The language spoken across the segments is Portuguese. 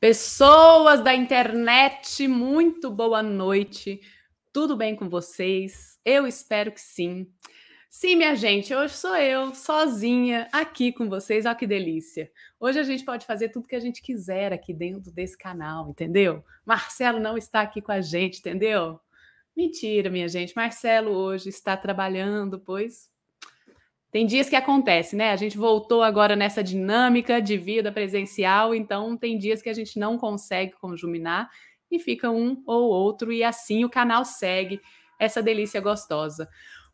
Pessoas da internet, muito boa noite. Tudo bem com vocês? Eu espero que sim. Sim, minha gente, hoje sou eu, sozinha, aqui com vocês. Olha que delícia. Hoje a gente pode fazer tudo que a gente quiser aqui dentro desse canal, entendeu? Marcelo não está aqui com a gente, entendeu? Mentira, minha gente. Marcelo hoje está trabalhando, pois tem dias que acontece, né? A gente voltou agora nessa dinâmica de vida presencial, então tem dias que a gente não consegue conjuminar e fica um ou outro, e assim o canal segue essa delícia gostosa.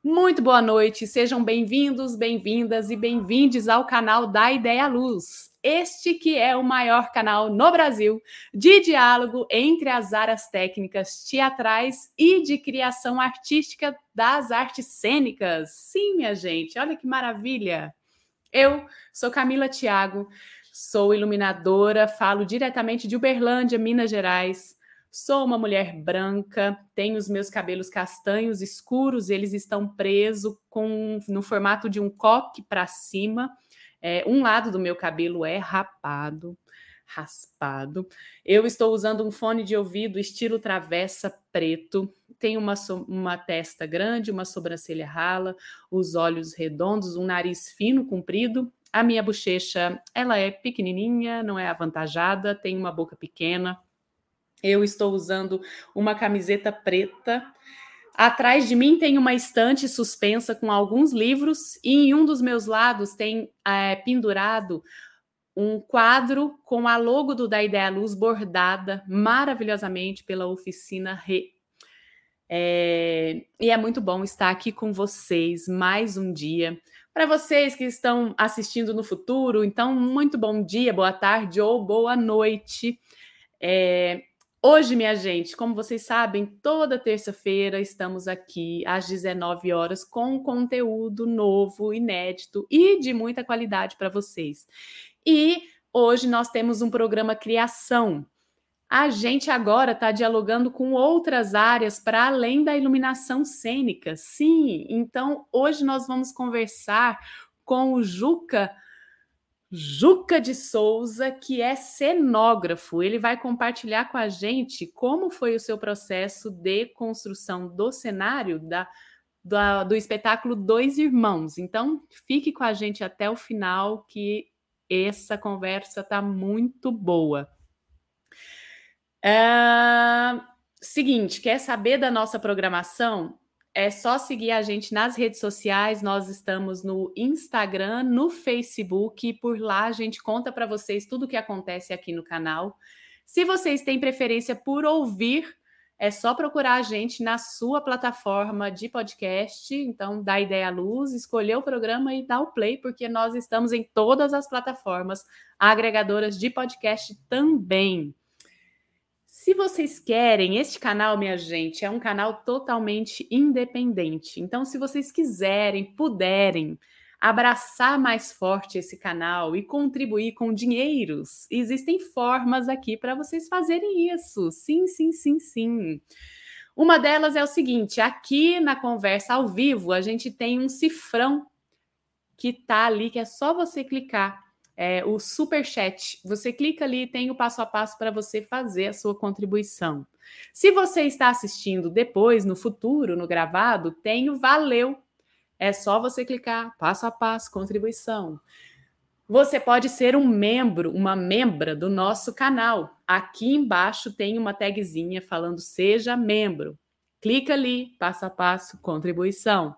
Muito boa noite, sejam bem-vindos, bem-vindas e bem-vindes ao canal da Ideia Luz. Este que é o maior canal no Brasil de diálogo entre as áreas técnicas teatrais e de criação artística das artes cênicas. Sim, minha gente, olha que maravilha! Eu sou Camila Thiago, sou iluminadora, falo diretamente de Uberlândia, Minas Gerais. Sou uma mulher branca, tenho os meus cabelos castanhos escuros, eles estão presos com no formato de um coque para cima é, um lado do meu cabelo é rapado, raspado. Eu estou usando um fone de ouvido estilo travessa preto. Tenho uma, uma testa grande, uma sobrancelha rala, os olhos redondos, um nariz fino, comprido. A minha bochecha, ela é pequenininha, não é avantajada, tem uma boca pequena. Eu estou usando uma camiseta preta Atrás de mim tem uma estante suspensa com alguns livros, e em um dos meus lados tem é, pendurado um quadro com a logo do Da Ideia Luz bordada maravilhosamente pela oficina Re. É, e é muito bom estar aqui com vocês mais um dia. Para vocês que estão assistindo no futuro, então, muito bom dia, boa tarde ou boa noite. É, Hoje, minha gente, como vocês sabem, toda terça-feira estamos aqui às 19 horas com conteúdo novo, inédito e de muita qualidade para vocês. E hoje nós temos um programa Criação. A gente agora está dialogando com outras áreas para além da iluminação cênica. Sim, então hoje nós vamos conversar com o Juca Juca de Souza, que é cenógrafo. Ele vai compartilhar com a gente como foi o seu processo de construção do cenário da, da, do espetáculo Dois Irmãos. Então, fique com a gente até o final, que essa conversa está muito boa. É... Seguinte, quer saber da nossa programação? É só seguir a gente nas redes sociais. Nós estamos no Instagram, no Facebook, e por lá a gente conta para vocês tudo o que acontece aqui no canal. Se vocês têm preferência por ouvir, é só procurar a gente na sua plataforma de podcast. Então, dá ideia à luz, escolher o programa e dá o play, porque nós estamos em todas as plataformas agregadoras de podcast também. Se vocês querem, este canal, minha gente, é um canal totalmente independente. Então, se vocês quiserem, puderem abraçar mais forte esse canal e contribuir com dinheiros, existem formas aqui para vocês fazerem isso. Sim, sim, sim, sim. Uma delas é o seguinte: aqui na conversa ao vivo, a gente tem um cifrão que tá ali, que é só você clicar é, o super chat. Você clica ali e tem o passo a passo para você fazer a sua contribuição. Se você está assistindo depois, no futuro, no gravado, tem o valeu. É só você clicar passo a passo, contribuição. Você pode ser um membro, uma membra do nosso canal. Aqui embaixo tem uma tagzinha falando seja membro. Clica ali, passo a passo, contribuição.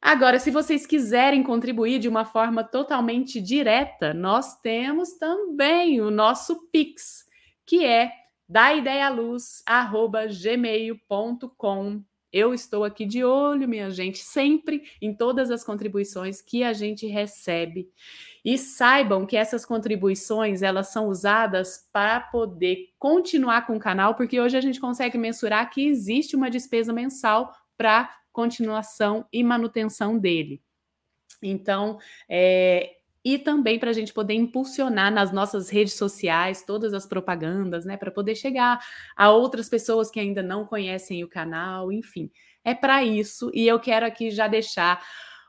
Agora, se vocês quiserem contribuir de uma forma totalmente direta, nós temos também o nosso Pix, que é daideialuz@gmail.com. Eu estou aqui de olho, minha gente, sempre em todas as contribuições que a gente recebe. E saibam que essas contribuições, elas são usadas para poder continuar com o canal, porque hoje a gente consegue mensurar que existe uma despesa mensal para continuação e manutenção dele. Então, é, e também para a gente poder impulsionar nas nossas redes sociais todas as propagandas, né, para poder chegar a outras pessoas que ainda não conhecem o canal, enfim, é para isso. E eu quero aqui já deixar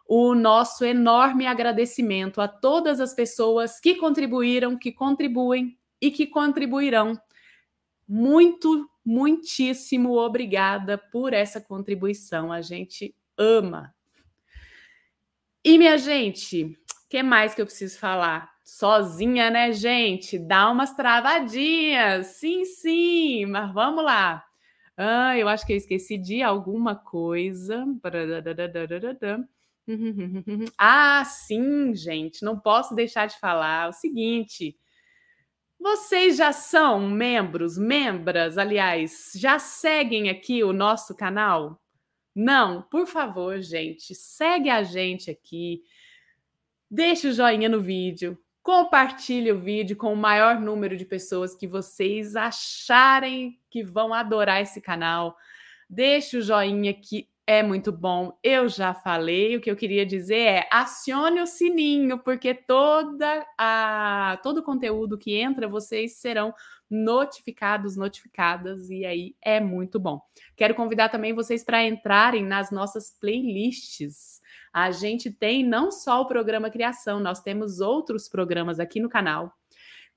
o nosso enorme agradecimento a todas as pessoas que contribuíram, que contribuem e que contribuirão. Muito, muitíssimo obrigada por essa contribuição. A gente ama. E minha gente, que mais que eu preciso falar? Sozinha, né, gente? Dá umas travadinhas. Sim, sim, mas vamos lá. Ah, eu acho que eu esqueci de alguma coisa. Ah, sim, gente, não posso deixar de falar o seguinte. Vocês já são membros, membras, aliás, já seguem aqui o nosso canal? Não, por favor, gente, segue a gente aqui. Deixe o joinha no vídeo, compartilhe o vídeo com o maior número de pessoas que vocês acharem que vão adorar esse canal. Deixe o joinha que é muito bom. Eu já falei, o que eu queria dizer é acione o sininho, porque toda a todo o conteúdo que entra, vocês serão notificados, notificadas, e aí é muito bom. Quero convidar também vocês para entrarem nas nossas playlists. A gente tem não só o programa Criação, nós temos outros programas aqui no canal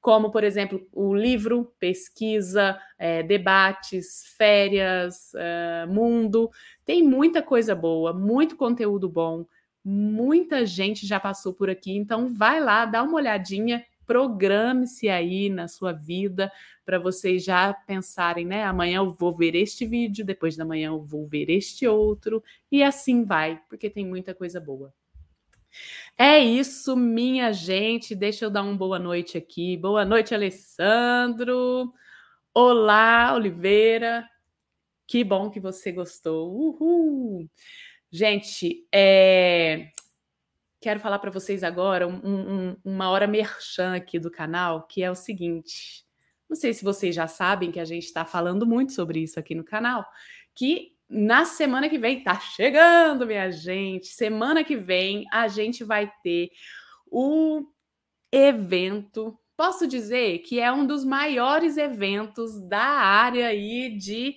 como, por exemplo, o livro, pesquisa, é, debates, férias, é, mundo. Tem muita coisa boa, muito conteúdo bom, muita gente já passou por aqui, então vai lá, dá uma olhadinha, programe-se aí na sua vida para vocês já pensarem, né? Amanhã eu vou ver este vídeo, depois da manhã eu vou ver este outro, e assim vai, porque tem muita coisa boa. É isso, minha gente. Deixa eu dar uma boa noite aqui. Boa noite, Alessandro. Olá, Oliveira. Que bom que você gostou. Uhul. Gente, é... quero falar para vocês agora um, um, uma hora merchan aqui do canal, que é o seguinte. Não sei se vocês já sabem que a gente está falando muito sobre isso aqui no canal, que na semana que vem, tá chegando, minha gente. Semana que vem a gente vai ter o evento. Posso dizer que é um dos maiores eventos da área aí de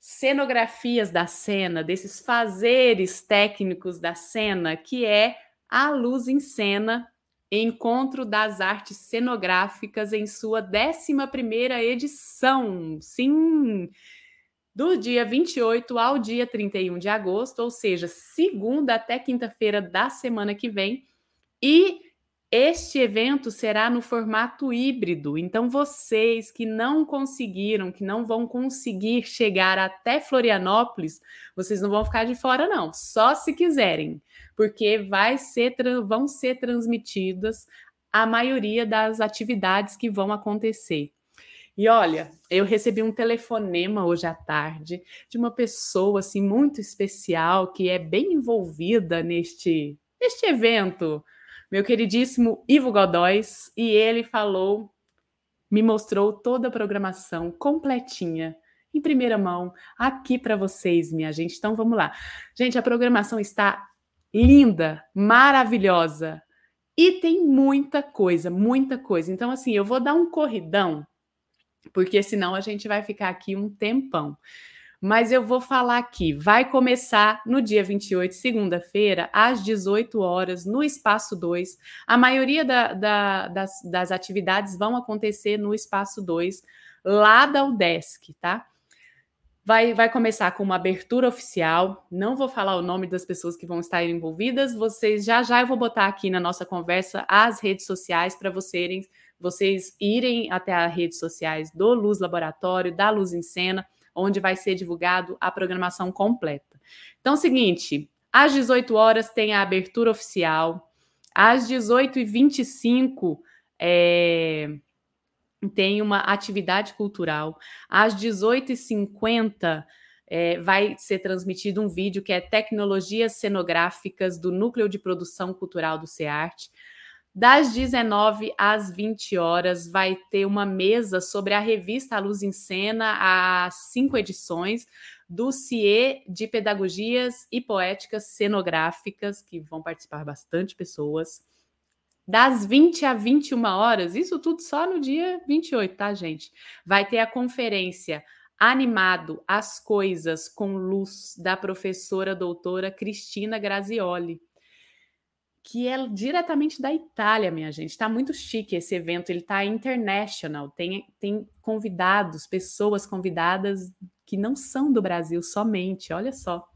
cenografias da cena, desses fazeres técnicos da cena, que é a Luz em Cena, Encontro das Artes Cenográficas em sua 11ª edição. Sim, do dia 28 ao dia 31 de agosto, ou seja, segunda até quinta-feira da semana que vem. E este evento será no formato híbrido. Então, vocês que não conseguiram, que não vão conseguir chegar até Florianópolis, vocês não vão ficar de fora, não. Só se quiserem, porque vai ser, vão ser transmitidas a maioria das atividades que vão acontecer. E olha, eu recebi um telefonema hoje à tarde de uma pessoa assim muito especial que é bem envolvida neste neste evento, meu queridíssimo Ivo Godóis, e ele falou, me mostrou toda a programação completinha em primeira mão aqui para vocês, minha gente. Então vamos lá. Gente, a programação está linda, maravilhosa. E tem muita coisa, muita coisa. Então, assim, eu vou dar um corridão porque senão a gente vai ficar aqui um tempão. Mas eu vou falar aqui, vai começar no dia 28, segunda-feira, às 18 horas, no Espaço 2. A maioria da, da, das, das atividades vão acontecer no Espaço 2, lá da UDESC, tá? Vai, vai começar com uma abertura oficial. Não vou falar o nome das pessoas que vão estar envolvidas. Vocês já já eu vou botar aqui na nossa conversa as redes sociais para vocês vocês irem até as redes sociais do Luz Laboratório, da Luz em Cena, onde vai ser divulgado a programação completa. Então, seguinte, às 18 horas tem a abertura oficial, às 18h25 é, tem uma atividade cultural, às 18h50 é, vai ser transmitido um vídeo que é Tecnologias Cenográficas do Núcleo de Produção Cultural do CEARTE. Das 19 às 20 horas vai ter uma mesa sobre a revista Luz em Cena, as cinco edições do CIE de Pedagogias e Poéticas Cenográficas, que vão participar bastante pessoas. Das 20 a 21 horas, isso tudo só no dia 28, tá, gente? Vai ter a conferência Animado as Coisas com Luz, da professora doutora Cristina Grazioli que é diretamente da Itália, minha gente. Está muito chique esse evento, ele está international, tem, tem convidados, pessoas convidadas que não são do Brasil somente, olha só.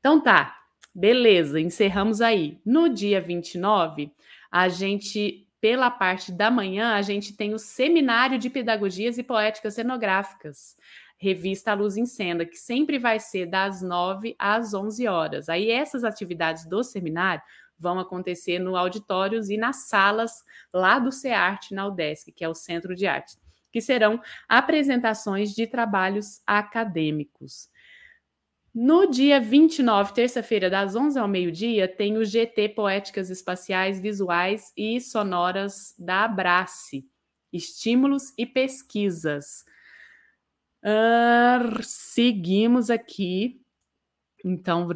Então tá, beleza, encerramos aí. No dia 29, a gente, pela parte da manhã, a gente tem o Seminário de Pedagogias e Poéticas Cenográficas revista Luz em Cena, que sempre vai ser das 9 às 11 horas. Aí essas atividades do seminário vão acontecer no auditórios e nas salas lá do CEART, na UDESC, que é o Centro de Artes, que serão apresentações de trabalhos acadêmicos. No dia 29, terça-feira, das 11 ao meio-dia, tem o GT Poéticas Espaciais Visuais e Sonoras da Abrace, Estímulos e Pesquisas. Uh, seguimos aqui. Então,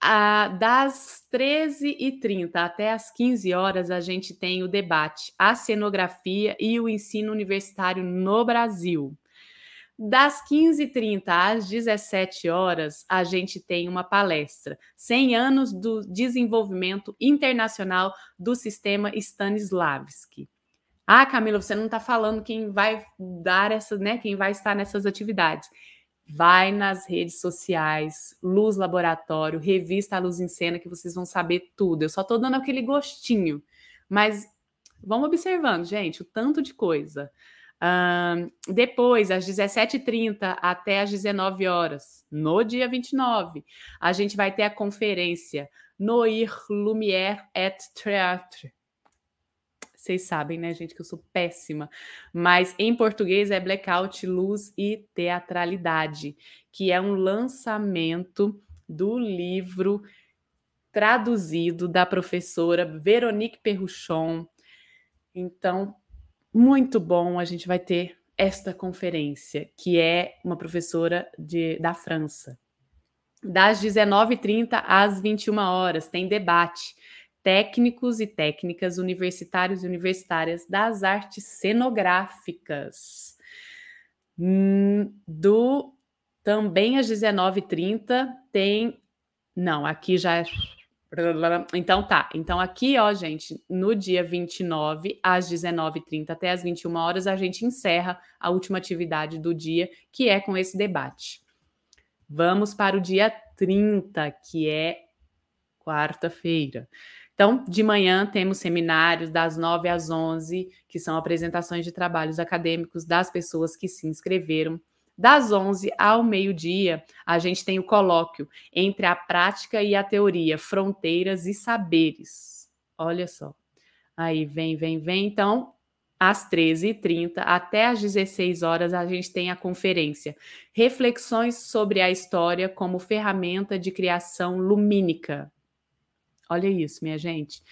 ah, das 13h30 até as 15 horas, a gente tem o debate A Cenografia e o Ensino Universitário no Brasil. Das 15h30 às 17 horas, a gente tem uma palestra 100 anos do desenvolvimento internacional do sistema Stanislavski. Ah, Camila, você não está falando quem vai dar essa, né? Quem vai estar nessas atividades. Vai nas redes sociais, Luz Laboratório, Revista Luz em Cena, que vocês vão saber tudo. Eu só estou dando aquele gostinho, mas vamos observando, gente, o tanto de coisa. Um, depois, às 17h30 até às 19 horas, no dia 29, a gente vai ter a conferência Noir Lumière et Théâtre, vocês sabem, né, gente, que eu sou péssima. Mas em português é Blackout, Luz e Teatralidade, que é um lançamento do livro traduzido da professora Veronique Perruchon. Então, muito bom a gente vai ter esta conferência, que é uma professora de, da França. Das 19h30 às 21 horas tem debate técnicos e técnicas universitários e universitárias das artes cenográficas. Hum, do também às 19h30 tem. Não, aqui já é. Então tá. Então aqui, ó, gente, no dia 29, às 19h30 até às 21 horas, a gente encerra a última atividade do dia, que é com esse debate. Vamos para o dia 30, que é quarta-feira. Então, de manhã temos seminários das 9 às 11, que são apresentações de trabalhos acadêmicos das pessoas que se inscreveram. Das 11 ao meio-dia, a gente tem o colóquio entre a prática e a teoria, fronteiras e saberes. Olha só. Aí vem, vem, vem. Então, às 13h30 até às 16 horas, a gente tem a conferência Reflexões sobre a História como Ferramenta de Criação Lumínica. Olha isso, minha gente.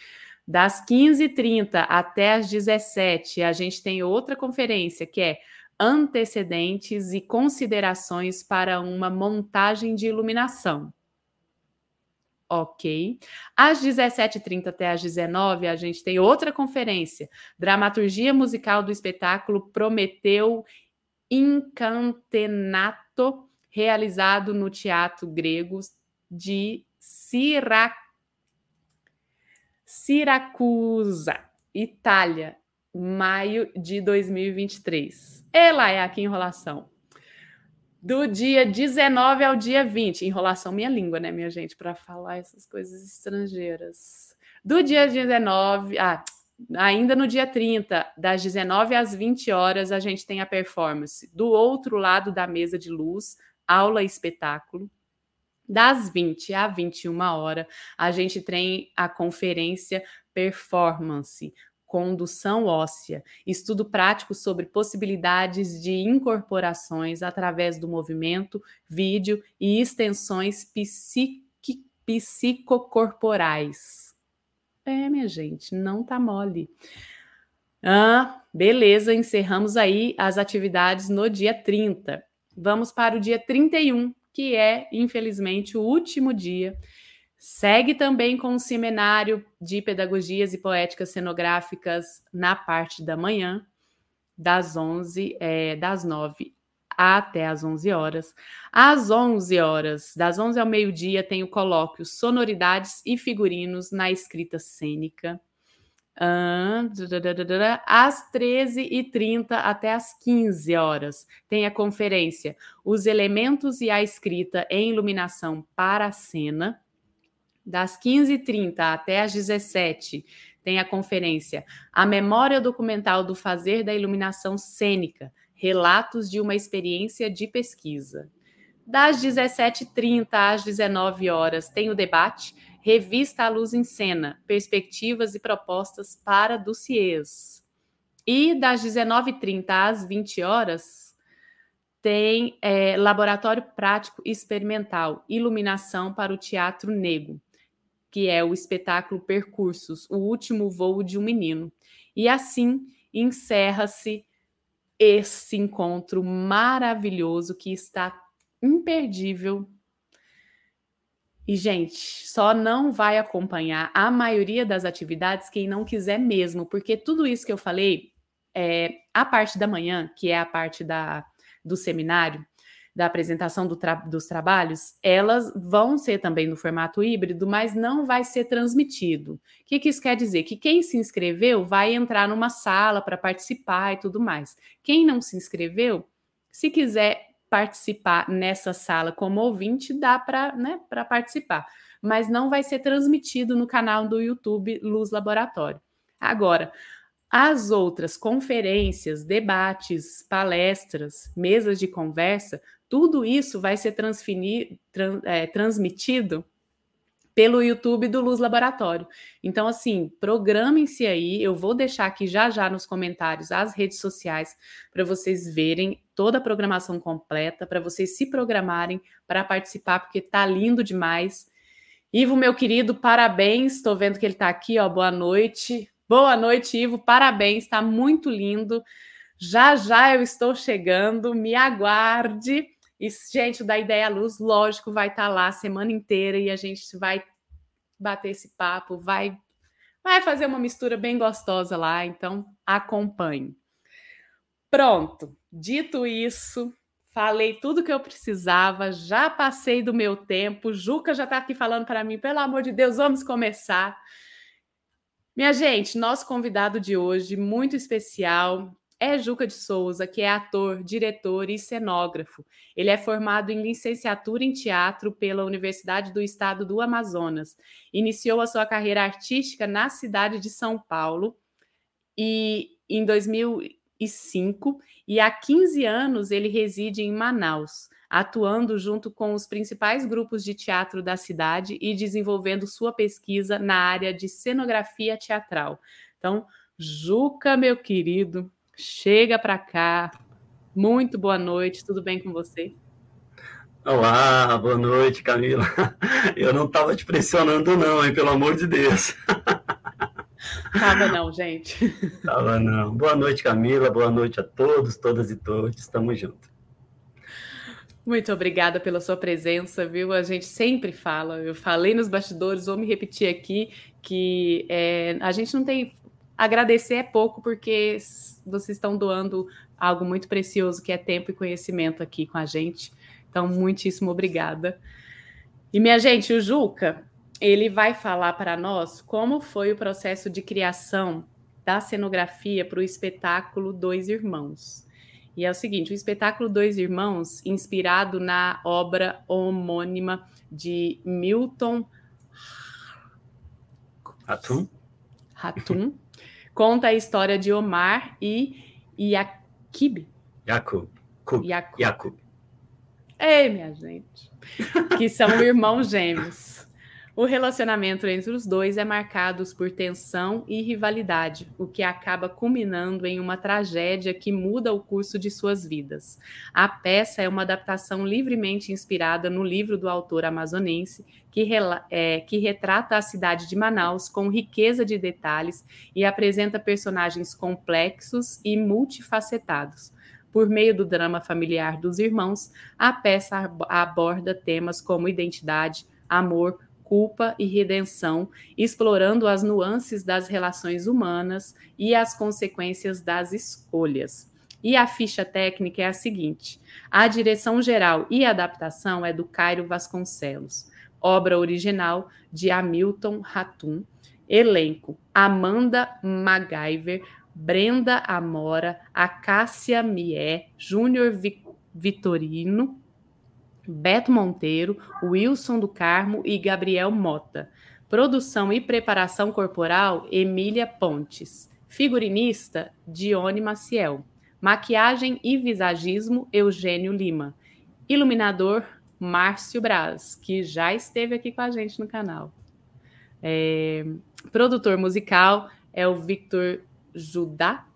Das 15h30 até as 17 a gente tem outra conferência que é Antecedentes e Considerações para uma Montagem de Iluminação. Ok. Às 17h30 até às 19 a gente tem outra conferência, Dramaturgia Musical do Espetáculo Prometeu Incantenato, realizado no Teatro Grego de Siracusa. Siracusa, Itália, maio de 2023. Ela é aqui enrolação. Do dia 19 ao dia 20. Enrolação minha língua, né, minha gente, para falar essas coisas estrangeiras. Do dia 19, ah, ainda no dia 30, das 19 às 20 horas, a gente tem a performance do outro lado da mesa de luz, aula e espetáculo. Das 20 a 21 hora, a gente tem a conferência Performance, Condução Óssea, estudo prático sobre possibilidades de incorporações através do movimento, vídeo e extensões psicocorporais. É, minha gente, não tá mole. Ah, beleza, encerramos aí as atividades no dia 30. Vamos para o dia 31, que é, infelizmente, o último dia. Segue também com o seminário de pedagogias e poéticas cenográficas na parte da manhã, das 11, é, das 9 até às 11 horas. Às 11 horas, das 11 ao meio-dia, tem o colóquio Sonoridades e Figurinos na Escrita Cênica. Às 13h30 até às 15 horas, tem a conferência Os Elementos e a Escrita em Iluminação para a Cena. Das 15h30 até às 17 tem a conferência A Memória Documental do Fazer da Iluminação Cênica, Relatos de uma Experiência de Pesquisa. Das 17h30 às 19 horas tem o debate Revista à Luz em Cena, Perspectivas e Propostas para Dossiês. E das 19h30 às 20 horas tem é, Laboratório Prático Experimental, Iluminação para o Teatro Negro, que é o espetáculo Percursos, o último voo de um menino. E assim encerra-se esse encontro maravilhoso que está imperdível. E, gente, só não vai acompanhar a maioria das atividades quem não quiser mesmo, porque tudo isso que eu falei, é, a parte da manhã, que é a parte da, do seminário, da apresentação do tra dos trabalhos, elas vão ser também no formato híbrido, mas não vai ser transmitido. O que, que isso quer dizer? Que quem se inscreveu vai entrar numa sala para participar e tudo mais. Quem não se inscreveu, se quiser participar nessa sala como ouvinte, dá para né, participar. Mas não vai ser transmitido no canal do YouTube Luz Laboratório. Agora, as outras conferências, debates, palestras, mesas de conversa, tudo isso vai ser trans, é, transmitido pelo YouTube do Luz Laboratório. Então, assim, programem-se aí. Eu vou deixar aqui já já nos comentários as redes sociais para vocês verem toda a programação completa, para vocês se programarem para participar, porque tá lindo demais. Ivo, meu querido, parabéns. Estou vendo que ele está aqui, ó. Boa noite. Boa noite, Ivo. Parabéns, está muito lindo. Já já eu estou chegando. Me aguarde. E, gente, o da Ideia Luz, lógico, vai estar tá lá a semana inteira e a gente vai bater esse papo, vai, vai fazer uma mistura bem gostosa lá, então acompanhe. Pronto, dito isso, falei tudo que eu precisava, já passei do meu tempo. Juca já está aqui falando para mim, pelo amor de Deus, vamos começar. Minha gente, nosso convidado de hoje, muito especial, é Juca de Souza, que é ator, diretor e cenógrafo. Ele é formado em licenciatura em teatro pela Universidade do Estado do Amazonas. Iniciou a sua carreira artística na cidade de São Paulo e em 2005 e há 15 anos ele reside em Manaus, atuando junto com os principais grupos de teatro da cidade e desenvolvendo sua pesquisa na área de cenografia teatral. Então, Juca, meu querido, Chega para cá. Muito boa noite, tudo bem com você? Olá, boa noite, Camila. Eu não estava te pressionando, não, hein, pelo amor de Deus. Tava não, gente. Tava não. Boa noite, Camila. Boa noite a todos, todas e todos. Estamos juntos. Muito obrigada pela sua presença, viu? A gente sempre fala, eu falei nos bastidores, vou me repetir aqui, que é, a gente não tem agradecer é pouco, porque vocês estão doando algo muito precioso, que é tempo e conhecimento aqui com a gente. Então, muitíssimo obrigada. E, minha gente, o Juca, ele vai falar para nós como foi o processo de criação da cenografia para o espetáculo Dois Irmãos. E é o seguinte: o espetáculo Dois Irmãos, inspirado na obra homônima de Milton Ratum, Ratum conta a história de Omar e Yakib. Yakub. Yakub. Yakub. Ei, minha gente. Que são irmãos gêmeos. O relacionamento entre os dois é marcado por tensão e rivalidade, o que acaba culminando em uma tragédia que muda o curso de suas vidas. A peça é uma adaptação livremente inspirada no livro do autor amazonense, que, é, que retrata a cidade de Manaus com riqueza de detalhes e apresenta personagens complexos e multifacetados. Por meio do drama familiar dos irmãos, a peça aborda temas como identidade, amor, culpa e redenção, explorando as nuances das relações humanas e as consequências das escolhas. E a ficha técnica é a seguinte: a direção geral e adaptação é do Cairo Vasconcelos. Obra original de Hamilton Ratum. Elenco: Amanda MacGyver, Brenda Amora, Acácia Mier, Júnior Vitorino, Beto Monteiro, Wilson do Carmo e Gabriel Mota. Produção e preparação corporal, Emília Pontes. Figurinista, Dione Maciel. Maquiagem e visagismo, Eugênio Lima. Iluminador, Márcio Braz, que já esteve aqui com a gente no canal. É... Produtor musical é o Victor Judá.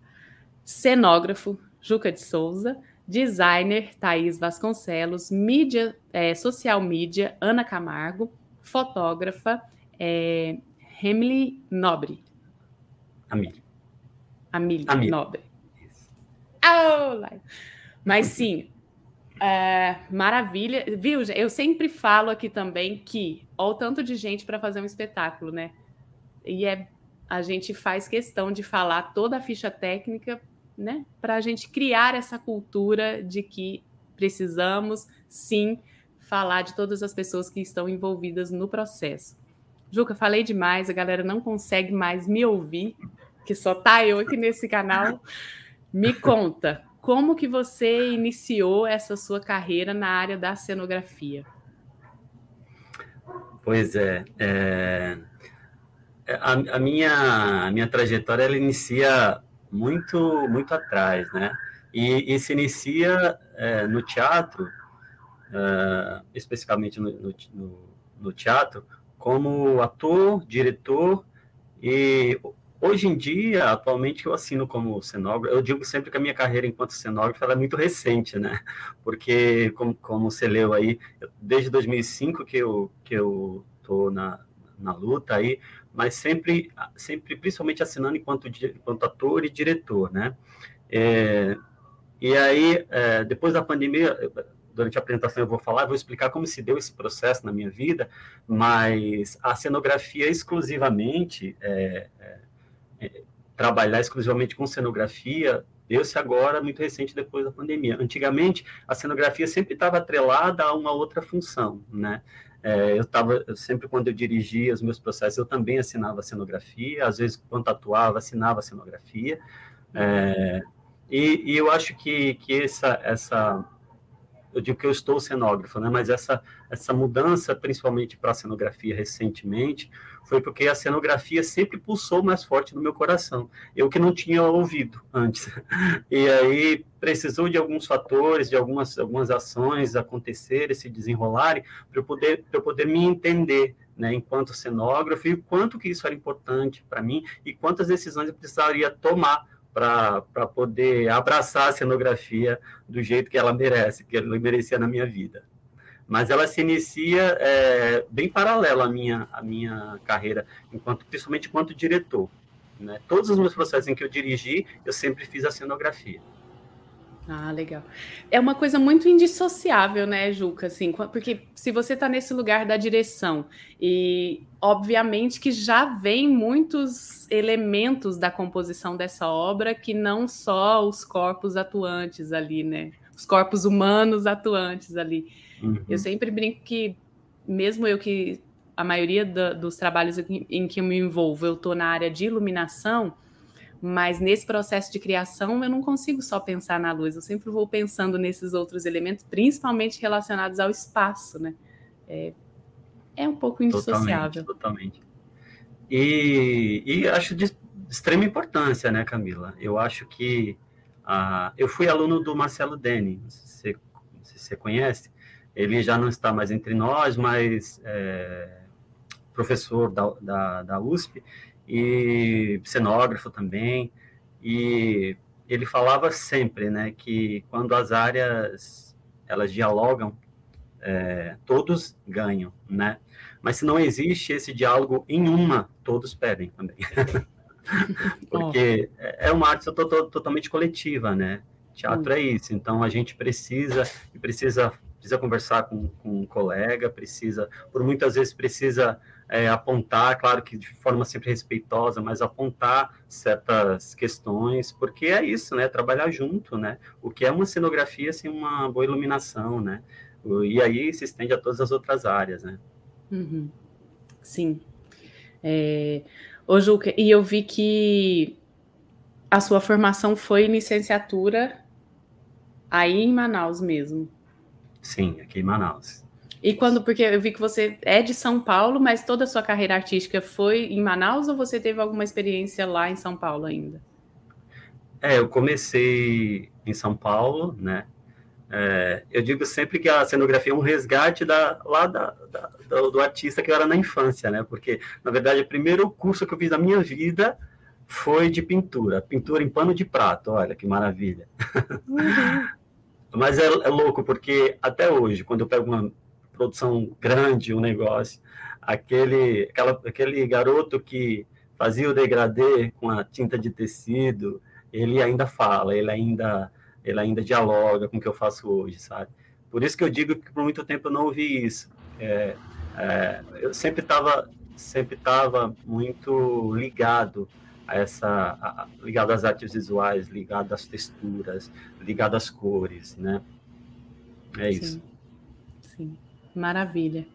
Cenógrafo, Juca de Souza. Designer, Thaís Vasconcelos. Mídia, é, social media, Ana Camargo. Fotógrafa, é, Nobre. Amílio. Amílio, Nobre. Oh, Mas sim, é, maravilha. Viu, eu sempre falo aqui também que olha o tanto de gente para fazer um espetáculo, né? E é, a gente faz questão de falar toda a ficha técnica, né? Para a gente criar essa cultura de que precisamos, sim, falar de todas as pessoas que estão envolvidas no processo. Juca, falei demais, a galera não consegue mais me ouvir, que só tá eu aqui nesse canal. Me conta, como que você iniciou essa sua carreira na área da cenografia? Pois é, é a, a, minha, a minha trajetória ela inicia muito muito atrás, né? E, e se inicia é, no teatro, é, especificamente no, no, no teatro, como ator, diretor e hoje em dia, atualmente eu assino como cenógrafo. Eu digo sempre que a minha carreira enquanto cenógrafo é muito recente, né? Porque como, como você leu aí, desde 2005 que eu que eu tô na, na luta aí, mas sempre sempre principalmente assinando enquanto enquanto ator e diretor, né? É, e aí, é, depois da pandemia, durante a apresentação eu vou falar, vou explicar como se deu esse processo na minha vida, mas a cenografia exclusivamente, é, é, é, trabalhar exclusivamente com cenografia, deu-se agora, muito recente, depois da pandemia. Antigamente, a cenografia sempre estava atrelada a uma outra função, né? É, eu estava, sempre quando eu dirigia os meus processos, eu também assinava cenografia, às vezes, quando atuava, assinava cenografia, é, e, e, eu acho que, que essa, essa eu digo que eu estou cenógrafo, né? Mas essa essa mudança, principalmente para a cenografia recentemente, foi porque a cenografia sempre pulsou mais forte no meu coração. Eu que não tinha ouvido antes. E aí precisou de alguns fatores, de algumas algumas ações acontecerem, se desenrolarem, para eu poder eu poder me entender, né, enquanto cenógrafo e o quanto que isso era importante para mim e quantas decisões eu precisaria tomar para poder abraçar a cenografia do jeito que ela merece, que ela merecia na minha vida. Mas ela se inicia é, bem paralela à minha, à minha carreira, enquanto, principalmente enquanto diretor. Né? Todos os meus processos em que eu dirigi, eu sempre fiz a cenografia. Ah, legal. É uma coisa muito indissociável, né, Juca? Assim, porque se você está nesse lugar da direção e, obviamente, que já vem muitos elementos da composição dessa obra que não só os corpos atuantes ali, né? Os corpos humanos atuantes ali. Uhum. Eu sempre brinco que, mesmo eu que a maioria dos trabalhos em, em que eu me envolvo, eu estou na área de iluminação mas nesse processo de criação eu não consigo só pensar na luz, eu sempre vou pensando nesses outros elementos, principalmente relacionados ao espaço, né? É, é um pouco indissociável. Totalmente. totalmente. E, e, acho de extrema importância, né, Camila? Eu acho que uh, eu fui aluno do Marcelo Deni, se você conhece, ele já não está mais entre nós, mas é, professor da, da, da USP, e cenógrafo também, e ele falava sempre, né, que quando as áreas elas dialogam, é, todos ganham, né? Mas se não existe esse diálogo em uma, todos perdem também. Porque oh. é uma arte totalmente coletiva, né? Teatro é isso, então a gente precisa precisa precisa conversar com, com um colega, precisa, por muitas vezes precisa é, apontar, claro que de forma sempre respeitosa, mas apontar certas questões, porque é isso, né? Trabalhar junto, né? O que é uma cenografia sem uma boa iluminação, né? E aí se estende a todas as outras áreas, né? Uhum. Sim. É... Ô, Juca, e eu vi que a sua formação foi licenciatura aí em Manaus mesmo. Sim, aqui em Manaus. E quando, porque eu vi que você é de São Paulo, mas toda a sua carreira artística foi em Manaus ou você teve alguma experiência lá em São Paulo ainda? É, eu comecei em São Paulo, né? É, eu digo sempre que a cenografia é um resgate da, lá da, da, do, do, artista que eu era na infância, né? Porque, na verdade, o primeiro curso que eu fiz na minha vida foi de pintura, pintura em pano de prato, olha que maravilha. Uhum. Mas é, é louco, porque até hoje, quando eu pego uma produção grande, um negócio. Aquele, aquela, aquele garoto que fazia o degradê com a tinta de tecido, ele ainda fala, ele ainda, ele ainda dialoga com o que eu faço hoje, sabe? Por isso que eu digo que por muito tempo eu não ouvi isso. É, é, eu sempre estava sempre tava muito ligado a essa a, ligado às artes visuais, ligado às texturas, ligado às cores, né? É isso. Sim. Maravilha.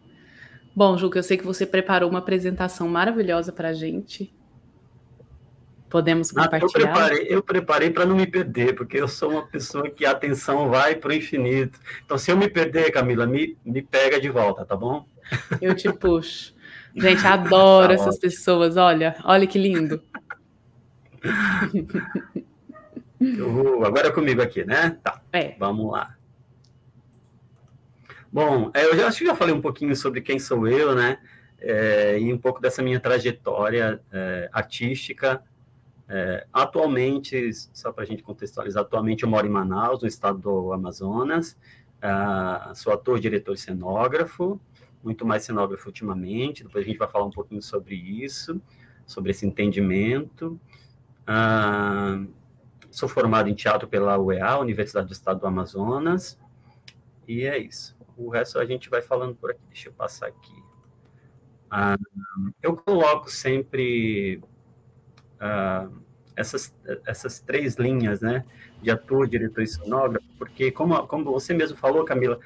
Bom, Juca, eu sei que você preparou uma apresentação maravilhosa para a gente. Podemos compartilhar? Ah, eu preparei, eu preparei para não me perder, porque eu sou uma pessoa que a atenção vai para o infinito. Então, se eu me perder, Camila, me, me pega de volta, tá bom? Eu te puxo. Gente, adoro tá essas pessoas. Olha, olha que lindo. Eu, agora é comigo aqui, né? Tá. É. Vamos lá. Bom, é, eu já acho que já falei um pouquinho sobre quem sou eu, né? É, e um pouco dessa minha trajetória é, artística. É, atualmente, só para a gente contextualizar, atualmente eu moro em Manaus, no estado do Amazonas. Ah, sou ator, diretor e cenógrafo, muito mais cenógrafo ultimamente. Depois a gente vai falar um pouquinho sobre isso, sobre esse entendimento. Ah, sou formado em teatro pela UEA, Universidade do Estado do Amazonas. E é isso. O resto a gente vai falando por aqui. Deixa eu passar aqui. Ah, eu coloco sempre ah, essas, essas três linhas, né? De ator, diretor e sonógrafo, porque, como, como você mesmo falou, Camila,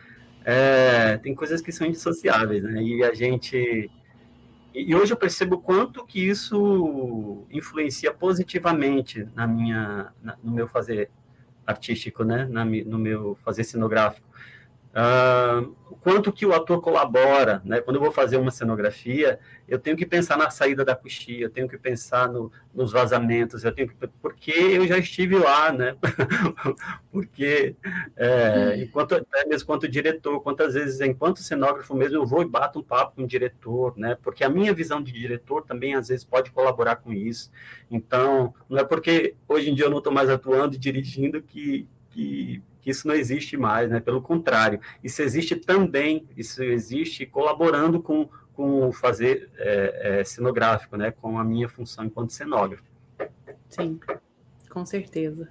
é, tem coisas que são indissociáveis, né? E a gente. E hoje eu percebo quanto que isso influencia positivamente na minha, na, no meu fazer artístico, né? Na, no meu fazer cenográfico. Uh, quanto que o ator colabora, né? Quando eu vou fazer uma cenografia, eu tenho que pensar na saída da coxia, eu tenho que pensar no, nos vazamentos, eu tenho que, porque eu já estive lá, né? porque é, enquanto até mesmo quanto diretor, quantas vezes enquanto cenógrafo mesmo eu vou e bato um papo com o diretor, né? Porque a minha visão de diretor também às vezes pode colaborar com isso. Então, não é porque hoje em dia eu não estou mais atuando e dirigindo que que que isso não existe mais, né? Pelo contrário, isso existe também, isso existe colaborando com, com o fazer é, é, cenográfico, né? Com a minha função enquanto cenógrafo. Sim, com certeza.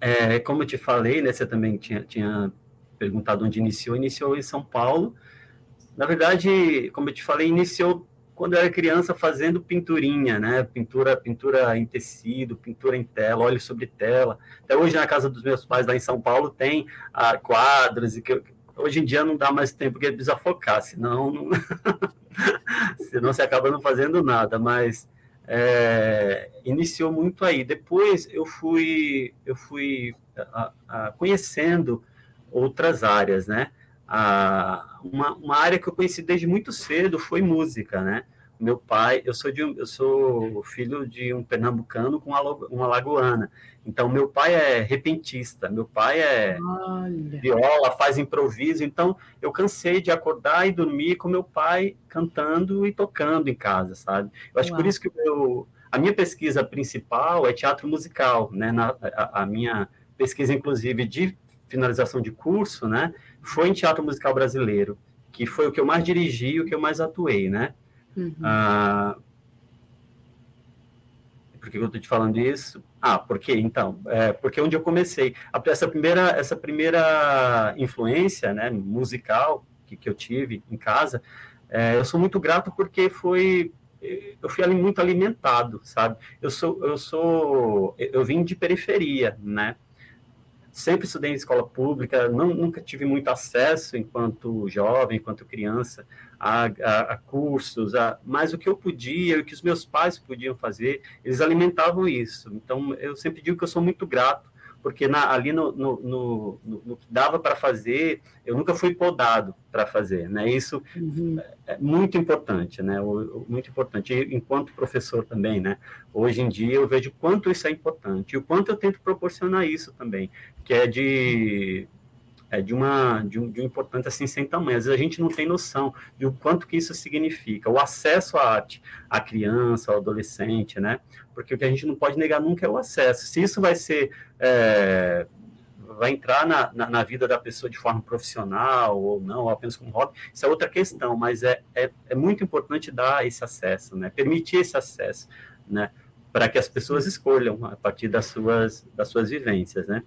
É, como eu te falei, né? Você também tinha, tinha perguntado onde iniciou, iniciou em São Paulo. Na verdade, como eu te falei, iniciou quando eu era criança fazendo pinturinha, né? Pintura, pintura em tecido, pintura em tela, óleo sobre tela. Até hoje na casa dos meus pais lá em São Paulo tem ah, quadros e que hoje em dia não dá mais tempo porque precisa focar, senão não... senão você acaba não fazendo nada. Mas é, iniciou muito aí. Depois eu fui eu fui a, a, conhecendo outras áreas, né? a, uma, uma área que eu conheci desde muito cedo foi música, né? Meu pai, eu sou de eu sou filho de um pernambucano com uma, uma lagoana. Então meu pai é repentista, meu pai é Olha. viola, faz improviso. Então eu cansei de acordar e dormir com meu pai cantando e tocando em casa, sabe? Eu acho Uau. por isso que meu, a minha pesquisa principal é teatro musical, né? Na, a, a minha pesquisa inclusive de finalização de curso, né? foi em teatro musical brasileiro, que foi o que eu mais dirigi o que eu mais atuei, né? Uhum. Ah, por que eu estou te falando isso? Ah, porque então, é, porque onde eu comecei, essa primeira, essa primeira influência, né, musical que, que eu tive em casa, É, eu sou muito grato porque foi eu fui muito alimentado, sabe? Eu sou eu sou eu vim de periferia, né? Sempre estudei em escola pública, não, nunca tive muito acesso enquanto jovem, enquanto criança, a, a, a cursos, a, mas o que eu podia, o que os meus pais podiam fazer, eles alimentavam isso. Então, eu sempre digo que eu sou muito grato porque na, ali no, no, no, no, que dava para fazer, eu nunca fui podado para fazer, né? Isso uhum. é muito importante, né? Muito importante, e, enquanto professor também, né? Hoje em dia eu vejo quanto isso é importante e o quanto eu tento proporcionar isso também, que é de é de uma de um, de um importante assim sem tamanho. Às vezes a gente não tem noção de o quanto que isso significa, o acesso à arte, à criança, ao adolescente, né? Porque o que a gente não pode negar nunca é o acesso. Se isso vai ser é, vai entrar na, na, na, vida da pessoa de forma profissional ou não, ou apenas como hobby, isso é outra questão, mas é, é, é muito importante dar esse acesso, né? Permitir esse acesso, né? Para que as pessoas escolham a partir das suas, das suas vivências, né?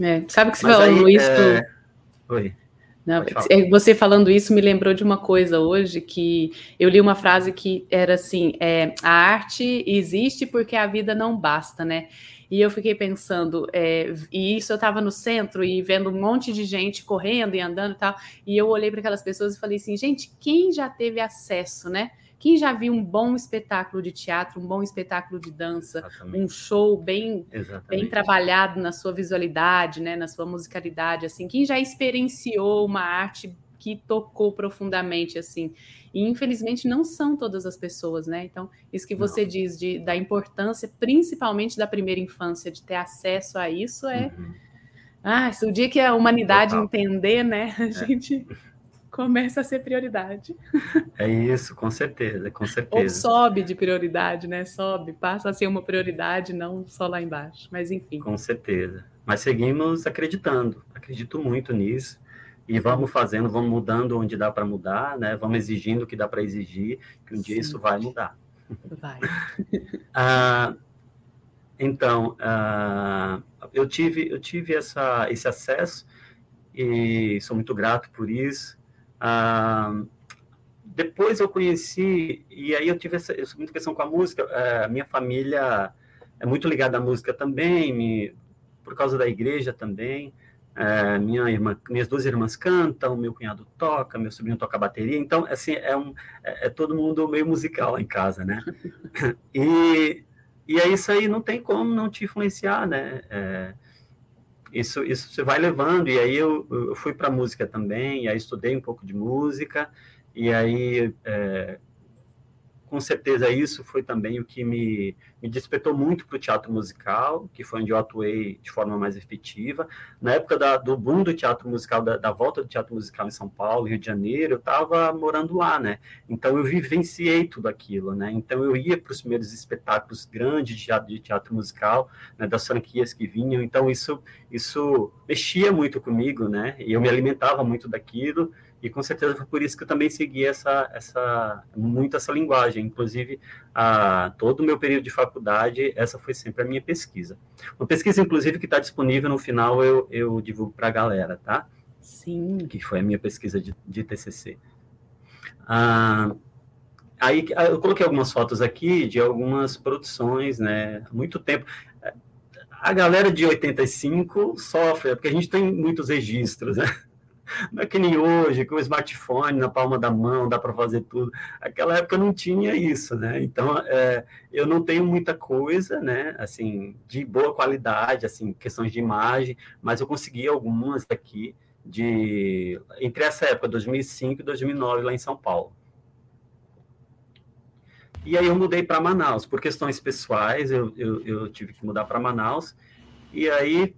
É, sabe que você mas falou aí, isso? É... Oi. Não, é, você falando isso me lembrou de uma coisa hoje que eu li uma frase que era assim: é, a arte existe porque a vida não basta, né? E eu fiquei pensando, é, e isso eu estava no centro e vendo um monte de gente correndo e andando e tal, e eu olhei para aquelas pessoas e falei assim, gente, quem já teve acesso, né? Quem já viu um bom espetáculo de teatro, um bom espetáculo de dança, Exatamente. um show bem, bem trabalhado na sua visualidade, né, na sua musicalidade, assim, quem já experienciou uma arte que tocou profundamente, assim. E infelizmente não são todas as pessoas, né? Então, isso que você não. diz de, da importância, principalmente da primeira infância, de ter acesso a isso é. Uhum. Ah, se o dia que a humanidade Total. entender, né, a é. gente começa a ser prioridade. É isso, com certeza, com certeza. Ou sobe de prioridade, né? Sobe, passa a ser uma prioridade, não só lá embaixo. Mas enfim. Com certeza. Mas seguimos acreditando, acredito muito nisso. E vamos fazendo, vamos mudando onde dá para mudar, né? Vamos exigindo o que dá para exigir, que um Sim. dia isso vai mudar. Vai. ah, então, ah, eu tive, eu tive essa, esse acesso e sou muito grato por isso. Ah, depois eu conheci, e aí eu tive essa, muita questão com a música. É, minha família é muito ligada à música também, me, por causa da igreja também. É, minha irmã, minhas duas irmãs cantam, meu cunhado toca, meu sobrinho toca bateria, então assim é um é, é todo mundo meio musical lá em casa, né? E e é isso aí não tem como não te influenciar, né? É, isso, isso você vai levando, e aí eu, eu fui para música também, e aí estudei um pouco de música, e aí é, com certeza isso foi também o que me, me despertou muito para o teatro musical, que foi onde eu atuei de forma mais efetiva. Na época da, do boom do teatro musical, da, da, volta do teatro musical em São Paulo, Rio de Janeiro, eu estava morando lá, né? Então eu vivenciei tudo aquilo, né? Então eu ia para os primeiros espetáculos grandes de teatro, de teatro musical, né? das franquias que vinham. Então isso, isso mexia muito comigo, né? E eu me alimentava muito daquilo. E com certeza foi por isso que eu também segui essa, essa, muito essa linguagem. Inclusive, a, todo o meu período de faculdade, essa foi sempre a minha pesquisa. Uma pesquisa, inclusive, que está disponível no final, eu, eu divulgo para a galera, tá? Sim. Que foi a minha pesquisa de, de TCC. Ah, aí eu coloquei algumas fotos aqui de algumas produções, né? Há muito tempo. A galera de 85 sofre, porque a gente tem muitos registros, né? Não é que nem hoje, com o smartphone na palma da mão, dá para fazer tudo. Aquela época não tinha isso, né? Então, é, eu não tenho muita coisa, né? Assim, de boa qualidade, assim, questões de imagem, mas eu consegui algumas aqui de entre essa época, 2005 e 2009, lá em São Paulo. E aí eu mudei para Manaus, por questões pessoais, eu, eu, eu tive que mudar para Manaus. E aí,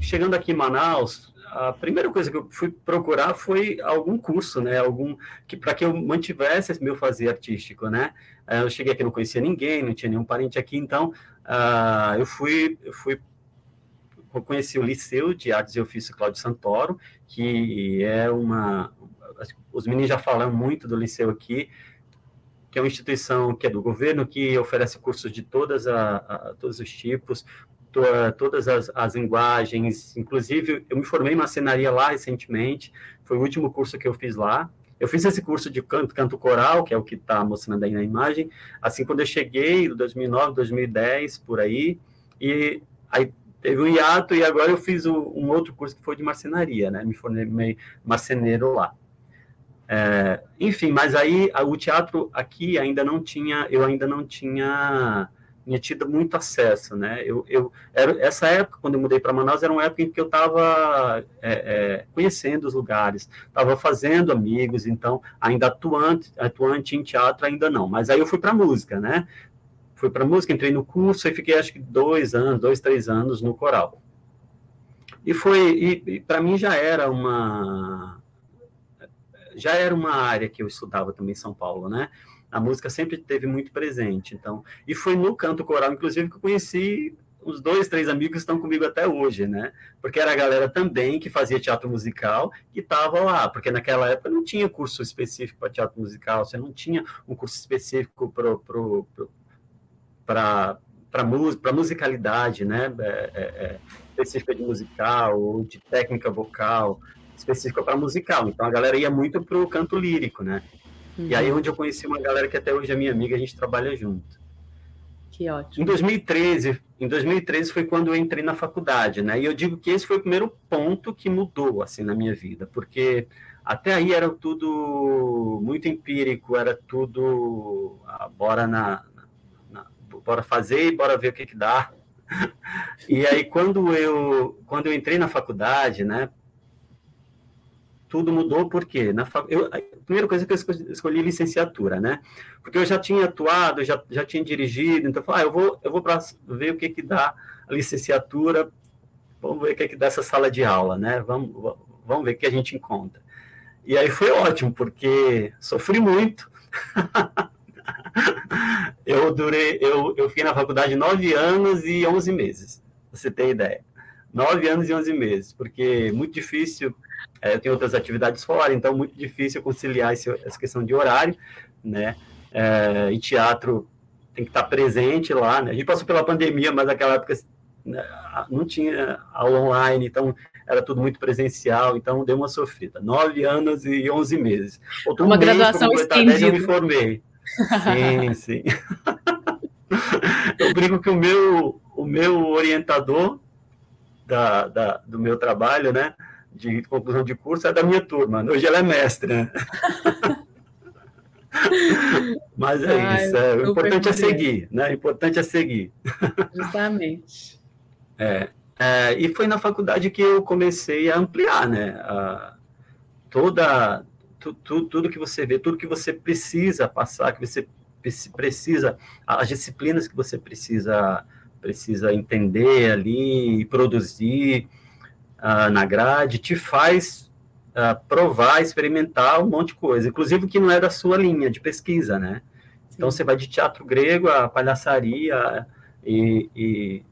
chegando aqui em Manaus, a primeira coisa que eu fui procurar foi algum curso, né? Algum que para que eu mantivesse esse meu fazer artístico, né? Eh, eu cheguei aqui não conhecia ninguém, não tinha nenhum parente aqui, então uh, eu fui eu fui eu conheci o Liceu de Artes e Ofício Cláudio Santoro, que é uma os meninos já falam muito do liceu aqui, que é uma instituição que é do governo, que oferece cursos de todas a, a todos os tipos, todas as, as linguagens, inclusive eu me formei em macenaria lá recentemente, foi o último curso que eu fiz lá, eu fiz esse curso de canto, canto coral, que é o que está mostrando aí na imagem, assim, quando eu cheguei, em 2009, 2010, por aí, e aí teve um hiato, e agora eu fiz o, um outro curso que foi de marcenaria, né, me formei marceneiro lá. É, enfim, mas aí o teatro aqui ainda não tinha, eu ainda não tinha tinha tido muito acesso, né? Eu, eu era, essa época, quando eu mudei para Manaus, era uma época em que eu estava é, é, conhecendo os lugares, estava fazendo amigos, então, ainda atuante, atuante em teatro, ainda não. Mas aí eu fui para música, né? Fui para música, entrei no curso e fiquei, acho que, dois anos, dois, três anos no coral. E foi, e, e para mim já era uma já era uma área que eu estudava também em São Paulo, né? A música sempre teve muito presente. Então, e foi no canto coral, inclusive, que eu conheci os dois, três amigos que estão comigo até hoje, né? Porque era a galera também que fazia teatro musical que estava lá, porque naquela época não tinha curso específico para teatro musical, você não tinha um curso específico para para musicalidade, né? É, é, é, específica de musical ou de técnica vocal específica para musical. Então a galera ia muito para o canto lírico, né? Uhum. E aí uhum. onde eu conheci uma galera que até hoje é minha amiga, a gente trabalha junto. Que ótimo. Em 2013, em 2013 foi quando eu entrei na faculdade, né? E eu digo que esse foi o primeiro ponto que mudou assim na minha vida, porque até aí era tudo muito empírico, era tudo ah, bora na, na, bora fazer e bora ver o que que dá. E aí quando eu quando eu entrei na faculdade, né? Tudo mudou porque na eu, a primeira coisa que eu escolhi, licenciatura, né? Porque eu já tinha atuado, já, já tinha dirigido, então eu falei, ah, eu vou eu vou para ver o que que dá a licenciatura, vamos ver o que que dá essa sala de aula, né? Vamos vamos ver o que a gente encontra. E aí foi ótimo porque sofri muito. eu durei, eu, eu fiquei na faculdade nove anos e onze meses, você tem ideia. Nove anos e onze meses, porque é muito difícil é, eu tenho outras atividades fora, então é muito difícil conciliar esse, essa questão de horário, né? É, e teatro tem que estar presente lá, né? A gente passou pela pandemia, mas naquela época né, não tinha aula online, então era tudo muito presencial, então deu uma sofrida. Nove anos e onze meses. Outro uma graduação estendida. Eu me formei. Sim, sim. eu brinco que o meu, o meu orientador da, da, do meu trabalho, né? De conclusão de curso é da minha turma. Hoje ela é mestre, né? Mas é Ai, isso. É, o importante é seguir, né? O importante é seguir. Justamente. É, é, e foi na faculdade que eu comecei a ampliar, né? A, toda, tu, tu, tudo que você vê, tudo que você precisa passar, que você precisa, as disciplinas que você precisa precisa entender ali, produzir, uh, na grade te faz uh, provar, experimentar um monte de coisa, inclusive que não é da sua linha de pesquisa, né? Sim. Então você vai de teatro grego a palhaçaria e, e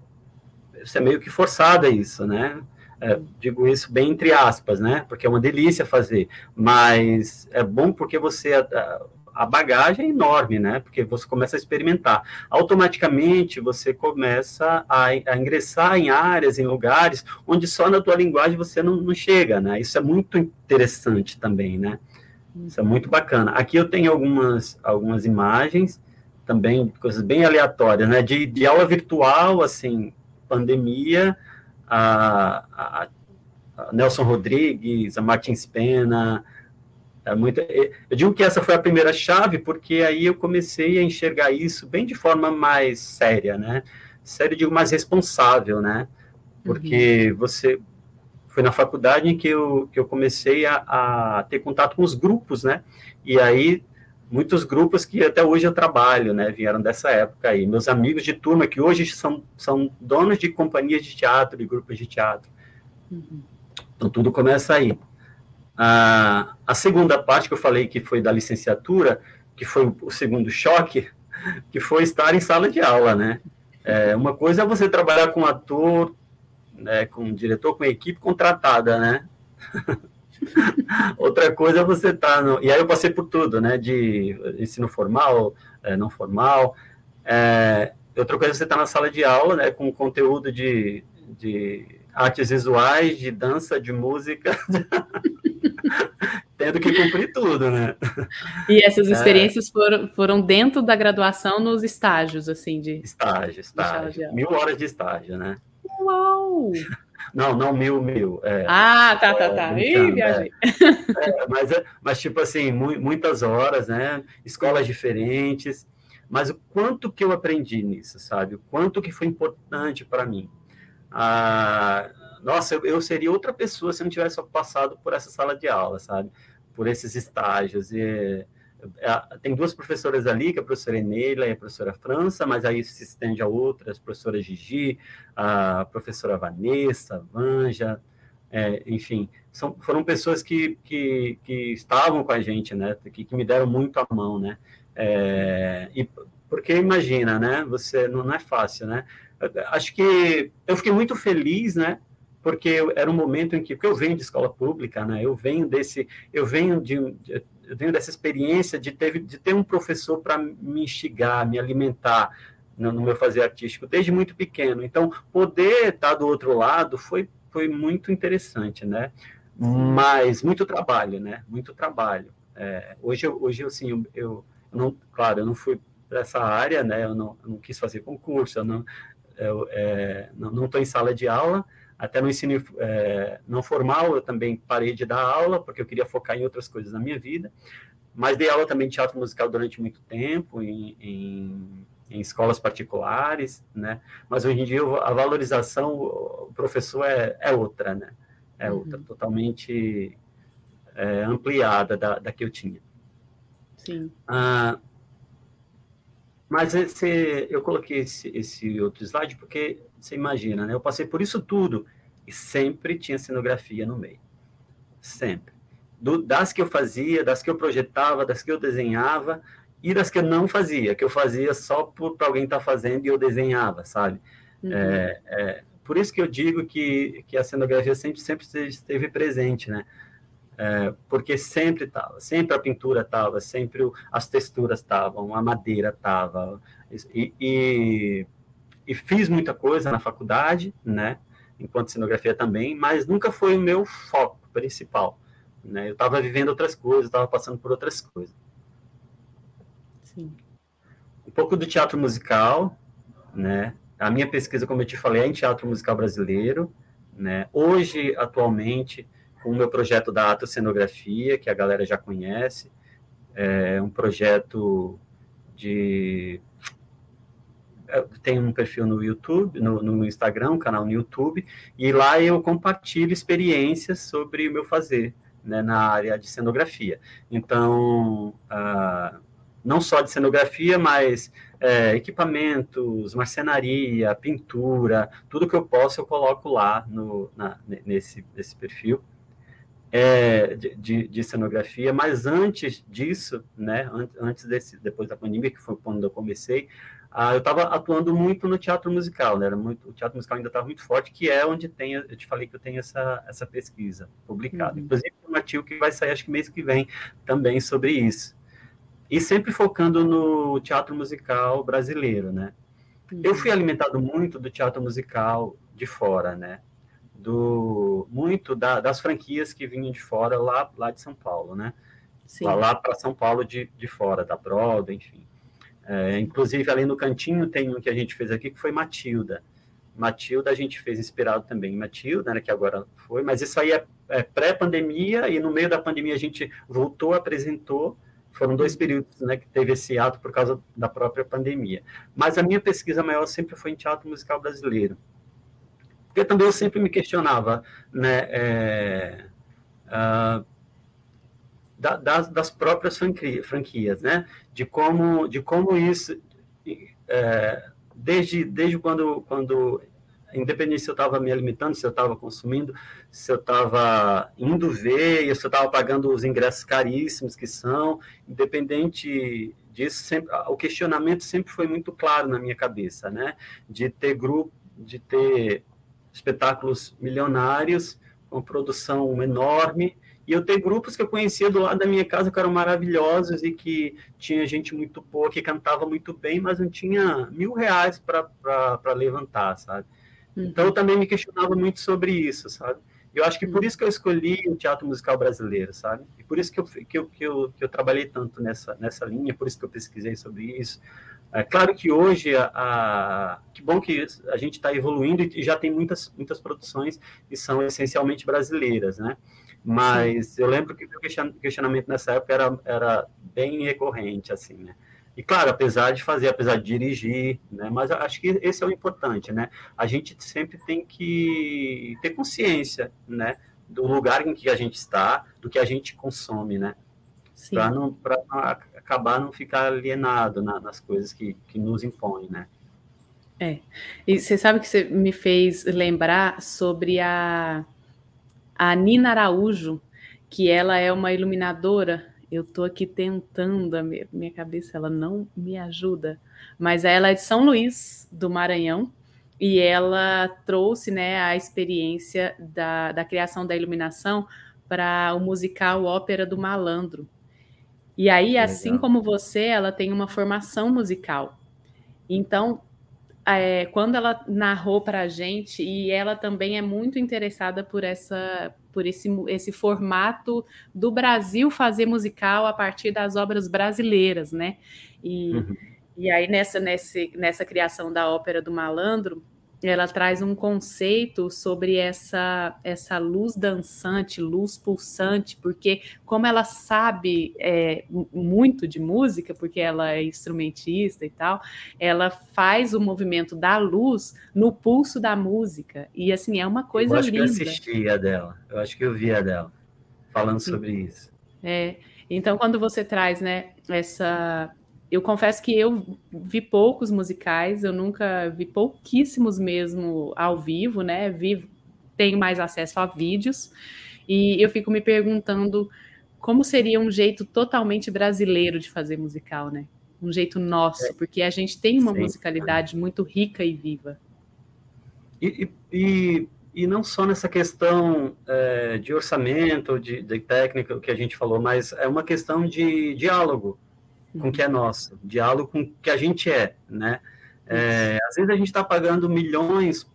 você é meio que forçado a isso, né? É, digo isso bem entre aspas, né? Porque é uma delícia fazer, mas é bom porque você a bagagem é enorme, né? Porque você começa a experimentar. Automaticamente você começa a, a ingressar em áreas, em lugares onde só na tua linguagem você não, não chega, né? Isso é muito interessante também, né? Isso é muito bacana. Aqui eu tenho algumas, algumas imagens, também coisas bem aleatórias, né? De, de aula virtual, assim, pandemia, a, a, a Nelson Rodrigues, a Martins Pena, é muito, é, eu digo que essa foi a primeira chave, porque aí eu comecei a enxergar isso bem de forma mais séria, né? Sério, digo, mais responsável, né? Porque uhum. você foi na faculdade em que eu, que eu comecei a, a, ter contato com os grupos, né? E aí, muitos grupos que até hoje eu trabalho, né? Vieram dessa época aí. Meus amigos de turma, que hoje são, são donos de companhias de teatro, de grupos de teatro. Uhum. Então, tudo começa aí. A, a segunda parte que eu falei que foi da licenciatura, que foi o segundo choque, que foi estar em sala de aula, né? É, uma coisa é você trabalhar com ator, né, com diretor, com equipe contratada, né? Outra coisa é você tá no... E aí eu passei por tudo, né? De ensino formal, é, não formal. É, outra coisa é você estar tá na sala de aula, né? Com conteúdo de, de artes visuais, de dança, de música. tendo que cumprir tudo, né? E essas é. experiências é... foram, foram dentro da graduação nos estágios, assim, de... Estágio, estágio. Mil horas de estágio, né? Uau! Não, não mil, mil. É, ah, tá, tá, tá. Ih, viajei. É, é, mas, mas, tipo assim, mu muitas horas, né? Escolas diferentes. Mas o quanto que eu aprendi nisso, sabe? O quanto que foi importante para mim. Ah, nossa, eu, eu, seria outra pessoa se não tivesse passado por essa sala de aula, sabe? Por esses estágios. E, é, tem duas professoras ali, que é a professora Eneila e a professora França, mas aí se estende a outras, a professora Gigi, a professora Vanessa, a Vanja, é, enfim, são, foram pessoas que, que, que, estavam com a gente, né, que, que me deram muito a mão, né, é, e porque imagina, né, você, não, não é fácil, né, acho que eu fiquei muito feliz, né, porque era um momento em que, porque eu venho de escola pública, né, eu venho desse, eu venho de, eu venho dessa experiência de ter, de ter um professor para me instigar, me alimentar no, no, meu fazer artístico desde muito pequeno. Então, poder estar do outro lado foi, foi muito interessante, né? Mas muito trabalho, né? Muito trabalho. É, hoje, hoje, assim, eu, eu, não, claro, eu não fui para essa área, né? Eu não, eu não, quis fazer concurso, eu não, eu, é, não estou em sala de aula, até no ensino é, não formal, eu também parei de dar aula, porque eu queria focar em outras coisas na minha vida. Mas dei aula também de teatro musical durante muito tempo, em, em, em escolas particulares, né? Mas hoje em dia a valorização, o professor é, é outra, né? É uhum. outra, totalmente é, ampliada da, da que eu tinha. Sim. Ah, mas esse, eu coloquei esse, esse outro slide porque você imagina, né? Eu passei por isso tudo e sempre tinha cenografia no meio. Sempre. Do, das que eu fazia, das que eu projetava, das que eu desenhava e das que eu não fazia, que eu fazia só para alguém estar tá fazendo e eu desenhava, sabe? Uhum. É, é, por isso que eu digo que, que a cenografia sempre, sempre esteve presente, né? É, porque sempre estava, sempre a pintura estava, sempre o, as texturas estavam, a madeira estava, e, e, e, fiz muita coisa na faculdade, né, enquanto cenografia também, mas nunca foi o meu foco principal, né, eu estava vivendo outras coisas, estava passando por outras coisas. Sim. Um pouco do teatro musical, né, a minha pesquisa, como eu te falei, é em teatro musical brasileiro, né, hoje, atualmente, com o meu projeto da Atocenografia, que a galera já conhece. É um projeto de. Tem um perfil no YouTube, no, no Instagram, um canal no YouTube, e lá eu compartilho experiências sobre o meu fazer né, na área de cenografia. Então, uh, não só de cenografia, mas é, equipamentos, marcenaria, pintura, tudo que eu posso eu coloco lá no, na, nesse, nesse perfil é, de, de, cenografia, mas antes disso, né, antes desse, depois da pandemia, que foi quando eu comecei, ah, eu estava atuando muito no teatro musical, né, era muito, o teatro musical ainda estava muito forte, que é onde tem, eu te falei que eu tenho essa, essa pesquisa publicada, uhum. inclusive tem um artigo que vai sair, acho que mês que vem, também sobre isso, e sempre focando no teatro musical brasileiro, né, uhum. eu fui alimentado muito do teatro musical de fora, né, do muito da, das franquias que vinham de fora lá, lá de São Paulo, né? Sim. Lá, lá para São Paulo de, de fora, da Broadway, enfim. É, inclusive, ali no cantinho tem um que a gente fez aqui, que foi Matilda. Matilda a gente fez inspirado também em Matilda, né, que agora foi, mas isso aí é, é pré-pandemia, e no meio da pandemia a gente voltou, apresentou, foram dois uhum. períodos né, que teve esse ato por causa da própria pandemia. Mas a minha pesquisa maior sempre foi em teatro musical brasileiro. Porque também eu sempre me questionava, né, é, uh, das, das, próprias franquias, né, de como, de como isso, é, desde, desde quando, quando independente se eu estava me alimentando, se eu estava consumindo, se eu estava indo ver, se eu estava pagando os ingressos caríssimos que são, independente disso, sempre, o questionamento sempre foi muito claro na minha cabeça, né? De ter grupo, de ter espetáculos milionários, com produção enorme, e eu tenho grupos que eu conhecia do lado da minha casa que eram maravilhosos e que tinha gente muito boa, que cantava muito bem, mas não tinha mil reais para levantar, sabe? Uhum. Então eu também me questionava muito sobre isso, sabe? Eu acho que por isso que eu escolhi o teatro musical brasileiro, sabe? E por isso que eu, que eu, que eu, que eu trabalhei tanto nessa, nessa linha, por isso que eu pesquisei sobre isso. É claro que hoje, a, a que bom que a gente está evoluindo e já tem muitas, muitas produções que são essencialmente brasileiras, né? Mas Sim. eu lembro que o questionamento nessa época era, era bem recorrente, assim, né? E claro, apesar de fazer, apesar de dirigir, né? Mas acho que esse é o importante, né? A gente sempre tem que ter consciência, né? Do lugar em que a gente está, do que a gente consome, né? Para não, acabar não ficar alienado na, nas coisas que, que nos impõem, né? É. E você sabe que você me fez lembrar sobre a, a Nina Araújo, que ela é uma iluminadora eu estou aqui tentando, a minha, minha cabeça ela não me ajuda, mas ela é de São Luís, do Maranhão, e ela trouxe né, a experiência da, da criação da iluminação para o musical Ópera do Malandro. E aí, assim como você, ela tem uma formação musical. Então, é, quando ela narrou para a gente, e ela também é muito interessada por essa por esse, esse formato do Brasil fazer musical a partir das obras brasileiras, né? E, uhum. e aí, nessa, nessa, nessa criação da ópera do malandro, ela traz um conceito sobre essa, essa luz dançante, luz pulsante, porque como ela sabe é, muito de música, porque ela é instrumentista e tal, ela faz o movimento da luz no pulso da música. E assim, é uma coisa eu acho linda. Que eu assisti a dela, eu acho que eu vi a dela falando sobre isso. É. Então, quando você traz né, essa, eu confesso que eu vi poucos musicais, eu nunca vi pouquíssimos mesmo ao vivo, né? Vi, tenho mais acesso a vídeos, e eu fico me perguntando como seria um jeito totalmente brasileiro de fazer musical, né? Um jeito nosso, porque a gente tem uma Sim. musicalidade muito rica e viva. E, e, e não só nessa questão é, de orçamento, de, de técnica, que a gente falou, mas é uma questão de diálogo com o que é nosso, diálogo com o que a gente é, né? É, às vezes a gente está pagando milhões,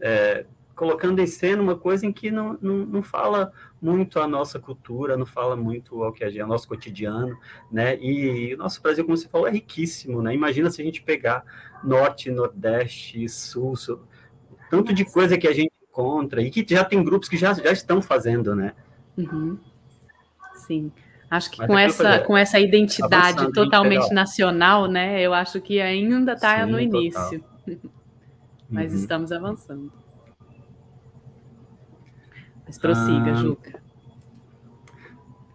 é, colocando em cena uma coisa em que não, não, não, fala muito a nossa cultura, não fala muito ao que é o nosso cotidiano, né? E o nosso Brasil, como você falou, é riquíssimo, né? Imagina se a gente pegar norte, nordeste, sul, sul tanto de coisa que a gente encontra e que já tem grupos que já, já estão fazendo, né? Uhum. Sim. Acho que com essa, com essa identidade totalmente nacional, né? Eu acho que ainda está no início. Mas uhum. estamos avançando. Mas prossiga, ah, Juca.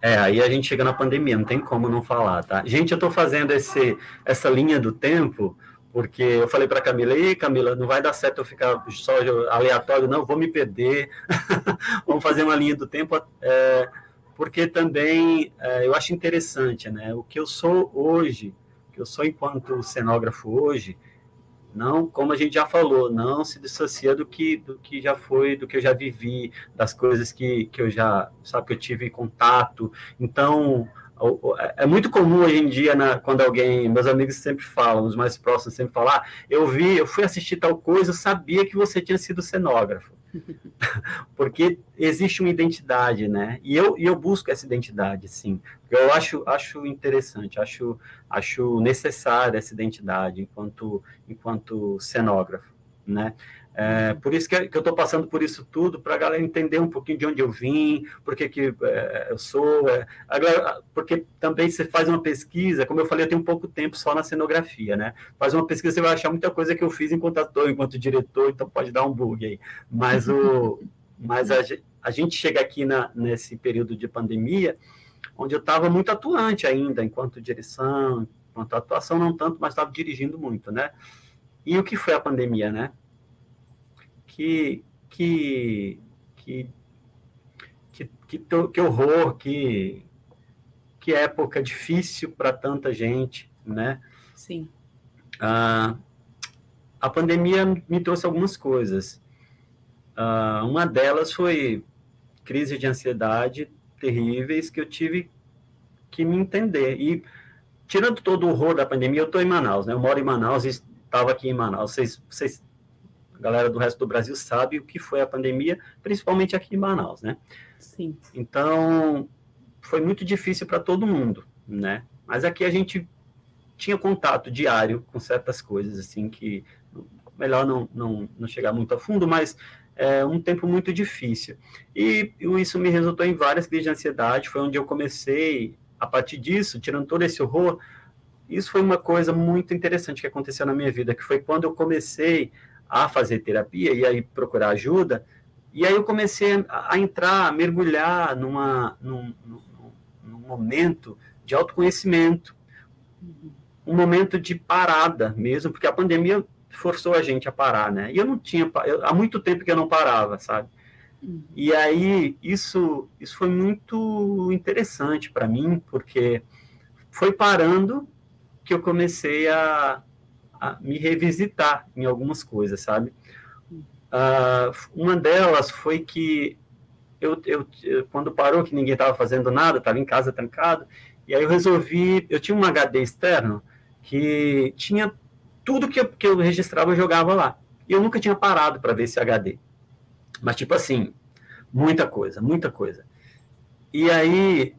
É, aí a gente chega na pandemia, não tem como não falar, tá? Gente, eu estou fazendo esse, essa linha do tempo porque eu falei para Camila, ei, Camila, não vai dar certo eu ficar só aleatório, não, vou me perder, vamos fazer uma linha do tempo. É, porque também é, eu acho interessante, né? O que eu sou hoje, o que eu sou enquanto cenógrafo hoje, não, como a gente já falou, não se dissocia do que do que já foi, do que eu já vivi, das coisas que, que eu já, sabe, que eu tive contato. Então, é, é muito comum hoje em dia, na, quando alguém, meus amigos sempre falam, os mais próximos sempre falam, ah, eu vi, eu fui assistir tal coisa, eu sabia que você tinha sido cenógrafo. porque existe uma identidade, né? E eu, e eu busco essa identidade, sim. Eu acho, acho interessante, acho, acho necessária essa identidade enquanto, enquanto cenógrafo, né? É, por isso que, que eu estou passando por isso tudo, para a galera entender um pouquinho de onde eu vim, por que, que é, eu sou. É, galera, porque também você faz uma pesquisa, como eu falei, eu tenho pouco tempo só na cenografia, né? Faz uma pesquisa, você vai achar muita coisa que eu fiz enquanto ator, enquanto diretor, então pode dar um bug aí. Mas, o, mas a, a gente chega aqui na, nesse período de pandemia, onde eu estava muito atuante ainda, enquanto direção, enquanto atuação, não tanto, mas estava dirigindo muito, né? E o que foi a pandemia, né? Que que que que, que, que horror, que que época difícil para tanta gente, né? Sim. Ah, a pandemia me trouxe algumas coisas. Ah, uma delas foi crise de ansiedade terríveis que eu tive que me entender. E tirando todo o horror da pandemia, eu estou em Manaus, né? Eu moro em Manaus e estava aqui em Manaus. Vocês, vocês a galera do resto do Brasil sabe o que foi a pandemia, principalmente aqui em Manaus, né? Sim. Então, foi muito difícil para todo mundo, né? Mas aqui a gente tinha contato diário com certas coisas, assim, que melhor não, não, não chegar muito a fundo, mas é um tempo muito difícil. E isso me resultou em várias crises de ansiedade, foi onde eu comecei, a partir disso, tirando todo esse horror, isso foi uma coisa muito interessante que aconteceu na minha vida, que foi quando eu comecei a fazer terapia e aí procurar ajuda, e aí eu comecei a, entrar, a mergulhar numa, num, num, num momento de autoconhecimento, um momento de parada mesmo, porque a pandemia forçou a gente a parar, né? E eu não tinha, eu, há muito tempo que eu não parava, sabe? E aí isso isso foi muito interessante para mim, porque foi parando que eu comecei a, a me revisitar em algumas coisas, sabe? Uh, uma delas foi que eu, eu, quando parou que ninguém estava fazendo nada, estava em casa trancado, e aí eu resolvi, eu tinha um HD externo que tinha tudo que eu, que eu registrava eu jogava lá. E eu nunca tinha parado para ver esse HD. Mas, tipo assim, muita coisa, muita coisa. E aí,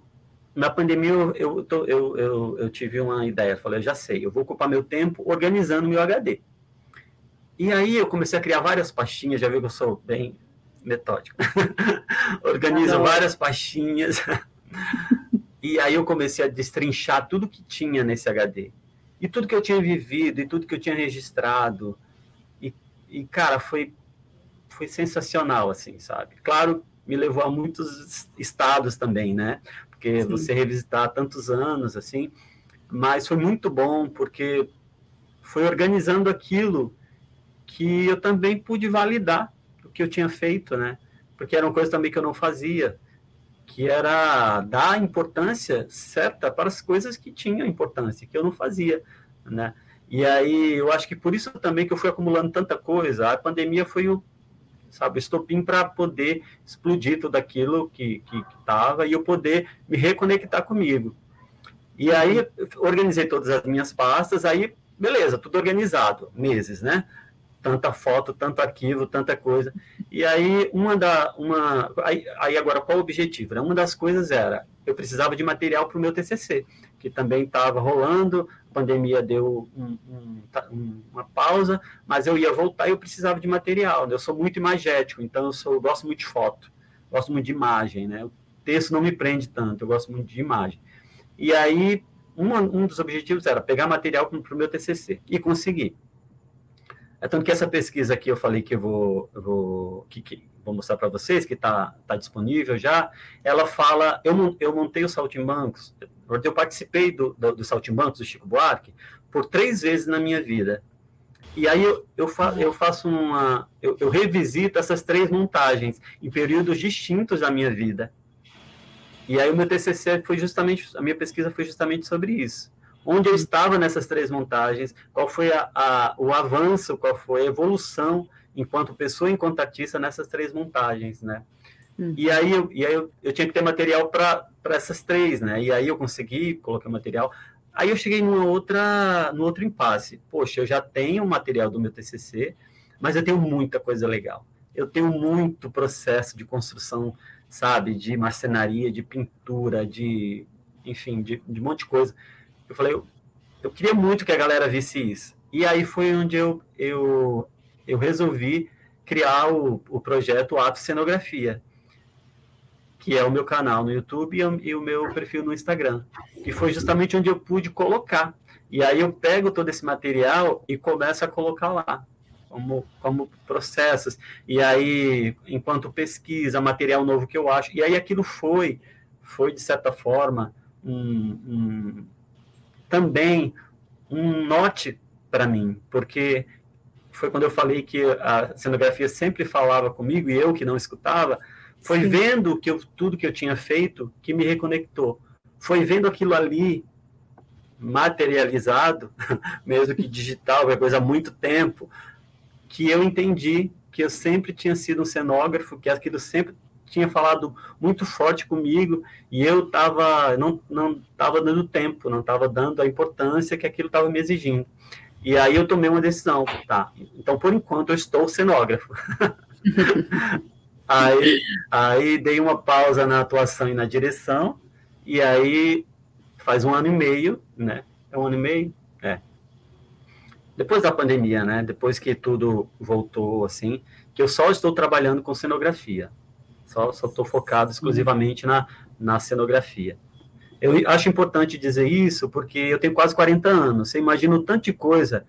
na pandemia, eu, eu, eu, eu, eu tive uma ideia. Falei, já sei, eu vou ocupar meu tempo organizando meu HD. E aí, eu comecei a criar várias pastinhas. Já viu que eu sou bem metódico. Organizo várias pastinhas. e aí, eu comecei a destrinchar tudo que tinha nesse HD e tudo que eu tinha vivido, e tudo que eu tinha registrado. E, e cara, foi, foi sensacional, assim, sabe? Claro, me levou a muitos estados também, né? Porque Sim. você revisitar tantos anos, assim, mas foi muito bom, porque foi organizando aquilo que eu também pude validar o que eu tinha feito, né? Porque era uma coisa também que eu não fazia que era dar importância certa para as coisas que tinham importância, que eu não fazia, né? E aí eu acho que por isso também que eu fui acumulando tanta coisa. A pandemia foi o, sabe, estopim para poder explodir tudo aquilo que estava e eu poder me reconectar comigo. E aí organizei todas as minhas pastas, aí beleza, tudo organizado, meses, né? tanta foto, tanto arquivo, tanta coisa. E aí, uma da. Uma, aí, aí agora, qual o objetivo? Né? Uma das coisas era, eu precisava de material para o meu TCC, que também estava rolando, pandemia deu um, um, um, uma pausa, mas eu ia voltar e eu precisava de material. Eu sou muito imagético, então eu, sou, eu gosto muito de foto, gosto muito de imagem, né? O texto não me prende tanto, eu gosto muito de imagem. E aí, uma, um dos objetivos era pegar material para o meu TCC, e consegui. É tanto que essa pesquisa aqui eu falei que eu vou, eu vou, que, que, vou mostrar para vocês, que está tá disponível já, ela fala, eu, eu montei o Saltimbancos, eu participei do, do, do Saltimbancos, do Chico Buarque, por três vezes na minha vida. E aí eu, eu, fa, eu faço uma, eu, eu revisito essas três montagens em períodos distintos da minha vida. E aí o meu TCC foi justamente, a minha pesquisa foi justamente sobre isso onde eu estava nessas três montagens, qual foi a, a, o avanço, qual foi a evolução enquanto pessoa, enquanto artista nessas três montagens, né? Uhum. E aí, eu, e aí eu, eu tinha que ter material para essas três, né? E aí eu consegui colocar material. Aí eu cheguei numa outra, no outro impasse. Poxa, eu já tenho material do meu TCC, mas eu tenho muita coisa legal. Eu tenho muito processo de construção, sabe, de marcenaria, de pintura, de, enfim, de, de um monte de coisa eu falei, eu, eu queria muito que a galera visse isso. E aí foi onde eu, eu, eu resolvi criar o, o projeto Ato Cenografia, que é o meu canal no YouTube e, e o meu perfil no Instagram, que foi justamente onde eu pude colocar. E aí eu pego todo esse material e começo a colocar lá, como, como processos. E aí, enquanto pesquisa, material novo que eu acho. E aí aquilo foi, foi de certa forma, um, um também um note para mim, porque foi quando eu falei que a cenografia sempre falava comigo e eu que não escutava, foi Sim. vendo que eu, tudo que eu tinha feito que me reconectou. Foi vendo aquilo ali materializado, mesmo que digital, é coisa há muito tempo, que eu entendi que eu sempre tinha sido um cenógrafo, que aquilo sempre tinha falado muito forte comigo e eu tava não não estava dando tempo, não estava dando a importância que aquilo estava me exigindo. E aí eu tomei uma decisão, tá? Então, por enquanto, eu estou cenógrafo. aí, aí dei uma pausa na atuação e na direção, e aí faz um ano e meio, né? É um ano e meio? É. Depois da pandemia, né? Depois que tudo voltou, assim, que eu só estou trabalhando com cenografia. Só estou focado exclusivamente na, na cenografia. Eu acho importante dizer isso porque eu tenho quase 40 anos. Você imagina o tanto de coisa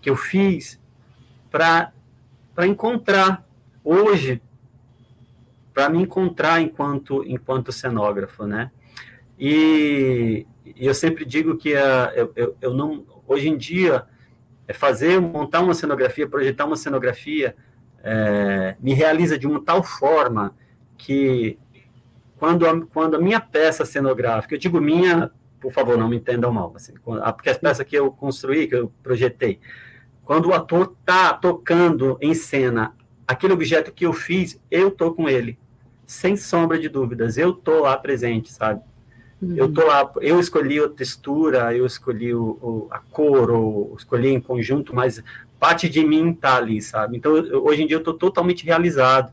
que eu fiz para encontrar hoje, para me encontrar enquanto, enquanto cenógrafo, né? E, e eu sempre digo que uh, eu, eu, eu, não, hoje em dia, é fazer, montar uma cenografia, projetar uma cenografia, é, me realiza de uma tal forma que quando a, quando a minha peça cenográfica, eu digo minha, por favor, não me entendam mal, assim, porque as peças que eu construí, que eu projetei, quando o ator está tocando em cena aquele objeto que eu fiz, eu tô com ele, sem sombra de dúvidas, eu tô lá presente, sabe? Uhum. Eu tô lá, eu escolhi a textura, eu escolhi o, o, a cor, ou escolhi em conjunto, mas parte de mim tá ali, sabe? Então, eu, hoje em dia eu tô totalmente realizado.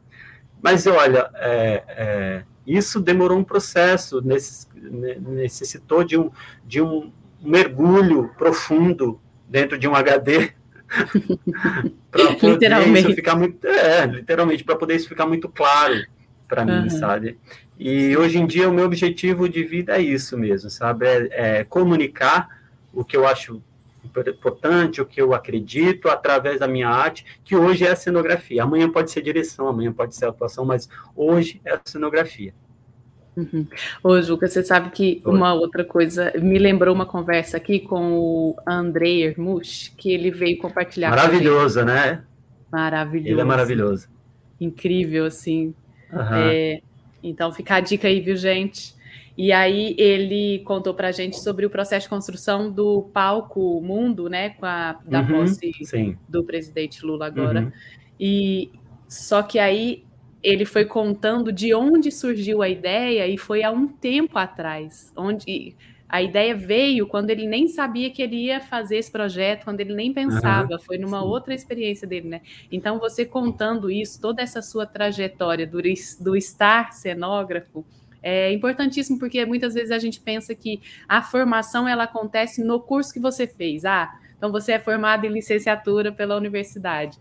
Mas olha, é, é, isso demorou um processo, necessitou de um, de um mergulho profundo dentro de um HD para poder isso ficar muito, é, literalmente para poder isso ficar muito claro para uhum. mim, sabe? E hoje em dia o meu objetivo de vida é isso mesmo, sabe? É, é comunicar o que eu acho importante, o que eu acredito através da minha arte, que hoje é a cenografia. Amanhã pode ser direção, amanhã pode ser atuação, mas hoje é a cenografia. Uhum. Ô, Juca, você sabe que Oi. uma outra coisa me lembrou uma conversa aqui com o Andrei Ermush, que ele veio compartilhar. Maravilhoso, né? Maravilhoso. Ele é maravilhoso. Incrível, assim. Uhum. É, então fica a dica aí, viu, gente? E aí ele contou para a gente sobre o processo de construção do palco Mundo, né, com a da uhum, posse sim. do presidente Lula agora. Uhum. E só que aí ele foi contando de onde surgiu a ideia e foi há um tempo atrás, onde a ideia veio quando ele nem sabia que ele ia fazer esse projeto, quando ele nem pensava, uhum, foi numa sim. outra experiência dele, né? Então, você contando isso, toda essa sua trajetória do, do estar cenógrafo, é importantíssimo porque muitas vezes a gente pensa que a formação ela acontece no curso que você fez. Ah, então você é formado em licenciatura pela universidade.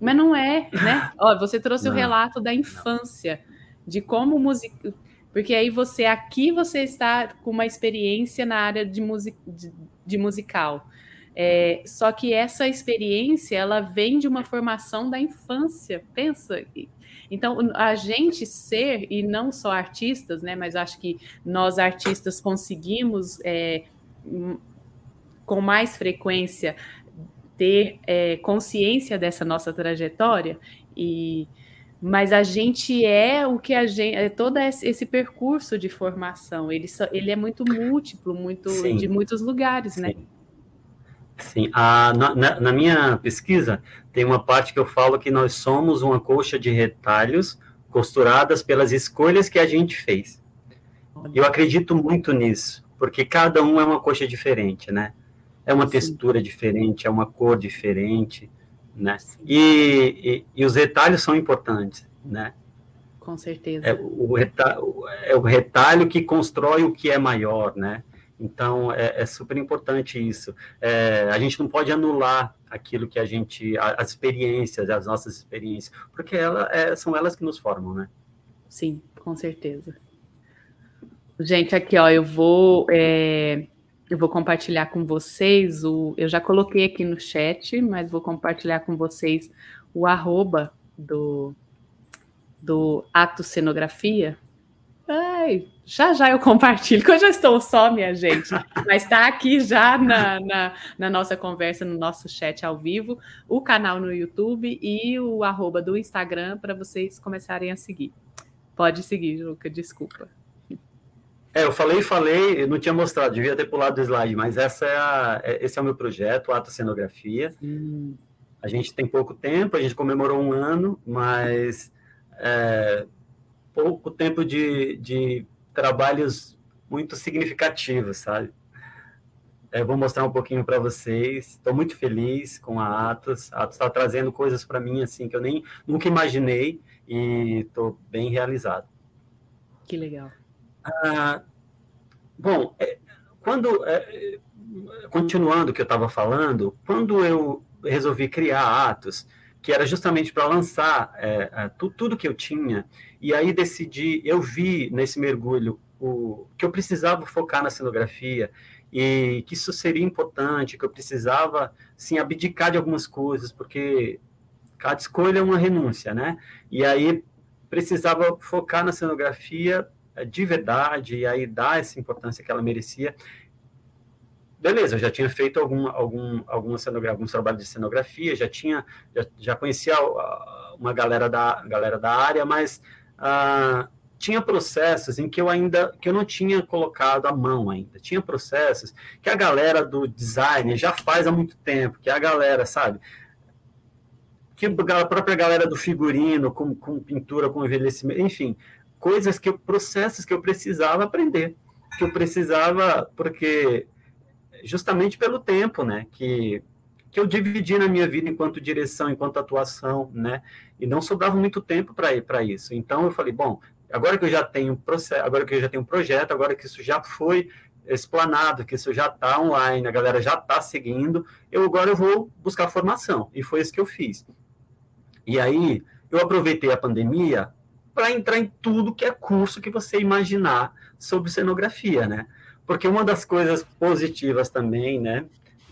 Mas não é, né? Ó, você trouxe não, o relato da infância, de como música. Porque aí você, aqui você está com uma experiência na área de, music, de, de musical. É, só que essa experiência, ela vem de uma formação da infância. Pensa. Então, a gente ser, e não só artistas, né? Mas acho que nós artistas conseguimos. É, com mais frequência ter é, consciência dessa nossa trajetória e mas a gente é o que a gente é todo esse percurso de formação ele ele é muito múltiplo muito Sim. de muitos lugares né? Sim. né Sim, a, na, na, minha pesquisa tem uma parte que eu falo que nós somos uma coxa de retalhos costuradas pelas escolhas que a gente fez. Eu acredito muito nisso, porque cada um é uma coxa diferente, né? É uma Sim. textura diferente, é uma cor diferente, né? E, e, e, os retalhos são importantes, né? Com certeza. É o, retalho, é o retalho que constrói o que é maior, né? Então, é, é super importante isso. É, a gente não pode anular aquilo que a gente, as experiências, as nossas experiências, porque ela, é, são elas que nos formam, né? Sim, com certeza. Gente, aqui, ó, eu vou é, eu vou compartilhar com vocês o. Eu já coloquei aqui no chat, mas vou compartilhar com vocês o arroba do, do Ato Cenografia. Ai, já já eu compartilho, que eu já estou só, minha gente. Mas está aqui já na, na, na, nossa conversa, no nosso chat ao vivo, o canal no YouTube e o arroba do Instagram para vocês começarem a seguir. Pode seguir, Luca, desculpa. É, eu falei, falei, não tinha mostrado, devia ter pulado o slide, mas essa é a, é, esse é o meu projeto, Ato Cenografia. Hum. A gente tem pouco tempo, a gente comemorou um ano, mas é, pouco tempo de, de trabalhos muito significativos, sabe? é, vou mostrar um pouquinho para vocês. Estou muito feliz com a Atos. A Atos está trazendo coisas para mim assim que eu nem nunca imaginei e estou bem realizado. Que legal. Ah, bom, é, quando é, continuando o que eu estava falando, quando eu resolvi criar Atos, que era justamente para lançar é, é, tu, tudo que eu tinha, e aí decidi, eu vi nesse mergulho o que eu precisava focar na cenografia e que isso seria importante, que eu precisava, sim, abdicar de algumas coisas, porque cada escolha é uma renúncia, né? E aí precisava focar na cenografia de verdade e aí dar essa importância que ela merecia. Beleza, eu já tinha feito algum, algum, alguns trabalhos de cenografia, já tinha, já, já conhecia uma galera da, galera da área, mas uh, tinha processos em que eu ainda que eu não tinha colocado a mão ainda. Tinha processos que a galera do design já faz há muito tempo, que a galera, sabe? Que a própria galera do figurino, com, com pintura, com envelhecimento, enfim, coisas que eu, processos que eu precisava aprender, que eu precisava, porque justamente pelo tempo, né, que que eu dividi na minha vida enquanto direção, enquanto atuação, né? E não sobrava muito tempo para ir para isso. Então eu falei, bom, Agora que eu já tenho processo, agora que eu já tenho um projeto, agora que isso já foi explanado, que isso já está online, a galera já está seguindo, eu agora eu vou buscar formação. E foi isso que eu fiz. E aí eu aproveitei a pandemia para entrar em tudo que é curso que você imaginar sobre cenografia, né? Porque uma das coisas positivas também, né,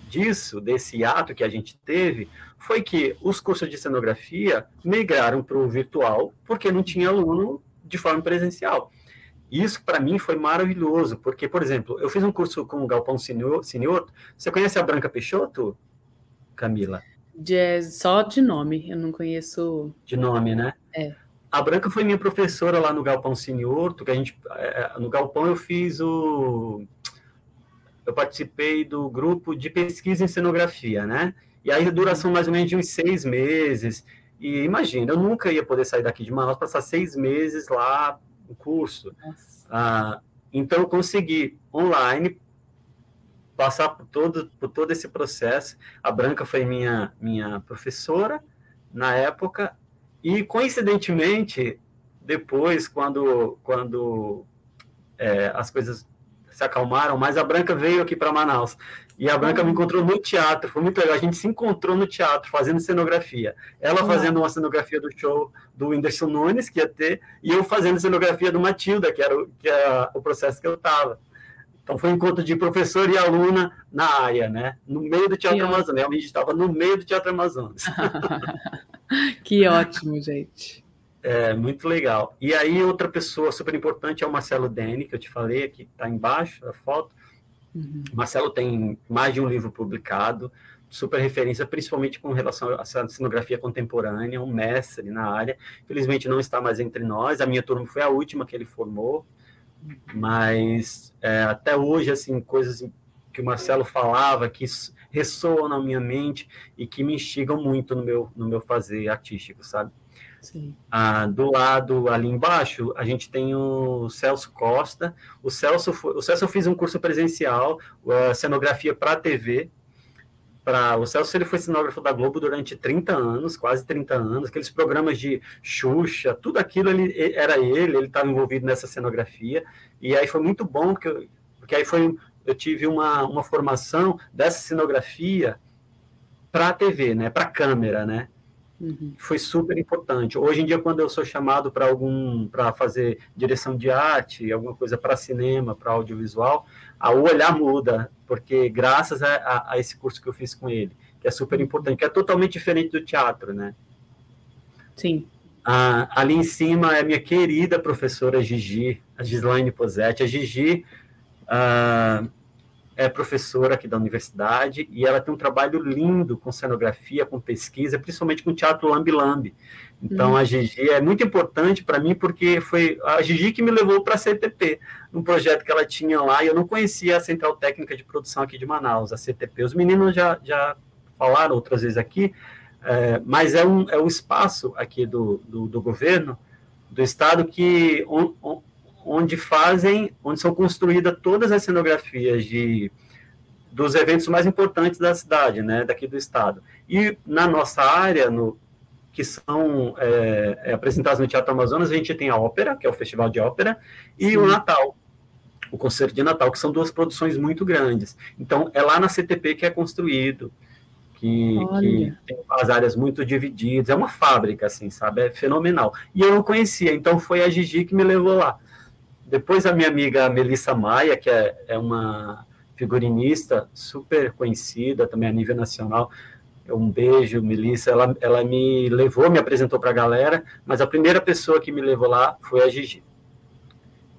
disso, desse ato que a gente teve, foi que os cursos de cenografia migraram para o virtual, porque não tinha aluno de forma presencial. Isso, para mim, foi maravilhoso, porque, por exemplo, eu fiz um curso com o Galpão Sinioto. Você conhece a Branca Peixoto, Camila? De, só de nome, eu não conheço. De nome, né? É. A Branca foi minha professora lá no Galpão Sinioto, que a gente. É, no Galpão eu fiz o. Eu participei do grupo de pesquisa em cenografia, né? E aí a duração mais ou menos de uns seis meses. E imagina, eu nunca ia poder sair daqui de Manaus, passar seis meses lá no curso. Ah, então, eu consegui online passar por todo, por todo esse processo. A Branca foi minha, minha professora na época, e coincidentemente, depois, quando, quando é, as coisas se acalmaram, mas a Branca veio aqui para Manaus. E a Branca me encontrou no teatro, foi muito legal. A gente se encontrou no teatro, fazendo cenografia. Ela uhum. fazendo uma cenografia do show do Whindersson Nunes, que ia ter, e eu fazendo cenografia do Matilda, que era o, que era o processo que eu estava. Então foi um encontro de professor e aluna na área, né? No meio do Teatro Amazonas. Realmente estava no meio do Teatro Amazonas. que ótimo, gente. É, muito legal. E aí, outra pessoa super importante é o Marcelo Dene, que eu te falei aqui, está embaixo a foto. Uhum. Marcelo tem mais de um livro publicado, super referência, principalmente com relação à cenografia contemporânea, um mestre na área. Infelizmente não está mais entre nós. A minha turma foi a última que ele formou, mas é, até hoje, assim, coisas que o Marcelo falava que ressoam na minha mente e que me instigam muito no meu, no meu fazer artístico, sabe? Ah, do lado ali embaixo, a gente tem o Celso Costa. O Celso, o Celso eu fiz um curso presencial, a cenografia para TV. Pra, o Celso ele foi cenógrafo da Globo durante 30 anos, quase 30 anos, aqueles programas de Xuxa, tudo aquilo ele, era ele, ele estava envolvido nessa cenografia. E aí foi muito bom, porque, porque aí foi, eu tive uma, uma formação dessa cenografia para a TV, né, para a câmera, né? Uhum. Foi super importante. Hoje em dia, quando eu sou chamado para algum, para fazer direção de arte, alguma coisa para cinema, para audiovisual, a, o olhar muda, porque graças a, a, a, esse curso que eu fiz com ele, que é super importante, que é totalmente diferente do teatro, né? Sim. Ah, ali em cima é minha querida professora Gigi, a Gislaine Posetti. A Gigi, ah, é professora aqui da universidade e ela tem um trabalho lindo com cenografia, com pesquisa, principalmente com teatro Lambi Lambi. Então, uhum. a Gigi é muito importante para mim porque foi a Gigi que me levou para a CTP, num projeto que ela tinha lá, e eu não conhecia a Central Técnica de Produção aqui de Manaus, a CTP. Os meninos já, já falaram outras vezes aqui, é, mas é um, é um espaço aqui do, do, do governo, do Estado, que on, on, onde fazem, onde são construídas todas as cenografias de, dos eventos mais importantes da cidade, né, daqui do estado. E na nossa área, no, que são é, é, apresentados no Teatro Amazonas, a gente tem a ópera, que é o Festival de Ópera, e Sim. o Natal, o Concerto de Natal, que são duas produções muito grandes. Então, é lá na CTP que é construído, que, que, tem as áreas muito divididas, é uma fábrica, assim, sabe? É fenomenal. E eu não conhecia, então foi a Gigi que me levou lá. Depois a minha amiga Melissa Maia, que é, é uma figurinista super conhecida também a nível nacional, um beijo, Melissa, ela, ela me levou, me apresentou para a galera, mas a primeira pessoa que me levou lá foi a Gigi.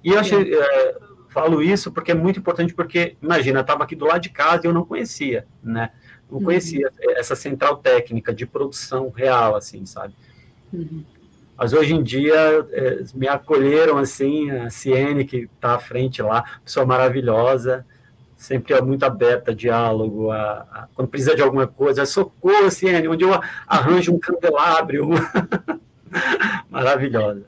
E eu achei, é, falo isso porque é muito importante, porque, imagina, estava aqui do lado de casa e eu não conhecia, né? Não uhum. conhecia essa central técnica de produção real, assim, sabe? Uhum. Mas hoje em dia é, me acolheram assim, a Ciene, que está à frente lá, pessoa maravilhosa, sempre é muito aberta a diálogo, a, a, quando precisa de alguma coisa, socorro, Ciene, onde eu arranjo um candelabro. maravilhosa.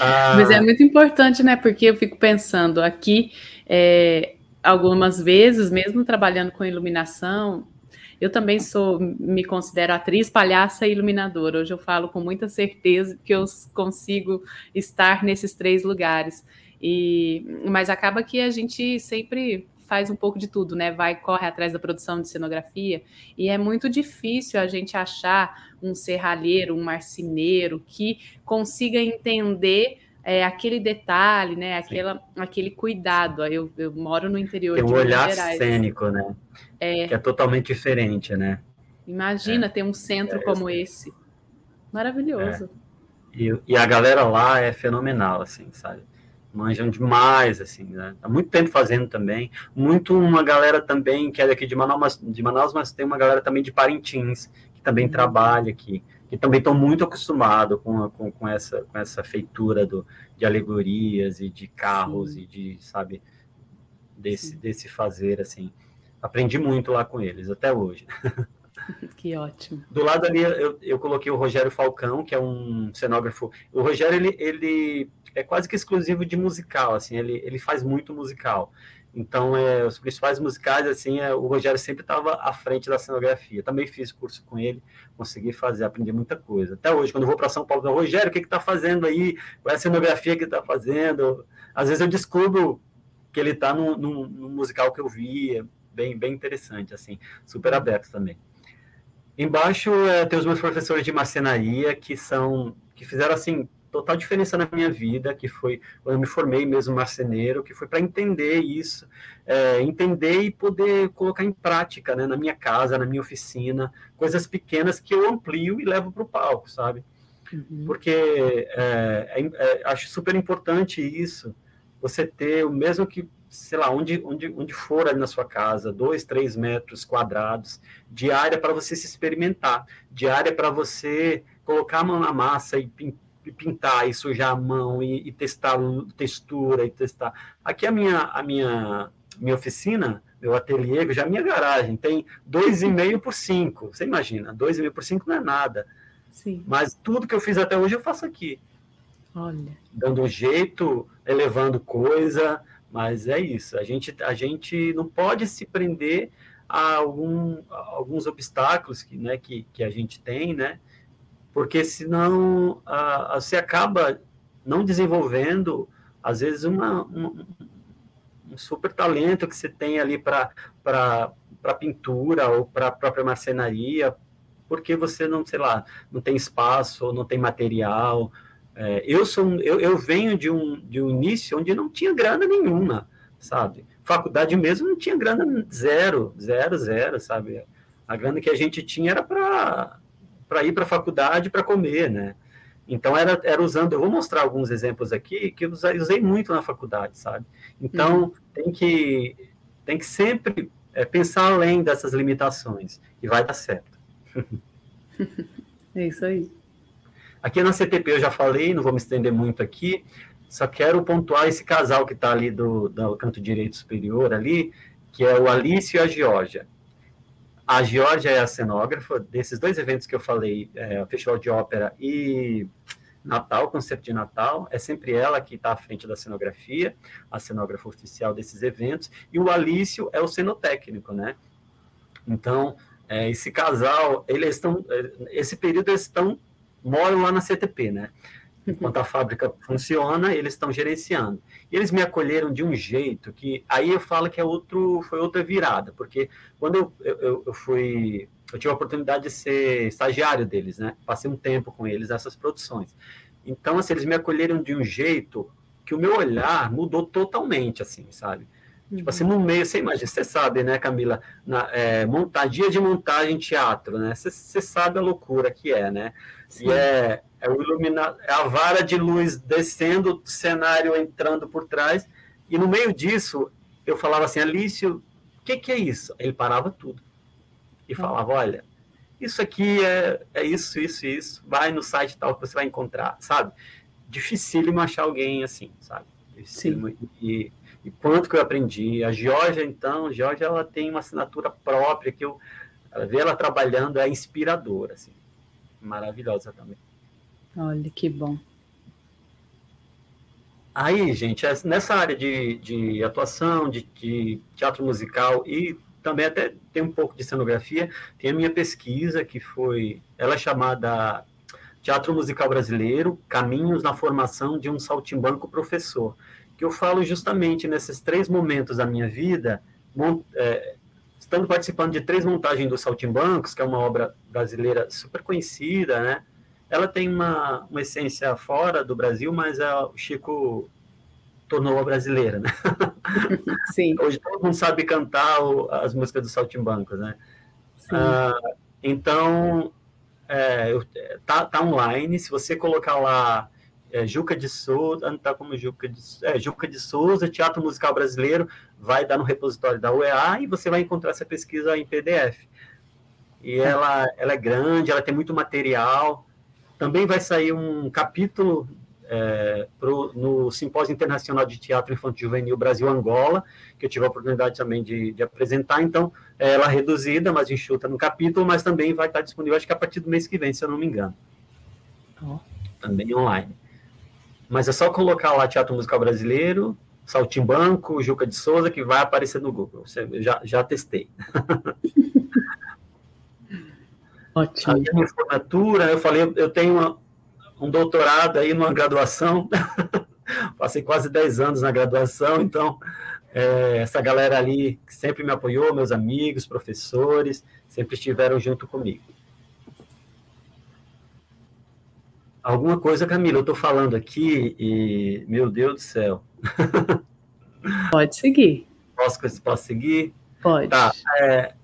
Ah, Mas é muito importante, né? Porque eu fico pensando aqui, é, algumas vezes, mesmo trabalhando com iluminação, eu também sou, me considero atriz, palhaça e iluminadora. Hoje eu falo com muita certeza que eu consigo estar nesses três lugares. E, mas acaba que a gente sempre faz um pouco de tudo, né? Vai, corre atrás da produção de cenografia, e é muito difícil a gente achar um serralheiro, um marceneiro que consiga entender é, aquele detalhe, né? Aquela, aquele cuidado. Eu, eu moro no interior Tem um de Minas olhar Gerais. cênico, né? É, que é totalmente diferente, né? Imagina é. ter um centro é, como esse. Maravilhoso. É. E, e, a galera lá é fenomenal, assim, sabe? Manjam demais, assim, né? Há muito tempo fazendo também. Muito uma galera também que é daqui de Manaus, de Manaus mas tem uma galera também de Parintins, que também uhum. trabalha aqui que também estão muito acostumados com, com, com, essa, com essa feitura do, de alegorias e de carros Sim. e de, sabe, desse, desse fazer, assim. Aprendi muito lá com eles, até hoje. Que ótimo. Do lado ali, eu, eu coloquei o Rogério Falcão, que é um cenógrafo. O Rogério, ele, ele é quase que exclusivo de musical, assim, ele, ele faz muito musical. Então, é, os principais musicais, assim, é, o Rogério sempre estava à frente da cenografia. Também fiz curso com ele, consegui fazer, aprendi muita coisa. Até hoje, quando eu vou para São Paulo, eu Rogério, o que está fazendo aí? Qual é a cenografia que está fazendo? Às vezes eu descubro que ele está no, no, musical que eu vi, é bem, bem interessante, assim, super aberto também. Embaixo é, tem os meus professores de marcenaria, que são, que fizeram, assim, total diferença na minha vida, que foi quando eu me formei mesmo marceneiro, que foi para entender isso, é, entender e poder colocar em prática, né, na minha casa, na minha oficina, coisas pequenas que eu amplio e levo para o palco, sabe? Uhum. Porque é, é, é, acho super importante isso, você ter, o mesmo que, sei lá, onde, onde, onde for ali na sua casa, dois, três metros quadrados de área para você se experimentar, de área para você colocar a mão na massa e pintar e sujar a mão e, e, testar textura e testar. Aqui a minha a minha minha oficina, meu ateliê, já a minha garagem tem dois e meio por cinco. Você imagina, dois e meio por cinco não é nada. Sim. Mas tudo que eu fiz até hoje eu faço aqui. Olha. Dando um jeito, elevando coisa, mas é isso. A gente a gente não pode se prender a, algum, a alguns obstáculos que, né, que, que a gente tem, né? porque senão a, a, você acaba não desenvolvendo, às vezes, uma, um, um super talento que você tem ali para pintura ou para a própria marcenaria, porque você não, sei lá, não tem espaço não tem material. É, eu sou eu, eu venho de um, de um início onde não tinha grana nenhuma, sabe? Faculdade mesmo não tinha grana zero, zero, zero, sabe? A grana que a gente tinha era para para ir para a faculdade para comer, né? Então era, era usando, eu vou mostrar alguns exemplos aqui que eu usei muito na faculdade, sabe? Então uhum. tem que tem que sempre é, pensar além dessas limitações e vai dar certo. é isso aí. Aqui na CTP eu já falei, não vou me estender muito aqui, só quero pontuar esse casal que está ali do, do canto direito superior ali, que é o Alice e a Georgia. A Georgia é a cenógrafa desses dois eventos que eu falei, é, Festival de Ópera e Natal, concerto de Natal, é sempre ela que está à frente da cenografia, a cenógrafa oficial desses eventos, e o Alício é o cenotécnico, né? Então, é, esse casal, eles estão, é, esse período eles estão, moram lá na CTP, né? Enquanto a fábrica funciona, eles estão gerenciando. E eles me acolheram de um jeito que, aí eu falo que é outro, foi outra virada, porque quando eu, eu, eu fui eu tive a oportunidade de ser estagiário deles, né? Passei um tempo com eles nessas produções. Então, assim, eles me acolheram de um jeito que o meu olhar mudou totalmente, assim, sabe? Uhum. Tipo assim, no meio, você imagina, você sabe, né, Camila, na, é, montar, dia de montagem teatro, né? Você, você sabe a loucura que é, né? Sim. E é, é, o ilumina, é a vara de luz descendo, o cenário entrando por trás, e no meio disso, eu falava assim, Alício, o que, que é isso? Ele parava tudo e falava, olha, isso aqui é, é isso, isso, isso, vai no site tal que você vai encontrar, sabe? Dificílimo achar alguém assim, sabe? Sim. E, e quanto que eu aprendi. A Georgia, então, a Georgia, ela tem uma assinatura própria que eu ver ela trabalhando é inspiradora, assim, maravilhosa também. Olha, que bom. Aí, gente, nessa área de, de atuação, de, de teatro musical e também até tem um pouco de cenografia. Tem a minha pesquisa, que foi, ela é chamada Teatro Musical Brasileiro, Caminhos na Formação de um Saltimbanco Professor, que eu falo justamente nesses três momentos da minha vida, é, estando participando de três montagens dos Saltimbancos, que é uma obra brasileira super conhecida, né? Ela tem uma, uma essência fora do Brasil, mas é, o Chico tornou a brasileira, né? Sim. Hoje todo mundo sabe cantar o, as músicas do Saltimbancos, né? Ah, então, é, tá, tá online, se você colocar lá é, Juca de Souza, tá como Juca de, é, Juca de Souza, Teatro Musical Brasileiro, vai dar no repositório da UEA e você vai encontrar essa pesquisa em PDF. E tá. ela, ela é grande, ela tem muito material. Também vai sair um capítulo é, pro, no Simpósio Internacional de Teatro Infantil Juvenil Brasil-Angola, que eu tive a oportunidade também de, de, apresentar. Então, é ela é reduzida, mas enxuta no capítulo, mas também vai estar disponível, acho que a partir do mês que vem, se eu não me engano. Oh. Também online. Mas é só colocar lá Teatro Musical Brasileiro, Saltimbanco, Juca de Souza, que vai aparecer no Google. Eu já, já testei. Ótimo. A minha formatura, eu falei, eu tenho uma, um doutorado aí numa graduação, passei quase 10 anos na graduação, então é, essa galera ali que sempre me apoiou, meus amigos, professores, sempre estiveram junto comigo. Alguma coisa, Camila, eu estou falando aqui e, meu Deus do céu. Pode seguir. Posso, posso seguir? Pode. Tá, é,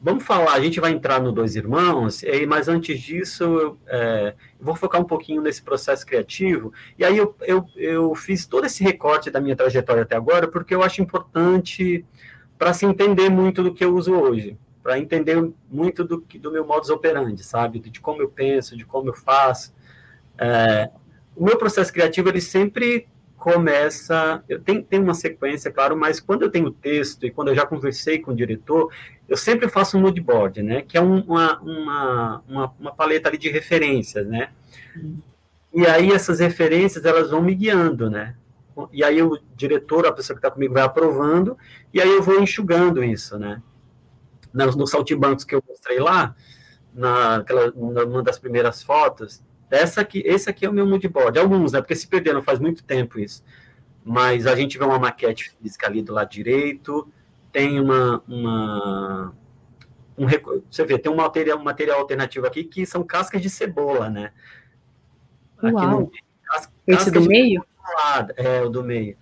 Vamos falar, a gente vai entrar no Dois Irmãos, mas antes disso, eu, é, vou focar um pouquinho nesse processo criativo. E aí eu, eu, eu fiz todo esse recorte da minha trajetória até agora, porque eu acho importante para se entender muito do que eu uso hoje, para entender muito do, do meu modus operandi, sabe? De como eu penso, de como eu faço. É, o meu processo criativo, ele sempre começa. Eu tenho, tenho uma sequência, claro, mas quando eu tenho texto e quando eu já conversei com o diretor, eu sempre faço um mood board, né? Que é um, uma, uma, uma, uma, paleta ali de referências, né? E aí essas referências elas vão me guiando, né? E aí o diretor, a pessoa que está comigo, vai aprovando, e aí eu vou enxugando isso, né? Nos, nos saltimbancos que eu mostrei lá, na, numa das primeiras fotos, essa aqui, esse aqui é o meu moodboard. Alguns, né? Porque se perderam faz muito tempo isso. Mas a gente vê uma maquete física ali do lado direito, tem uma. uma um, você vê, tem um material, um material alternativo aqui que são cascas de cebola, né? Uau. No, cas, esse do meio? É, o do meio.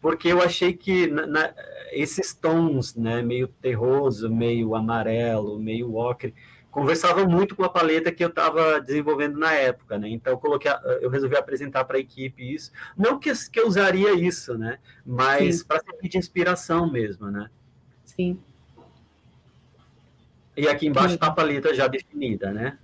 Porque eu achei que na, na, esses tons, né, meio terroso, meio amarelo, meio ocre, conversava muito com a paleta que eu estava desenvolvendo na época, né? Então eu coloquei, eu resolvi apresentar para a equipe isso, não que, que eu usaria isso, né? Mas para servir de inspiração mesmo, né? Sim. E aqui embaixo está a paleta já definida, né?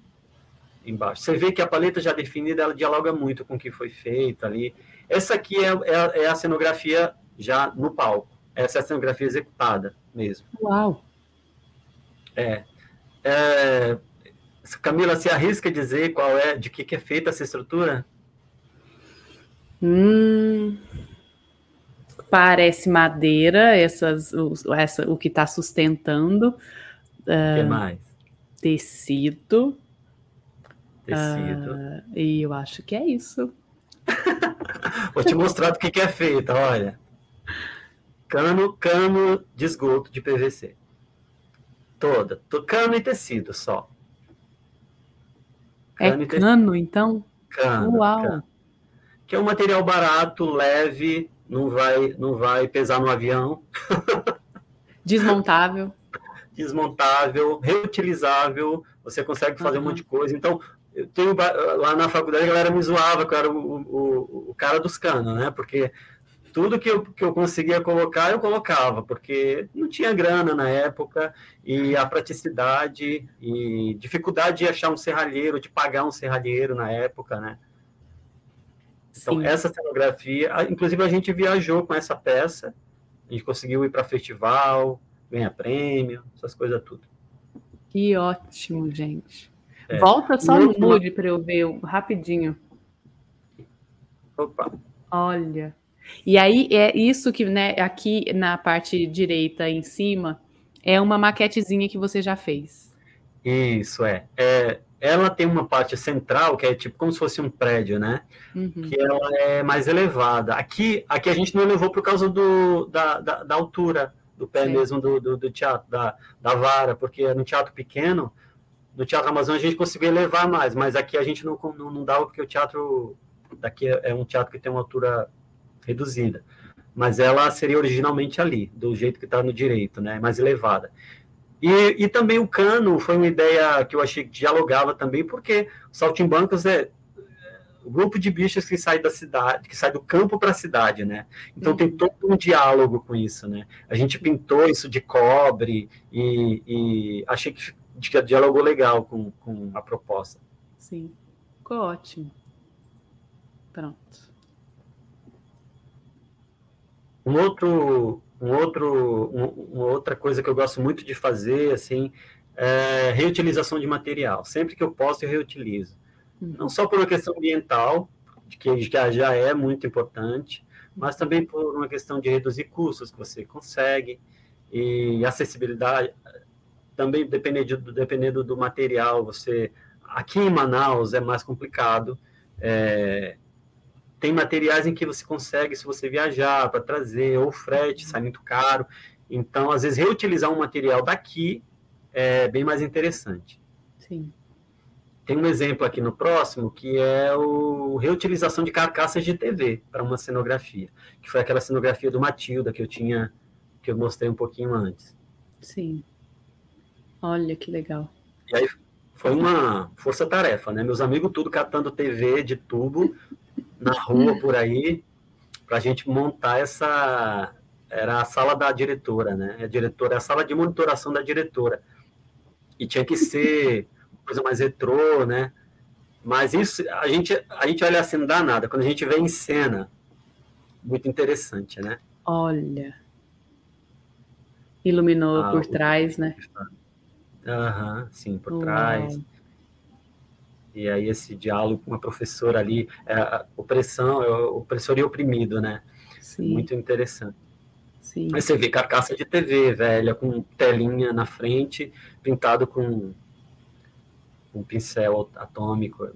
Embaixo. Você vê que a paleta já definida, ela dialoga muito com o que foi feito ali. Essa aqui é, é, é a cenografia já no palco. Essa é a cenografia executada mesmo. Uau! É. É, Camila, se arrisca dizer qual é, de que, que é feita essa estrutura? Hum, parece madeira, essas, o, essa, o que está sustentando. O que uh, mais? Tecido. Tecido. Uh, e eu acho que é isso. Vou te mostrar do que, que é feita, olha. Cano, cano de esgoto de PVC. Toda. Cano e tecido só. Cano é cano, então? Cano. Uau. Cano. Que é um material barato, leve, não vai, não vai pesar no avião. Desmontável. Desmontável, reutilizável, você consegue fazer uhum. um monte de coisa. Então, eu tenho lá na faculdade a galera me zoava que eu era o, o, o cara dos canos, né? Porque tudo que eu, que eu conseguia colocar, eu colocava, porque não tinha grana na época, e a praticidade e dificuldade de achar um serralheiro, de pagar um serralheiro na época, né? Então, Sim. essa cenografia, inclusive a gente viajou com essa peça, a gente conseguiu ir para festival, ganhar prêmio, essas coisas tudo. Que ótimo, gente. É. Volta só no mood para eu ver rapidinho. Opa. Olha. E aí é isso que, né, aqui na parte direita em cima, é uma maquetezinha que você já fez. Isso, é. é ela tem uma parte central, que é tipo como se fosse um prédio, né? Uhum. Que ela é mais elevada. Aqui, aqui a gente não elevou por causa do, da, da, da altura do pé Sim. mesmo do, do, do, teatro, da, da vara, porque no teatro pequeno, no Teatro Amazônia a gente conseguiu elevar mais, mas aqui a gente não, não, não dava porque o teatro daqui é, é um teatro que tem uma altura reduzida. Mas ela seria originalmente ali, do jeito que está no direito, né? Mais elevada. E, e também o cano foi uma ideia que eu achei que dialogava também, porque o saltimbancos é, é o grupo de bichos que sai da cidade, que sai do campo para a cidade, né? Então uhum. tem todo um diálogo com isso, né? A gente pintou isso de cobre e, e achei que, que dialogou legal com, com a proposta. Sim, ficou ótimo. Pronto. Um outro um outro, um, uma outra coisa que eu gosto muito de fazer, assim, é reutilização de material. Sempre que eu posso, eu reutilizo. Uhum. Não só por uma questão ambiental, que já é muito importante, mas também por uma questão de reduzir custos que você consegue e acessibilidade. Também dependendo, dependendo do material, você aqui em Manaus é mais complicado. É, tem materiais em que você consegue, se você viajar para trazer, ou frete sai muito caro. Então, às vezes, reutilizar um material daqui é bem mais interessante. Sim. Tem um exemplo aqui no próximo, que é o reutilização de carcaças de TV para uma cenografia, que foi aquela cenografia do Matilda que eu tinha, que eu mostrei um pouquinho antes. Sim. Olha que legal. E aí foi uma força-tarefa, né? Meus amigos tudo catando TV de tubo, na rua por aí para a gente montar essa era a sala da diretora, né? A diretora, a sala de monitoração da diretora. E tinha que ser coisa mais retrô, né? Mas isso a gente a gente olha assim não dá nada. Quando a gente vê em cena, muito interessante, né? Olha. Iluminou ah, por trás, né? Aham, sim, por Uau. trás e aí esse diálogo com a professora ali, é, opressão, é, opressor e oprimido, né? Sim. Muito interessante. Sim. Aí você vê carcaça de TV velha, com telinha na frente, pintado com um pincel atômico.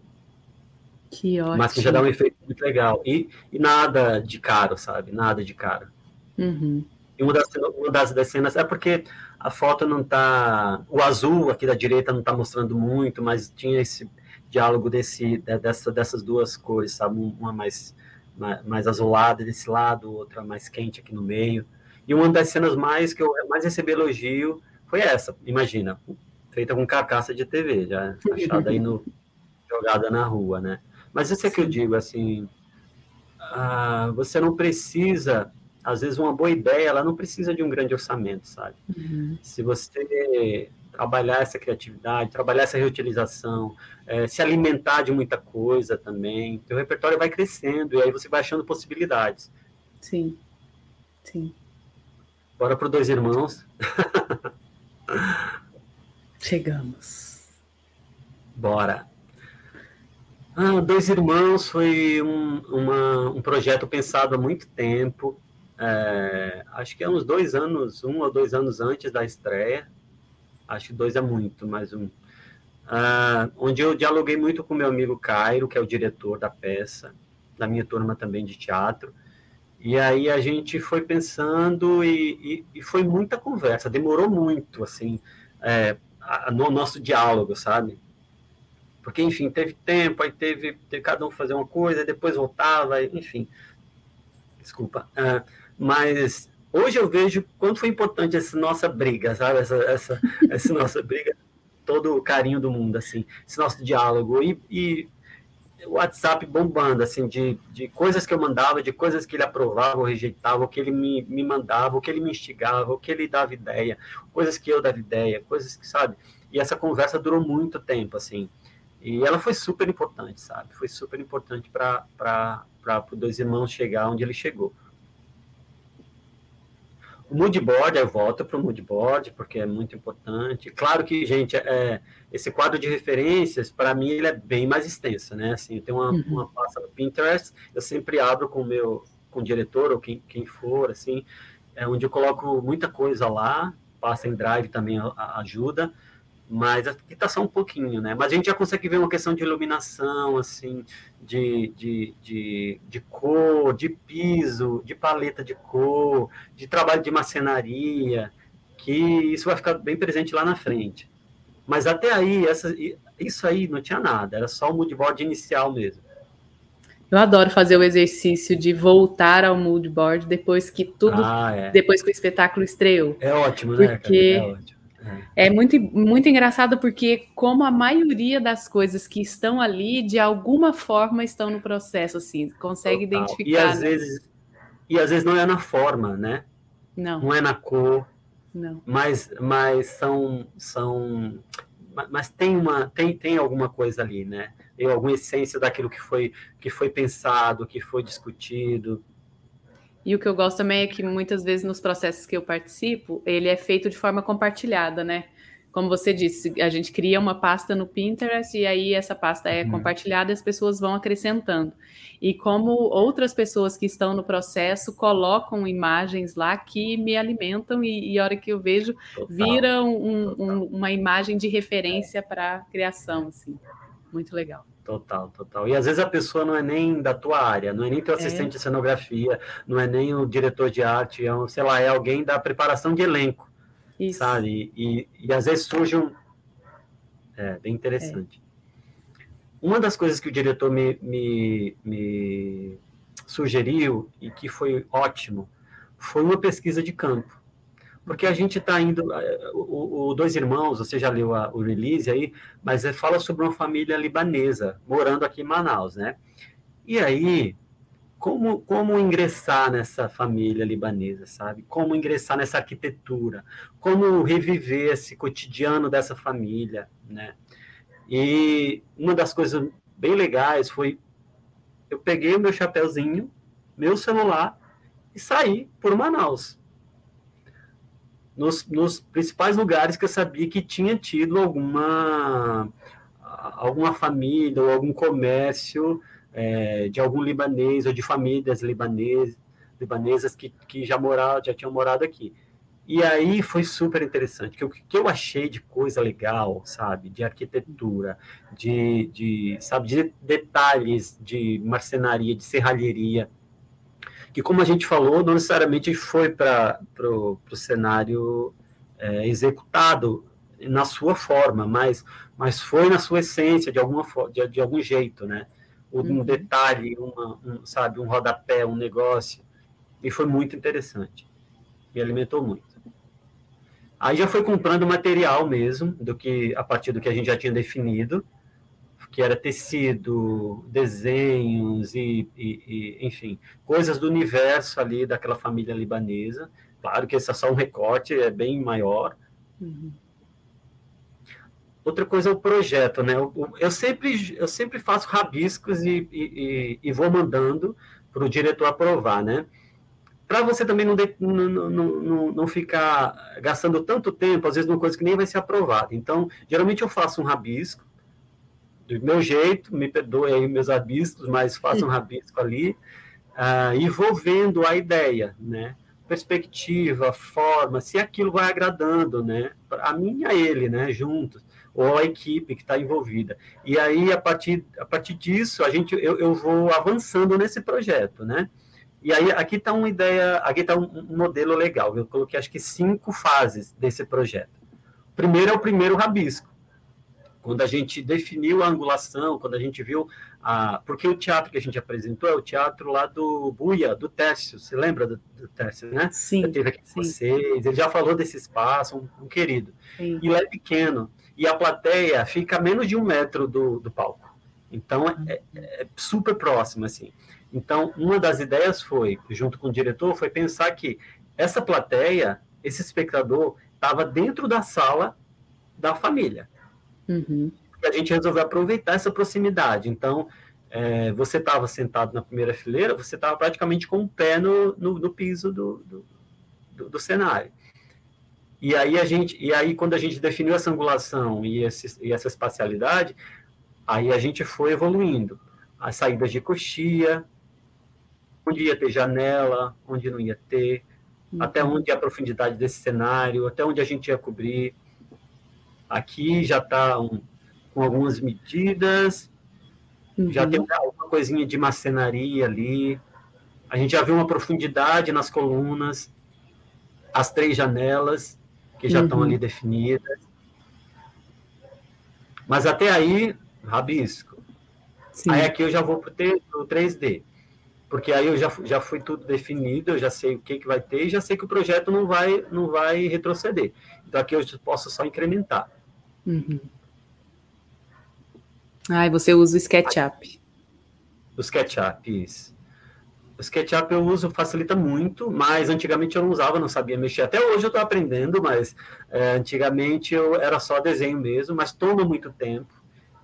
Que ótimo. Mas que já dá um efeito muito legal. E, e nada de caro, sabe? Nada de caro. Uhum. E uma das, uma das, das cenas é porque a foto não tá. O azul aqui da direita não está mostrando muito, mas tinha esse diálogo desse, dessa, dessas duas cores, sabe? Uma mais, mais azulada desse lado, outra mais quente aqui no meio. E uma das cenas mais que eu mais recebi elogio foi essa, imagina, feita com carcaça de TV, já achada aí no, jogada na rua, né? Mas isso é que eu digo, assim, ah, você não precisa, às vezes uma boa ideia, ela não precisa de um grande orçamento, sabe? Uhum. Se você trabalhar essa criatividade, trabalhar essa reutilização, é, se alimentar de muita coisa também. Teu repertório vai crescendo e aí você vai achando possibilidades. Sim, sim. Bora para dois irmãos. Chegamos. Bora. Ah, Dois Irmãos foi um, uma, um projeto pensado há muito tempo. É, acho que é uns dois anos, um ou dois anos antes da estreia. Acho que dois é muito, mais um. Ah, onde eu dialoguei muito com meu amigo Cairo, que é o diretor da peça, da minha turma também de teatro. E aí a gente foi pensando e, e, e foi muita conversa, demorou muito, assim, é, no nosso diálogo, sabe? Porque, enfim, teve tempo, aí teve, teve cada um fazer uma coisa, depois voltava, enfim. Desculpa. Uh, mas hoje eu vejo quanto foi importante essa nossa briga, sabe? Essa, essa, essa nossa briga, todo o carinho do mundo, assim, esse nosso diálogo. E, e o WhatsApp bombando, assim, de, de coisas que eu mandava, de coisas que ele aprovava ou rejeitava, o que ele me, me mandava, o que ele me instigava, o que ele dava ideia, coisas que eu dava ideia, coisas que, sabe? E essa conversa durou muito tempo, assim. E ela foi super importante, sabe? Foi super importante para os dois irmãos chegar onde ele chegou. O moodboard, eu volto para o moodboard, porque é muito importante. Claro que, gente, é, esse quadro de referências, para mim, ele é bem mais extenso, né? Assim, eu tenho uma, uhum. uma pasta no Pinterest, eu sempre abro com o meu com o diretor ou quem, quem for, assim, é onde eu coloco muita coisa lá, passa em Drive também ajuda, mas aqui está só um pouquinho, né? Mas a gente já consegue ver uma questão de iluminação, assim, de, de, de, de cor, de piso, de paleta de cor, de trabalho de marcenaria, que isso vai ficar bem presente lá na frente. Mas até aí, essa, isso aí não tinha nada, era só o moodboard inicial mesmo. Eu adoro fazer o exercício de voltar ao moodboard depois que tudo, ah, é. depois que o espetáculo estreou. É ótimo, né? Porque é ótimo é muito, muito engraçado porque, como a maioria das coisas que estão ali, de alguma forma estão no processo, assim, consegue Total. identificar. E às, né? vezes, e às vezes não é na forma, né? Não. Não é na cor. Não. Mas, mas são. são mas tem, uma, tem, tem alguma coisa ali, né? Tem alguma essência daquilo que foi, que foi pensado, que foi discutido. E o que eu gosto também é que muitas vezes nos processos que eu participo, ele é feito de forma compartilhada, né? Como você disse, a gente cria uma pasta no Pinterest e aí essa pasta é uhum. compartilhada e as pessoas vão acrescentando. E como outras pessoas que estão no processo colocam imagens lá que me alimentam e, e a hora que eu vejo, Total. vira um, um, uma imagem de referência para a criação, assim. Muito legal. Total, total. E às vezes a pessoa não é nem da tua área, não é nem teu é. assistente é. de cenografia, não é nem o diretor de arte, é um, sei lá, é alguém da preparação de elenco, Isso. sabe? E, e, e às vezes surge um... É, bem interessante. É. Uma das coisas que o diretor me, me, me sugeriu e que foi ótimo foi uma pesquisa de campo porque a gente está indo. Eh, o, o, Dois Irmãos, você já leu a, o release aí, mas é, fala sobre uma família libanesa morando aqui em Manaus, né? E aí, como, como ingressar nessa família libanesa, sabe? Como ingressar nessa arquitetura? Como reviver esse cotidiano dessa família, né? E uma das coisas bem legais foi eu peguei o meu chapéuzinho, meu celular e saí por Manaus nos, nos principais lugares que eu sabia que tinha tido alguma alguma família ou algum comércio é, de algum libanês ou de famílias libanesas, libanesas que, que já moraram, já tinham morado aqui. E aí foi super interessante, que o que eu achei de coisa legal, sabe, de arquitetura, de, de sabe, de detalhes de marcenaria, de serralheria, que, como a gente falou, não necessariamente foi para o cenário é, executado na sua forma, mas, mas foi na sua essência, de, alguma, de, de algum jeito, né? Um uhum. detalhe, uma, um, sabe, um rodapé, um negócio. E foi muito interessante. Me alimentou muito. Aí já foi comprando material mesmo, do que a partir do que a gente já tinha definido, que era tecido, desenhos e, e, e, enfim, coisas do universo ali daquela família libanesa. Claro que esse é só um recorte, é bem maior. Uhum. Outra coisa é o projeto, né? Eu, eu, sempre, eu sempre faço rabiscos e, e, e vou mandando para o diretor aprovar, né? Para você também não, de, não, não, não, ficar gastando tanto tempo, às vezes, numa coisa que nem vai ser aprovada. Então, geralmente eu faço um rabisco, do meu jeito, me perdoe aí meus rabiscos, mas faço um rabisco ali, uh, e vou vendo a ideia, né? Perspectiva, forma, se aquilo vai agradando, né? A mim e a ele, né? Juntos, ou a equipe que está envolvida. E aí, a partir, a partir disso, a gente, eu, eu vou avançando nesse projeto, né? E aí, aqui está uma ideia, aqui está um, um modelo legal. Eu coloquei, acho que, cinco fases desse projeto. Primeiro é o primeiro rabisco quando a gente definiu a angulação, quando a gente viu a. Porque o teatro que a gente apresentou é o teatro lá do Buia, do Tércio. Você lembra do, do Tércio, né? Sim. Eu teve aqui com vocês, ele já falou desse espaço, um, um querido. Sim. E lá é pequeno. E a plateia fica a menos de um metro do, do palco. Então é, é, é super próximo, assim. Então, uma das ideias foi, junto com o diretor, foi pensar que essa plateia, esse espectador, estava dentro da sala da família. Uhum. A gente resolveu aproveitar essa proximidade. Então, é, você estava sentado na primeira fileira, você estava praticamente com o pé no, no, no piso do, do, do, do, cenário. E aí a gente, e aí quando a gente definiu essa angulação e, esse, e essa espacialidade, aí a gente foi evoluindo. As saídas de coxia, onde ia ter janela, onde não ia ter, uhum. até onde a profundidade desse cenário, até onde a gente ia cobrir. Aqui já está um, com algumas medidas, uhum. já tem uma coisinha de macenaria ali. A gente já viu uma profundidade nas colunas, as três janelas que já uhum. estão ali definidas. Mas até aí, rabisco. Sim. Aí aqui eu já vou para o 3D. Porque aí eu já, já fui tudo definido, eu já sei o que, que vai ter e já sei que o projeto não vai, não vai retroceder. Então aqui eu posso só incrementar. Uhum. Ah, e você usa o SketchUp. O SketchUp, isso. O SketchUp eu uso, facilita muito, mas antigamente eu não usava, não sabia mexer. Até hoje eu estou aprendendo, mas é, antigamente eu era só desenho mesmo, mas toma muito tempo.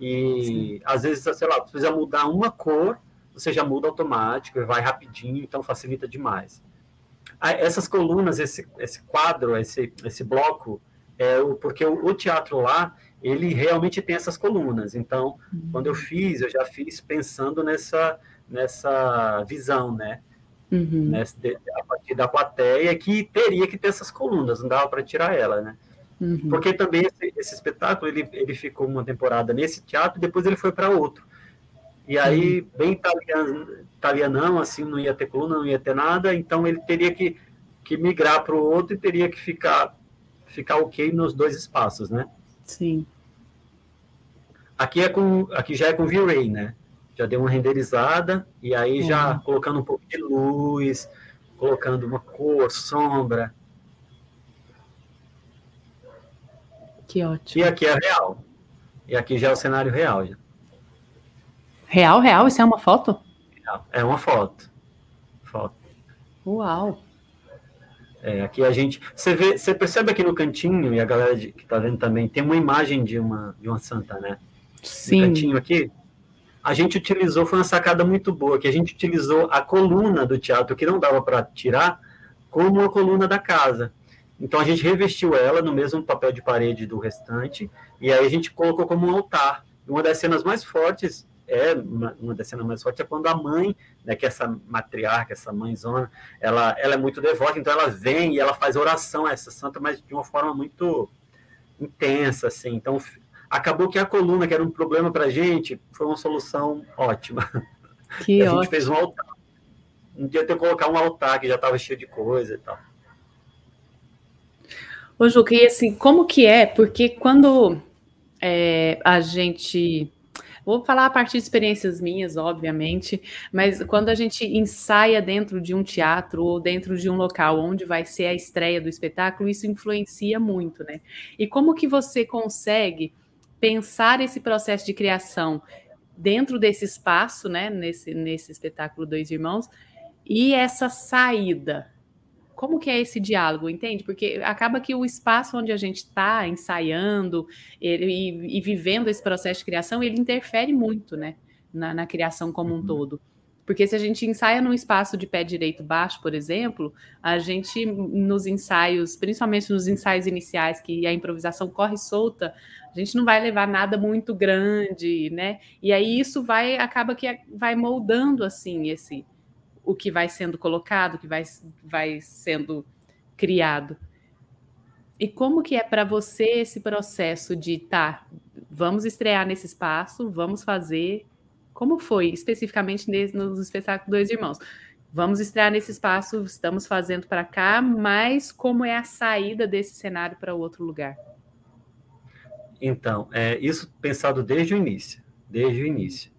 E Sim. às vezes, sei lá, precisa mudar uma cor, você já muda automático vai rapidinho, então facilita demais. Essas colunas, esse, esse quadro, esse, esse bloco, é, o, porque o, o, teatro lá, ele realmente tem essas colunas. Então, uhum. quando eu fiz, eu já fiz pensando nessa, nessa visão, né? Uhum. Nessa, a partir da plateia, que teria que ter essas colunas, não dava para tirar ela, né? Uhum. Porque também esse, esse, espetáculo, ele, ele ficou uma temporada nesse teatro, e depois ele foi para outro. E aí, bem italiano, italianão, assim, não ia ter coluna, não ia ter nada, então ele teria que, que migrar para o outro e teria que ficar ficar ok nos dois espaços, né? Sim. Aqui, é com, aqui já é com V-Ray, né? Já deu uma renderizada, e aí uhum. já colocando um pouco de luz, colocando uma cor, sombra. Que ótimo. E aqui é real. E aqui já é o cenário real. Já. Real, real? Isso é uma foto? É uma foto. Foto. Uau! É, aqui a gente. Você, vê, você percebe aqui no cantinho, e a galera de, que está vendo também, tem uma imagem de uma, de uma santa, né? Sim. No cantinho aqui. A gente utilizou, foi uma sacada muito boa, que a gente utilizou a coluna do teatro, que não dava para tirar, como a coluna da casa. Então a gente revestiu ela no mesmo papel de parede do restante, e aí a gente colocou como um altar. Uma das cenas mais fortes é uma, uma das cenas mais fortes é quando a mãe, né, que é essa matriarca, essa mãezona, ela, ela é muito devota, então ela vem e ela faz oração a essa santa, mas de uma forma muito intensa, assim. Então, acabou que a coluna, que era um problema para a gente, foi uma solução ótima. Que a ótimo. gente fez um altar. Um dia ter que colocar um altar que já estava cheio de coisa e tal. Ô, Juca, e assim, como que é? Porque quando é, a gente Vou falar a partir de experiências minhas, obviamente, mas quando a gente ensaia dentro de um teatro ou dentro de um local onde vai ser a estreia do espetáculo, isso influencia muito, né? E como que você consegue pensar esse processo de criação dentro desse espaço, né, nesse, nesse espetáculo Dois Irmãos, e essa saída como que é esse diálogo, entende? Porque acaba que o espaço onde a gente está ensaiando e, e, vivendo esse processo de criação, ele interfere muito, né, na, na criação como um uhum. todo. Porque se a gente ensaia num espaço de pé direito baixo, por exemplo, a gente nos ensaios, principalmente nos ensaios iniciais, que a improvisação corre solta, a gente não vai levar nada muito grande, né? E aí isso vai acaba que vai moldando assim esse o que vai sendo colocado, o que vai, vai sendo criado. E como que é para você esse processo de tá, vamos estrear nesse espaço, vamos fazer. Como foi especificamente nos espetáculos Dois Irmãos? Vamos estrear nesse espaço, estamos fazendo para cá, mas como é a saída desse cenário para outro lugar? Então, é, isso pensado desde o início, desde o início.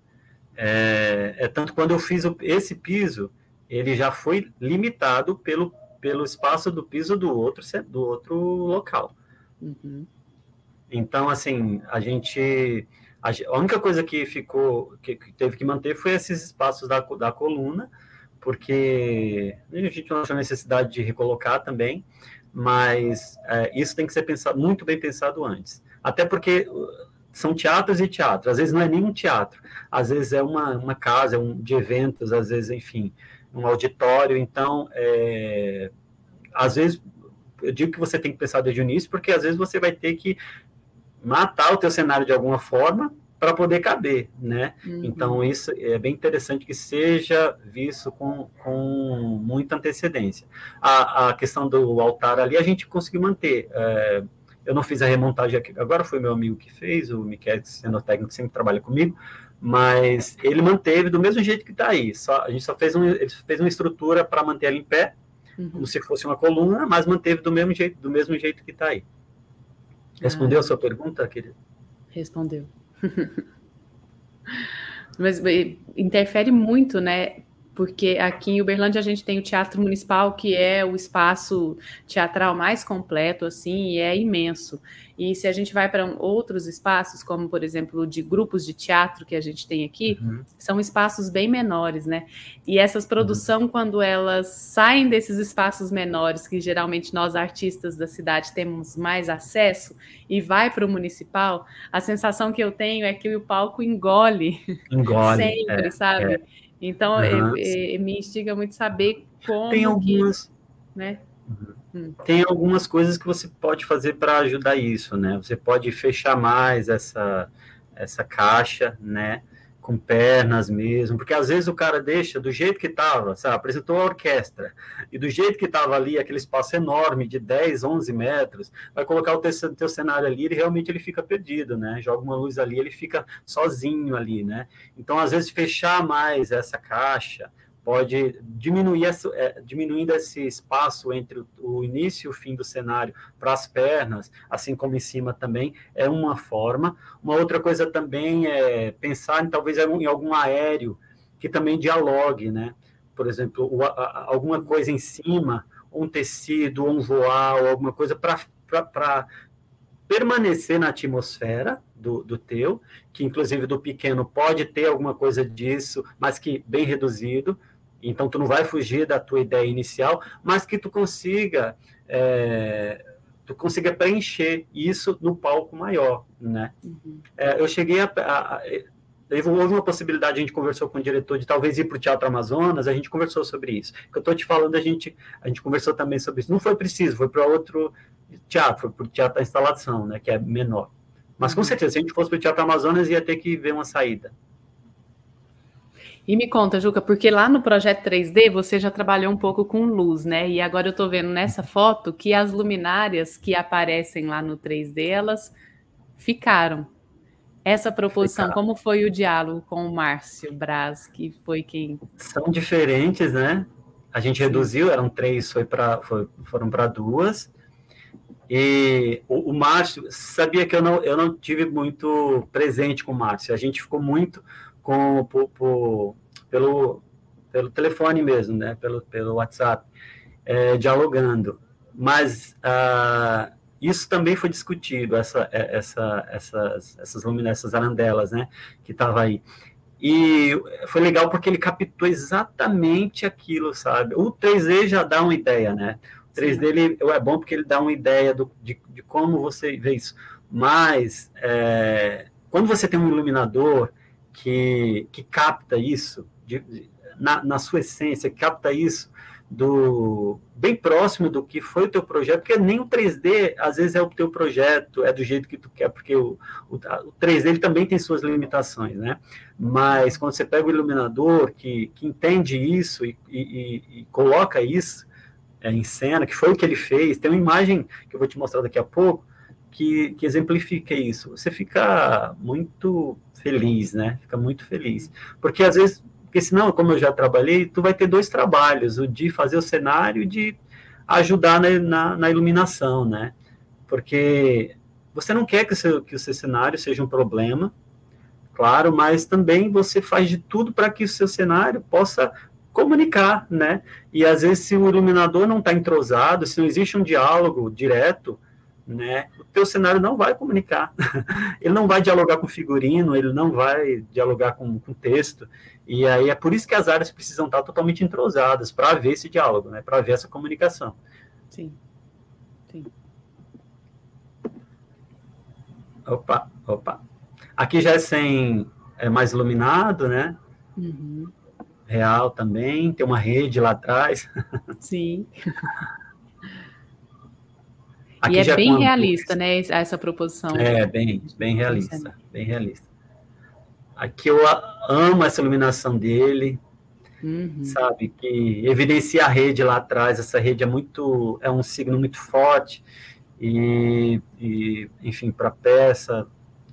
É, é tanto quando eu fiz esse piso, ele já foi limitado pelo, pelo espaço do piso do outro, do outro local. Uhum. Então, assim, a gente. A, única coisa que ficou, que, que, teve que manter foi esses espaços da, da coluna, porque a gente não achou necessidade de recolocar também, mas é, isso tem que ser pensado, muito bem pensado antes. Até porque uh, são teatros e teatros, às vezes não é nem um teatro, às vezes é uma, uma casa, é um de eventos, às vezes, enfim, um auditório, então, é, às vezes, eu digo que você tem que pensar desde o início, porque às vezes você vai ter que matar o teu cenário de alguma forma para poder caber, né? Uhum. Então, isso é bem interessante que seja visto com, com muita antecedência. A, a questão do altar ali, a gente conseguiu manter. É, eu não fiz a remontagem aqui, agora foi meu amigo que fez, o Miquel, sendo técnico, sempre trabalha comigo, mas ele manteve do mesmo jeito que está aí. Só, a gente só fez, um, ele fez uma estrutura para manter ela em pé, uhum. como se fosse uma coluna, mas manteve do mesmo jeito, do mesmo jeito que está aí. Respondeu ah. a sua pergunta, querido? Respondeu. Mas interfere muito, né? Porque aqui em Uberlândia a gente tem o Teatro Municipal, que é o espaço teatral mais completo, assim, e é imenso. E se a gente vai para outros espaços, como por exemplo de grupos de teatro que a gente tem aqui, uhum. são espaços bem menores, né? E essas produções, uhum. quando elas saem desses espaços menores, que geralmente nós artistas da cidade temos mais acesso, e vai para o municipal, a sensação que eu tenho é que o palco engole, engole sempre, é, sabe? É. Então, uhum. é, é, me instiga muito saber como. Tem algumas. Que, né? Uhum. Hum. Tem algumas coisas que você pode fazer para ajudar isso, né? Você pode fechar mais essa, essa caixa, né? Com pernas mesmo, porque às vezes o cara deixa do jeito que estava, sabe? Apresentou a orquestra, e do jeito que estava ali, aquele espaço enorme de 10, 11 metros, vai colocar o teu, teu cenário ali e realmente ele fica perdido, né? Joga uma luz ali, ele fica sozinho ali, né? Então, às vezes, fechar mais essa caixa, pode diminuir essa, é, diminuindo esse espaço entre o, início e o fim do cenário para as pernas, assim como em cima também, é uma forma. Uma outra coisa também é pensar em talvez em algum aéreo que também dialogue, né? Por exemplo, o, a, alguma coisa em cima, um tecido, um voal, alguma coisa para permanecer na atmosfera do, do teu, que inclusive do pequeno pode ter alguma coisa disso, mas que bem reduzido, então, tu não vai fugir da tua ideia inicial, mas que tu consiga, é, tu consiga preencher isso no palco maior, né? Uhum. É, eu cheguei a, a, a houve uma possibilidade, a gente conversou com o diretor de talvez ir para o Teatro Amazonas, a gente conversou sobre isso. O que eu estou te falando, a gente, a gente conversou também sobre isso. Não foi preciso, foi para outro teatro, foi para o Teatro da Instalação, né, que é menor. Mas com uhum. certeza, se a gente fosse para o Teatro Amazonas, ia ter que ver uma saída. E me conta, Juca, porque lá no projeto 3D você já trabalhou um pouco com luz, né? E agora eu estou vendo nessa foto que as luminárias que aparecem lá no 3D, elas ficaram. Essa proposição, ficaram. como foi o diálogo com o Márcio Braz, que foi quem. São diferentes, né? A gente Sim. reduziu, eram três, foi pra, foi, foram para duas. E o, o, Márcio, sabia que eu não, eu não tive muito presente com o Márcio, a gente ficou muito com, por, por, pelo, pelo telefone mesmo, né? pelo, pelo WhatsApp, é, dialogando. Mas ah, isso também foi discutido, essa, é, essa, essas, essas luminescências arandelas, né? Que estava aí. E foi legal porque ele captou exatamente aquilo, sabe? O 3D já dá uma ideia, né? O 3D ele, é bom porque ele dá uma ideia do, de, de como você vê isso. Mas é, quando você tem um iluminador que, que capta isso, de, na, na sua essência, capta isso do bem próximo do que foi o teu projeto, porque nem o 3D às vezes é o teu projeto, é do jeito que tu quer, porque o, o, o 3D ele também tem suas limitações, né? Mas quando você pega o iluminador que, que entende isso e, e, e coloca isso é, em cena, que foi o que ele fez, tem uma imagem que eu vou te mostrar daqui a pouco que, que exemplifica isso. Você fica muito feliz, né? Fica muito feliz, porque às vezes porque senão, como eu já trabalhei, tu vai ter dois trabalhos, o de fazer o cenário e de ajudar na, na, na, iluminação, né? Porque você não quer que o, seu, que o seu cenário seja um problema, claro, mas também você faz de tudo para que o seu cenário possa comunicar, né? E às vezes se o iluminador não está entrosado, se não existe um diálogo direto, né? O teu cenário não vai comunicar. ele não vai dialogar com figurino, ele não vai dialogar com, com texto. E aí é por isso que as áreas precisam estar totalmente entrosadas para ver esse diálogo, né? Para ver essa comunicação. Sim. Sim. Opa, opa. Aqui já é sem é mais iluminado, né? Uhum. Real também, tem uma rede lá atrás. Sim. Aqui e é bem realista, né, essa proposição. É, bem, bem realista, bem realista. Aqui eu amo essa iluminação dele, uhum. sabe, que evidencia a rede lá atrás, essa rede é muito, é um signo muito forte, e, e enfim, para a peça,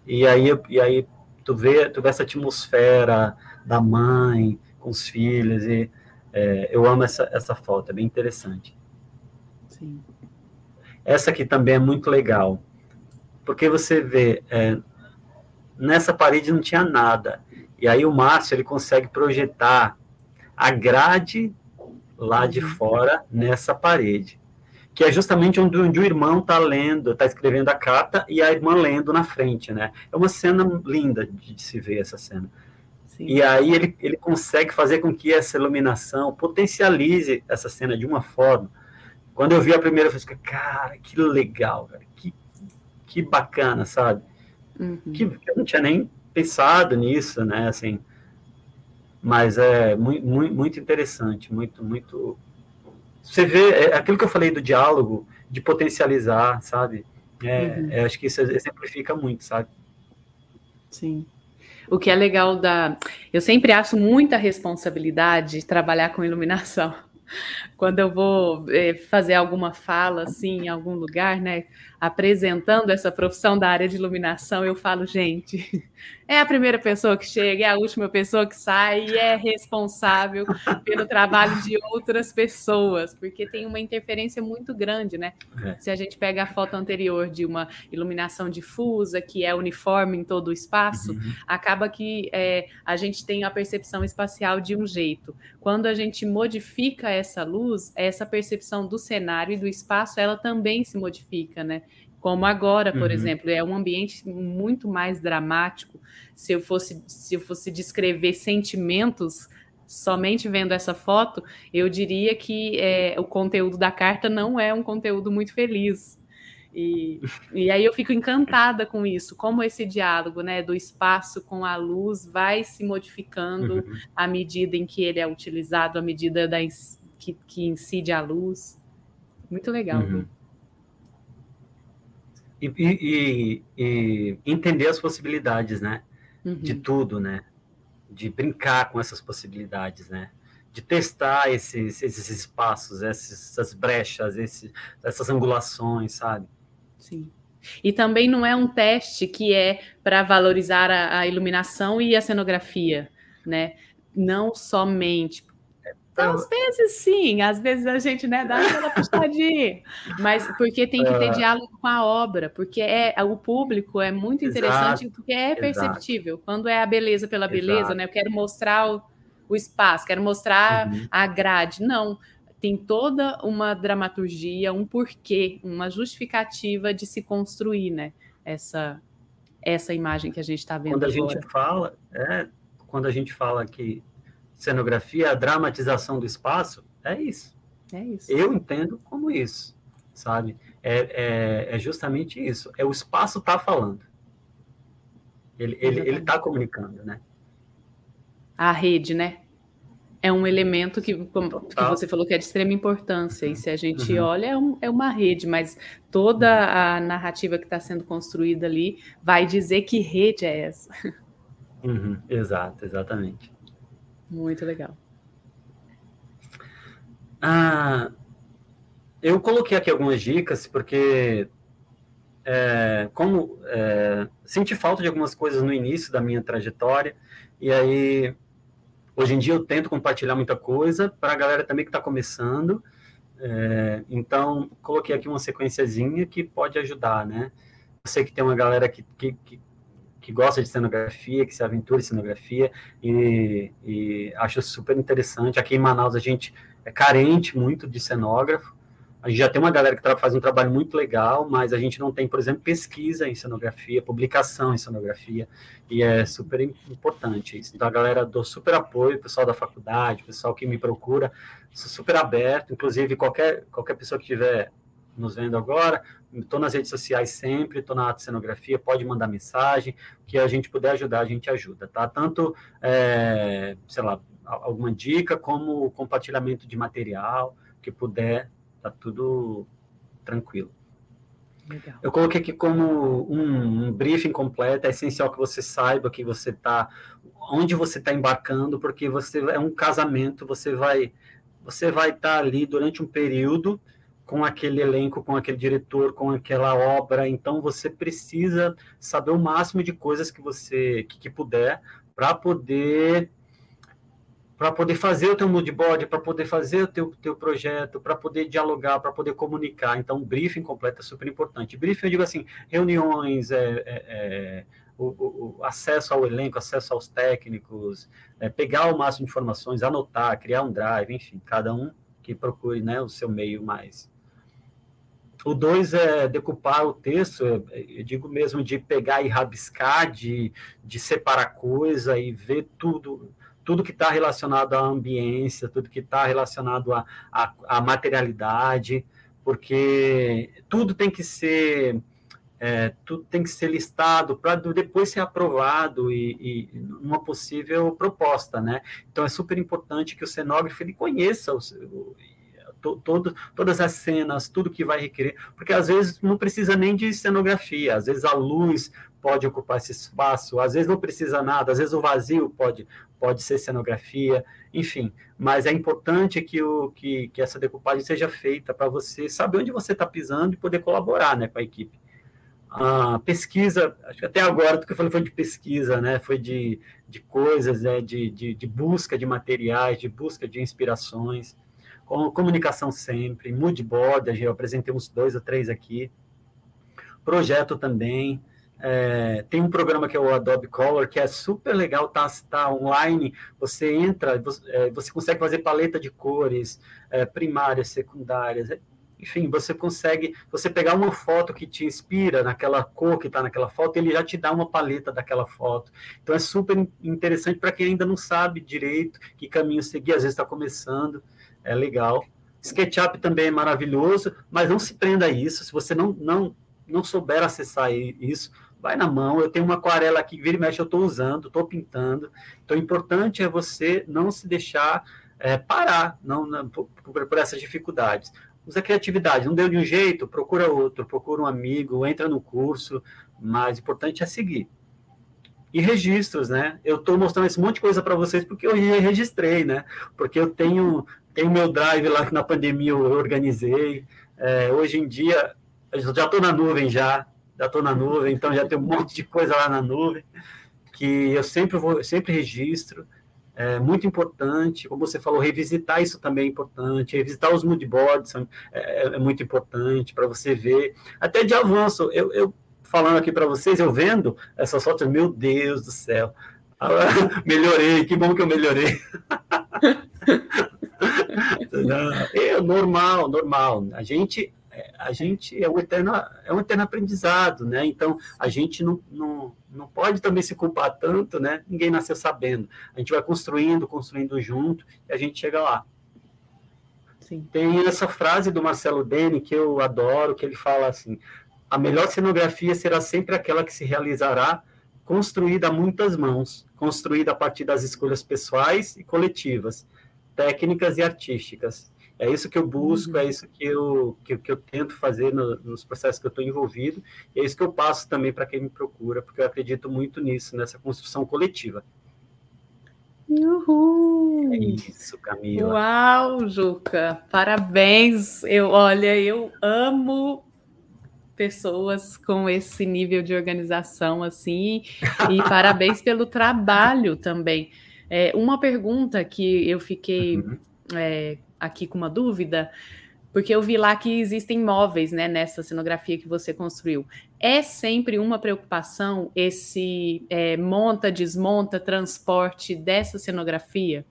e aí, e aí tu vê, tu vê essa atmosfera da mãe com os filhos, e é, eu amo essa, essa foto, é bem interessante. Sim. Essa aqui também é muito legal, porque você vê, é, nessa parede não tinha nada, e aí o Márcio ele consegue projetar a grade lá de uhum. fora nessa parede, que é justamente onde, onde o irmão está lendo, está escrevendo a carta e a irmã lendo na frente, né? É uma cena linda de, de se ver essa cena. Sim. E aí ele, ele consegue fazer com que essa iluminação potencialize essa cena de uma forma quando eu vi a primeira vez, cara, que legal, cara, que, que bacana, sabe? Uhum. Que eu não tinha nem pensado nisso, né? Assim, mas é muito, muito interessante, muito, muito. Você vê, é aquilo que eu falei do diálogo, de potencializar, sabe? É, uhum. é, acho que isso exemplifica muito, sabe? Sim. O que é legal da. Eu sempre acho muita responsabilidade trabalhar com iluminação quando eu vou é, fazer alguma fala assim em algum lugar, né, apresentando essa profissão da área de iluminação, eu falo, gente, é a primeira pessoa que chega, é a última pessoa que sai e é responsável pelo trabalho de outras pessoas, porque tem uma interferência muito grande, né? É. Se a gente pega a foto anterior de uma iluminação difusa, que é uniforme em todo o espaço, uhum. acaba que é, a gente tem a percepção espacial de um jeito. Quando a gente modifica essa luz, essa percepção do cenário e do espaço, ela também se modifica, né? Como agora, por uhum. exemplo, é um ambiente muito mais dramático. Se eu fosse, se eu fosse descrever sentimentos somente vendo essa foto, eu diria que é, o conteúdo da carta não é um conteúdo muito feliz. E, e aí eu fico encantada com isso, como esse diálogo né, do espaço com a luz vai se modificando uhum. à medida em que ele é utilizado, à medida da, que, que incide a luz. Muito legal. Uhum. E, e, e, entender as possibilidades, né? Uhum. De tudo, né? De brincar com essas possibilidades, né? De testar esses, esses espaços, essas brechas, esses, essas angulações, sabe? Sim. E também não é um teste que é para valorizar a, a, iluminação e a cenografia, né? Não somente às vezes sim, às vezes a gente né, dá aquela puxadinha, mas porque tem que ter é. diálogo com a obra, porque é, o público é muito interessante, exato, porque é perceptível. Exato. Quando é a beleza pela beleza, exato. né? Eu quero mostrar o, o espaço, quero mostrar uhum. a grade. Não, tem toda uma dramaturgia, um porquê, uma justificativa de se construir, né? Essa, essa imagem que a gente está vendo. Quando a agora. gente fala, é, quando a gente fala que cenografia, a dramatização do espaço, é isso. É isso. Eu entendo como isso, sabe? É, é, é justamente isso. É o espaço tá falando. Ele ele ele está comunicando, né? A rede, né? é um elemento que, como, que você falou que é de extrema importância, e se a gente uhum. olha, é, um, é, uma rede, mas toda a narrativa que está sendo construída ali vai dizer que rede é essa. Uhum. Exato, exatamente. Muito legal. Ah, eu coloquei aqui algumas dicas, porque é, como é, senti falta de algumas coisas no início da minha trajetória, e aí Hoje em dia eu tento compartilhar muita coisa para a galera também que está começando. É, então, coloquei aqui uma sequenciazinha que pode ajudar, né? Eu sei que tem uma galera que, que, que, que gosta de cenografia, que se aventura em cenografia, e, e acho super interessante. Aqui em Manaus a gente é carente muito de cenógrafo, a gente já tem uma galera que faz um trabalho muito legal, mas a gente não tem, por exemplo, pesquisa em cenografia, publicação em cenografia, e é super importante isso. Então, a galera dou super apoio, o pessoal da faculdade, o pessoal que me procura, super aberto, inclusive qualquer, qualquer pessoa que estiver nos vendo agora, estou nas redes sociais sempre, estou na cenografia, pode mandar mensagem, que a gente puder ajudar, a gente ajuda, tá? Tanto, é, sei lá, alguma dica, como compartilhamento de material, que puder, tá tudo tranquilo. Legal. Eu coloquei aqui como um, um, briefing completo, é essencial que você saiba que você está, onde você está embarcando, porque você é um casamento, você vai você vai estar tá ali durante um período com aquele elenco, com aquele diretor, com aquela obra, então você precisa saber o máximo de coisas que você que, que puder para poder para poder fazer o teu moodboard, para poder fazer o teu, teu projeto, para poder dialogar, para poder comunicar. Então, briefing completo é super importante. Briefing, eu digo assim, reuniões, é, é, é o, o, acesso ao elenco, acesso aos técnicos, é, pegar o máximo de informações, anotar, criar um drive, enfim, cada um que procure né, o seu meio mais. O dois é decupar o texto, eu digo mesmo de pegar e rabiscar, de, de separar coisa e ver tudo, tudo que está relacionado à ambiência, tudo que está relacionado à, à, à, materialidade, porque tudo tem que ser é, tudo tem que ser listado para depois ser aprovado e, e uma possível proposta, né? Então é super importante que o cenógrafo ele conheça o, todo, todas as cenas, tudo que vai requerer, porque às vezes não precisa nem de cenografia, às vezes a luz pode ocupar esse espaço, às vezes não precisa nada, às vezes o vazio pode, pode ser cenografia, enfim, mas é importante que, o, que, que essa decupagem seja feita para você saber onde você está pisando e poder colaborar né, com a equipe. A pesquisa, acho que até agora, tudo que eu falei foi de pesquisa, né, foi de, de coisas, né, de, de, de busca de materiais, de busca de inspirações, com comunicação sempre, moodboard, eu apresentei uns dois ou três aqui, projeto também, é, tem um programa que é o Adobe Color, que é super legal, tá, tá online, você entra, você, é, você consegue fazer paleta de cores, é, primárias, secundárias, enfim, você consegue, você pegar uma foto que te inspira naquela cor que está naquela foto, ele já te dá uma paleta daquela foto. Então é super interessante para quem ainda não sabe direito que caminho seguir, às vezes está começando, é legal. SketchUp também é maravilhoso, mas não se prenda a isso, se você não, não, não souber acessar isso, vai na mão. Eu tenho uma aquarela aqui, vira e mexe, eu estou usando, estou pintando. Então, o importante é você não se deixar é, parar não, não por, por, essas dificuldades. Usa criatividade, não deu de um jeito, procura outro, procura um amigo, entra no curso, mas o importante é seguir. E registros, né? Eu estou mostrando esse monte de coisa para vocês porque eu registrei, né? Porque eu tenho, tenho meu drive lá que na pandemia eu organizei. É, hoje em dia, já estou na nuvem já, já estou na nuvem, então já tem um monte de coisa lá na nuvem que eu sempre vou, sempre registro. É muito importante, como você falou, revisitar isso também é importante, revisitar os moodboards é, é, é muito importante para você ver, até de avanço. Eu, eu falando aqui para vocês, eu vendo essas fotos, meu Deus do céu, melhorei, que bom que eu melhorei. é normal, normal. A gente a gente é um eterno, é um eterno aprendizado, né? Então, a gente não, não, não pode também se culpar tanto, né? Ninguém nasceu sabendo. A gente vai construindo, construindo junto e a gente chega lá. Sim. Tem essa frase do Marcelo Dene que eu adoro, que ele fala assim: a melhor cenografia será sempre aquela que se realizará construída a muitas mãos, construída a partir das escolhas pessoais e coletivas, técnicas e artísticas. É isso que eu busco, uhum. é isso que eu, que, que eu tento fazer no, nos processos que eu estou envolvido, e é isso que eu passo também para quem me procura, porque eu acredito muito nisso, nessa construção coletiva. Uhul! É isso, Camila. Uau, Juca! Parabéns! Eu, olha, eu amo pessoas com esse nível de organização assim, e parabéns pelo trabalho também. É, uma pergunta que eu fiquei uhum. é, aqui com uma dúvida, porque eu vi lá que existem móveis né, nessa cenografia que você construiu. É sempre uma preocupação esse é, monta, desmonta, transporte dessa cenografia?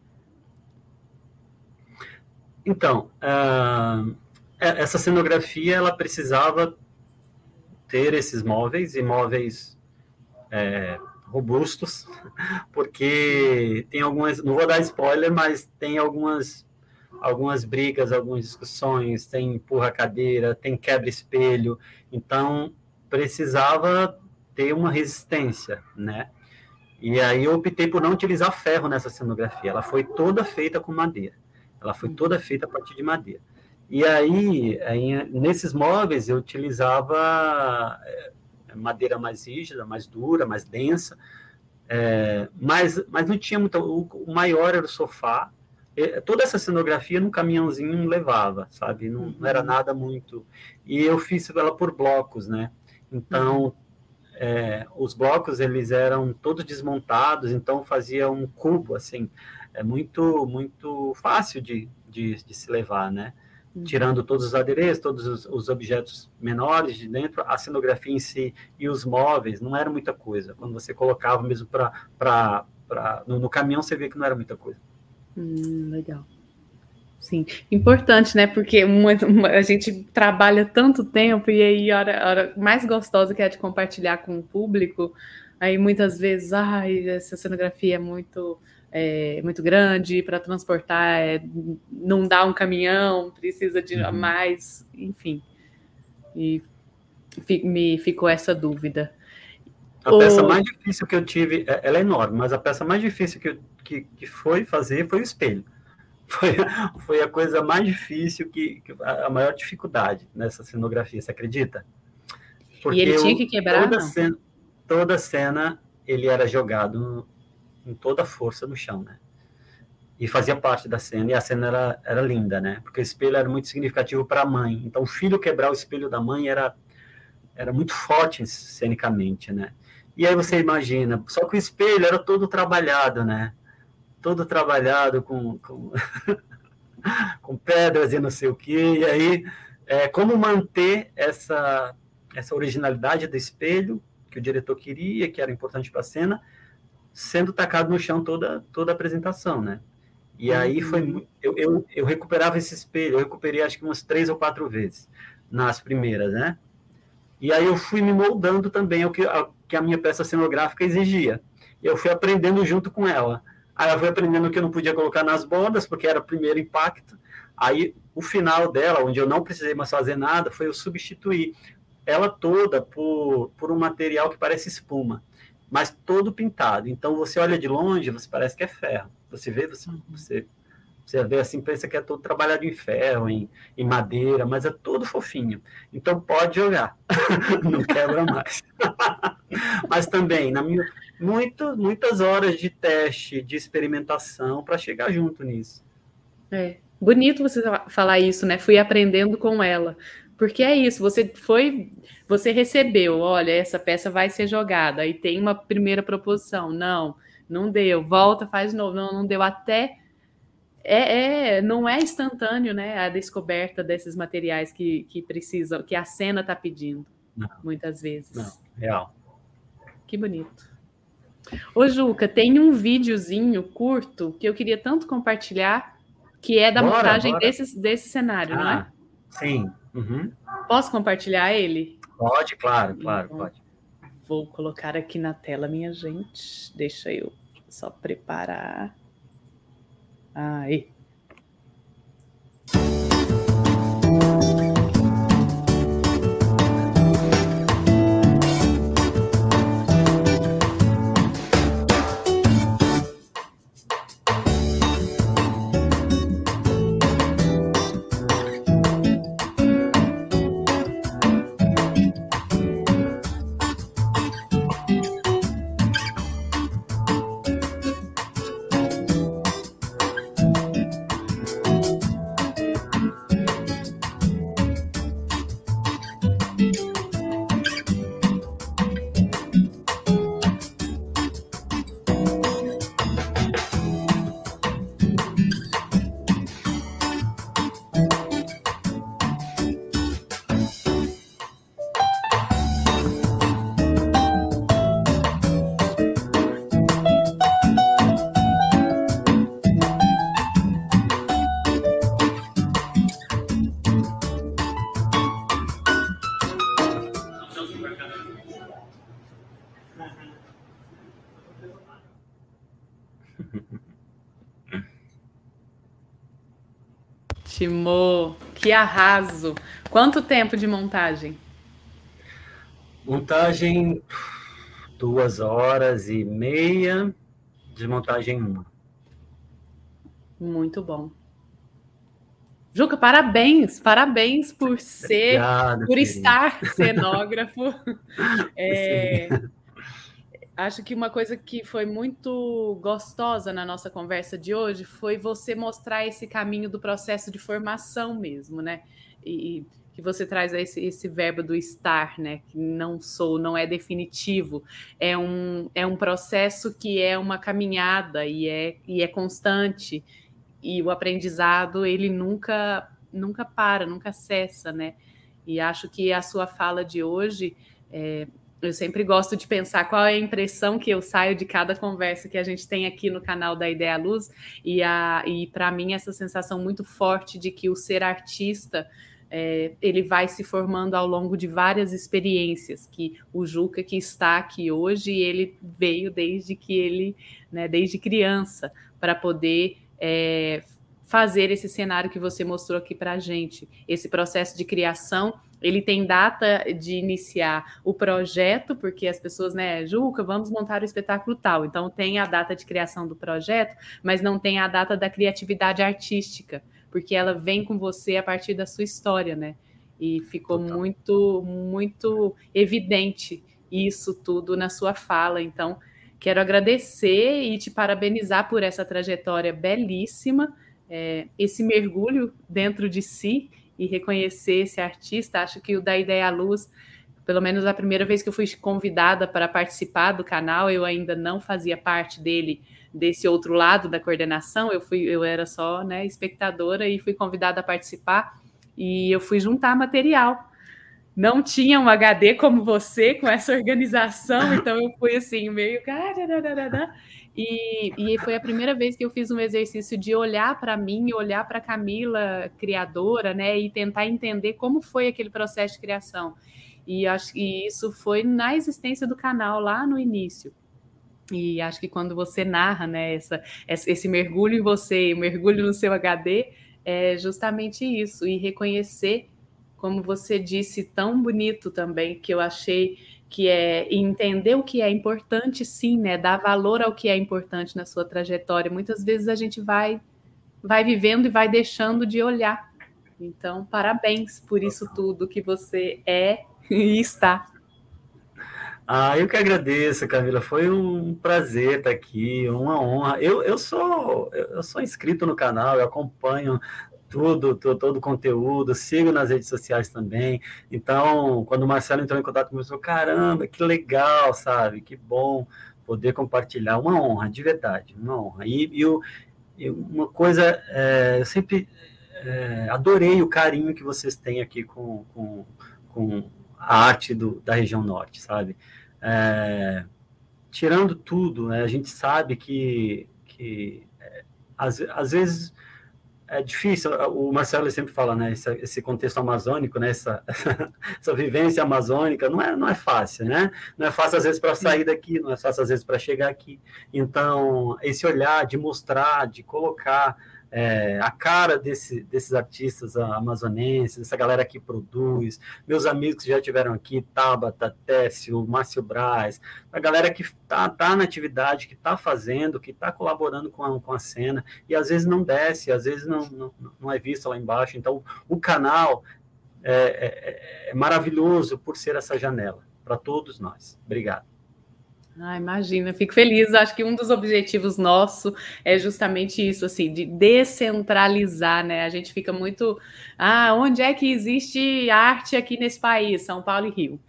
Então, uh, essa cenografia ela precisava ter esses móveis e móveis é, robustos, porque tem algumas, não vou dar spoiler, mas tem algumas algumas brigas, algumas discussões, tem empurra cadeira, tem quebra espelho, então precisava ter uma resistência, né? E aí eu optei por não utilizar ferro nessa cenografia, ela foi toda feita com madeira, ela foi toda feita a partir de madeira. E aí, nesses móveis eu utilizava é, madeira mais rígida, mais dura, mais densa, é, mas, mas não tinha muito. O, o, maior era o sofá. toda essa cenografia no caminhãozinho levava, sabe? Não, não, era uhum. nada muito. E eu fiz ela por blocos, né? Então, é, os blocos eles eram todos desmontados, então fazia um cubo assim, é muito muito fácil de, de, de se levar, né? Uhum. tirando todos os adereços, todos os, os, objetos menores de dentro, a cenografia em si e os móveis, não era muita coisa. Quando você colocava mesmo para. No, no caminhão, você vê que não era muita coisa. Hum, legal. Sim, importante, né? Porque uma, uma, a gente trabalha tanto tempo e aí a hora, hora mais gostosa que é de compartilhar com o público, aí muitas vezes, ai, essa cenografia é muito é, muito grande para transportar, é, não dá um caminhão, precisa de uhum. mais, enfim. E me ficou essa dúvida. A o... peça mais difícil que eu tive, é, ela é enorme, mas a peça mais difícil que, que, que foi fazer foi o espelho. Foi, foi a coisa mais difícil, que, que a maior dificuldade nessa cenografia, você acredita? Porque e ele tinha que quebrar? Toda cena, toda cena ele era jogado com toda a força no chão, né? E fazia parte da cena, e a cena era, era linda, né? Porque o espelho era muito significativo para a mãe. Então, o filho quebrar o espelho da mãe era, era muito forte cenicamente, né? E aí você imagina, só que o espelho era todo trabalhado, né? Todo trabalhado com, com, com pedras e não sei o quê. E aí, é, como manter essa, essa originalidade do espelho que o diretor queria, que era importante para a cena, sendo tacado no chão toda, toda a apresentação, né? E uhum. aí foi. Eu, eu, eu, recuperava esse espelho, eu recuperei acho que umas três ou quatro vezes nas primeiras, né? E aí eu fui me moldando também ao que a, que a minha peça cenográfica exigia. E eu fui aprendendo junto com ela. Aí eu fui aprendendo que eu não podia colocar nas bordas, porque era o primeiro impacto. Aí o final dela, onde eu não precisei mais fazer nada, foi eu substituir ela toda por, por um material que parece espuma mas todo pintado. Então você olha de longe, você parece que é ferro. Você vê, você, uhum. você, você vê assim, pensa que é todo trabalhado em ferro, em, em madeira, mas é todo fofinho. Então pode jogar, não quebra mais. mas também, na minha, muito, muitas horas de teste, de experimentação para chegar junto nisso. É, bonito você falar isso, né? Fui aprendendo com ela. Porque é isso, você foi, você recebeu, olha, essa peça vai ser jogada, aí tem uma primeira proposição, não, não deu, volta, faz de novo, não, não deu, até é, é, não é instantâneo, né, a descoberta desses materiais que, que precisam, que a cena está pedindo, não. muitas vezes. Não, real. Que bonito. Ô, Juca, tem um videozinho curto que eu queria tanto compartilhar, que é da bora, montagem bora. Desse, desse cenário, ah, não é? Sim. Uhum. Posso compartilhar ele? Pode, claro, claro, então, pode. Vou colocar aqui na tela, minha gente. Deixa eu só preparar. Aí. Timô, que arraso! Quanto tempo de montagem? Montagem duas horas e meia, desmontagem uma. Muito bom. Juca, parabéns, parabéns por ser, Obrigado, por querido. estar cenógrafo. é, acho que uma coisa que foi muito gostosa na nossa conversa de hoje foi você mostrar esse caminho do processo de formação mesmo, né? E que você traz esse, esse verbo do estar, né? Que não sou, não é definitivo. É um, é um processo que é uma caminhada e é, e é constante e o aprendizado ele nunca nunca para, nunca cessa, né? E acho que a sua fala de hoje, é, eu sempre gosto de pensar qual é a impressão que eu saio de cada conversa que a gente tem aqui no canal da Ideia Luz, e, a, e para mim essa sensação muito forte de que o ser artista é, ele vai se formando ao longo de várias experiências, que o Juca que está aqui hoje, ele veio desde que ele, né, desde criança, para poder é, fazer esse cenário que você mostrou aqui para a gente. Esse processo de criação, ele tem data de iniciar o projeto, porque as pessoas, né, Juca, vamos montar o espetáculo tal. Então tem a data de criação do projeto, mas não tem a data da criatividade artística, porque ela vem com você a partir da sua história, né? E ficou Total. muito, muito evidente isso tudo na sua fala. Então, Quero agradecer e te parabenizar por essa trajetória belíssima, é, esse mergulho dentro de si e reconhecer esse artista. Acho que o da Ideia à Luz, pelo menos a primeira vez que eu fui convidada para participar do canal, eu ainda não fazia parte dele desse outro lado da coordenação. Eu fui, eu era só né, espectadora e fui convidada a participar e eu fui juntar material não tinha um HD como você, com essa organização, então eu fui assim, meio. E, e foi a primeira vez que eu fiz um exercício de olhar para mim, olhar para Camila, criadora, né, e tentar entender como foi aquele processo de criação. E acho que isso foi na existência do canal lá no início. E acho que quando você narra, né, essa, esse mergulho em você, mergulho no seu HD, é justamente isso, e reconhecer como você disse, tão bonito também, que eu achei que é entender o que é importante, sim, né? Dar valor ao que é importante na sua trajetória. Muitas vezes a gente vai, vai vivendo e vai deixando de olhar. Então, parabéns por isso tudo que você é e está. Ah, eu que agradeço, Camila. Foi um prazer estar aqui, uma honra. Eu, eu sou eu sou inscrito no canal, eu acompanho tudo, todo, o conteúdo, sigo nas redes sociais também. Então, quando o Marcelo entrou em contato comigo, falei, caramba, que legal, sabe? Que bom poder compartilhar. Uma honra, de verdade, uma honra. E, e, eu, e uma coisa, é, eu sempre é, adorei o carinho que vocês têm aqui com, com, com a arte do, da região norte, sabe? É, tirando tudo, né, a gente sabe que, que é, às, às vezes é difícil, o Marcelo sempre fala, né, esse, esse contexto amazônico, né, essa, essa vivência amazônica, não é, não é fácil, né? Não é fácil às vezes para sair daqui, não é fácil às vezes para chegar aqui. Então, esse olhar de mostrar, de colocar é, a cara desse, desses artistas amazonenses, essa galera que produz, meus amigos que já tiveram aqui, Tabata, Técio, Márcio Braz, a galera que está tá na atividade, que está fazendo, que está colaborando com a, com a cena, e às vezes não desce, às vezes não, não, não é visto lá embaixo. Então, o canal é, é, é maravilhoso por ser essa janela para todos nós. Obrigado. Ah, imagina, fico feliz. Acho que um dos objetivos nosso é justamente isso, assim, de descentralizar, né? A gente fica muito, ah, onde é que existe arte aqui nesse país? São Paulo e Rio.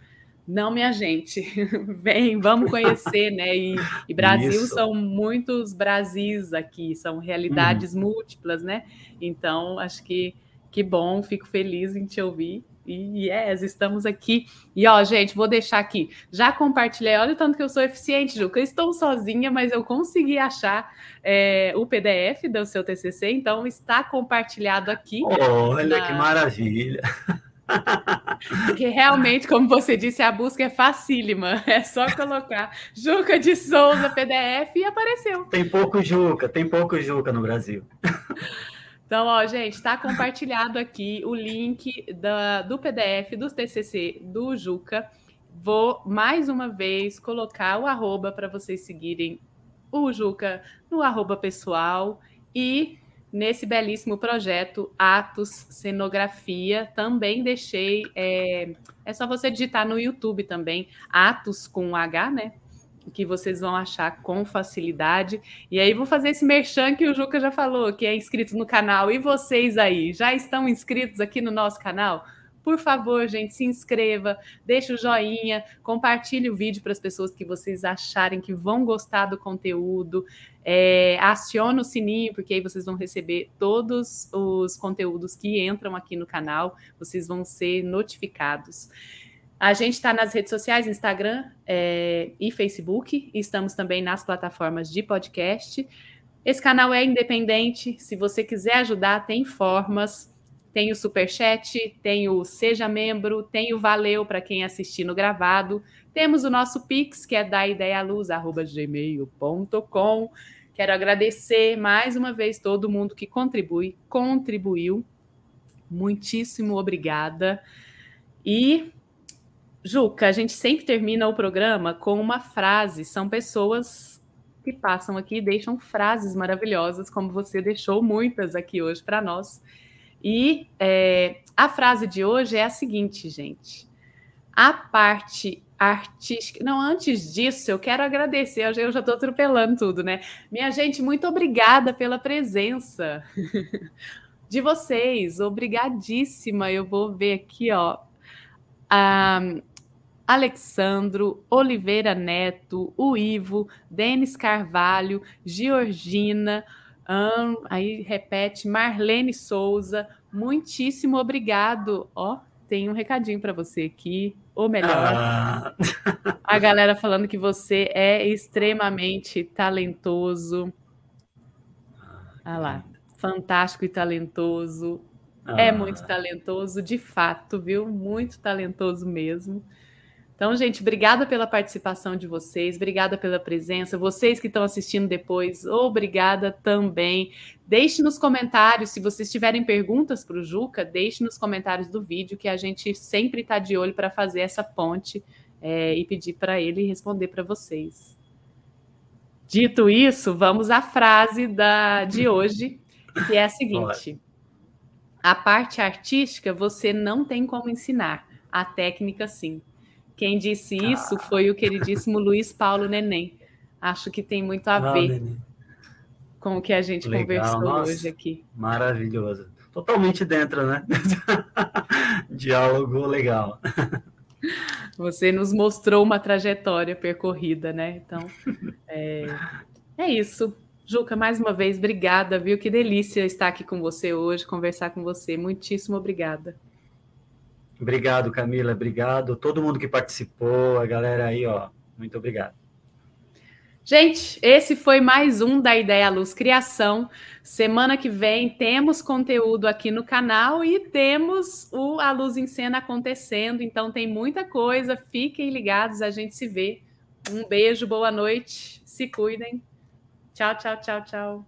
Não, minha gente, vem, vamos conhecer, né? E, e Brasil isso. são muitos Brasis aqui, são realidades hum. múltiplas, né? Então, acho que que bom, fico feliz em te ouvir. E yes, estamos aqui. E ó, gente, vou deixar aqui. Já compartilhei, olha o tanto que eu sou eficiente, Juca. Estou sozinha, mas eu consegui achar é, o PDF do seu TCC, então está compartilhado aqui. Olha na... que maravilha! Porque realmente, como você disse, a busca é facílima. É só colocar Juca de Souza PDF e apareceu. Tem pouco Juca, tem pouco Juca no Brasil. Então, ó, gente, está compartilhado aqui o link da, do PDF do TCC do Juca. Vou mais uma vez colocar o arroba para vocês seguirem o Juca no arroba pessoal e nesse belíssimo projeto Atos Cenografia. Também deixei. É, é só você digitar no YouTube também, Atos com H, né? Que vocês vão achar com facilidade. E aí, vou fazer esse merchan que o Juca já falou, que é inscrito no canal. E vocês aí, já estão inscritos aqui no nosso canal? Por favor, gente, se inscreva, deixe o joinha, compartilhe o vídeo para as pessoas que vocês acharem que vão gostar do conteúdo. É, aciona o sininho, porque aí vocês vão receber todos os conteúdos que entram aqui no canal, vocês vão ser notificados. A gente está nas redes sociais, Instagram é, e Facebook, estamos também nas plataformas de podcast. Esse canal é independente, se você quiser ajudar, tem formas. Tem o Superchat, tem o Seja Membro, tem o Valeu para quem assistir no gravado. Temos o nosso Pix, que é da ideialuz.gmail.com. Quero agradecer mais uma vez todo mundo que contribui, contribuiu. Muitíssimo obrigada. E, Juca, a gente sempre termina o programa com uma frase. São pessoas que passam aqui e deixam frases maravilhosas, como você deixou muitas aqui hoje para nós. E é, a frase de hoje é a seguinte, gente. A parte artística. Não, antes disso, eu quero agradecer. Eu já estou atropelando tudo, né? Minha gente, muito obrigada pela presença de vocês. Obrigadíssima. Eu vou ver aqui, ó. Um, Alexandro, Oliveira Neto, o Ivo, Denis Carvalho, Georgina, um, aí repete, Marlene Souza, muitíssimo obrigado. Ó, tem um recadinho para você aqui, ou melhor, ah. a galera falando que você é extremamente talentoso. Ah lá, fantástico e talentoso. É ah. É muito talentoso, de fato, viu? Muito talentoso mesmo. Então, gente, obrigada pela participação de vocês, obrigada pela presença. Vocês que estão assistindo depois, obrigada também. Deixe nos comentários, se vocês tiverem perguntas para o Juca, deixe nos comentários do vídeo, que a gente sempre está de olho para fazer essa ponte é, e pedir para ele responder para vocês. Dito isso, vamos à frase da, de hoje, que é a seguinte: A parte artística você não tem como ensinar, a técnica sim. Quem disse isso ah. foi o queridíssimo Luiz Paulo Neném. Acho que tem muito a ah, ver com o que a gente Legal. conversou Nossa, hoje aqui. Maravilhoso. Totalmente dentro, né? Diálogo legal. Você nos mostrou uma trajetória percorrida, né? Então, é, é isso. Juca, mais uma vez, obrigada, viu? Que delícia estar aqui com você hoje, conversar com você. Muitíssimo obrigada. Obrigado, Camila. Obrigado. Todo mundo que participou, a galera aí, ó. Muito obrigado. Gente, esse foi mais um da Ideia Luz Criação. Semana que vem temos conteúdo aqui no canal e temos o A Luz em Cena acontecendo. Então tem muita coisa. Fiquem ligados, a gente se vê. Um beijo, boa noite. Se cuidem. Tchau, tchau, tchau, tchau.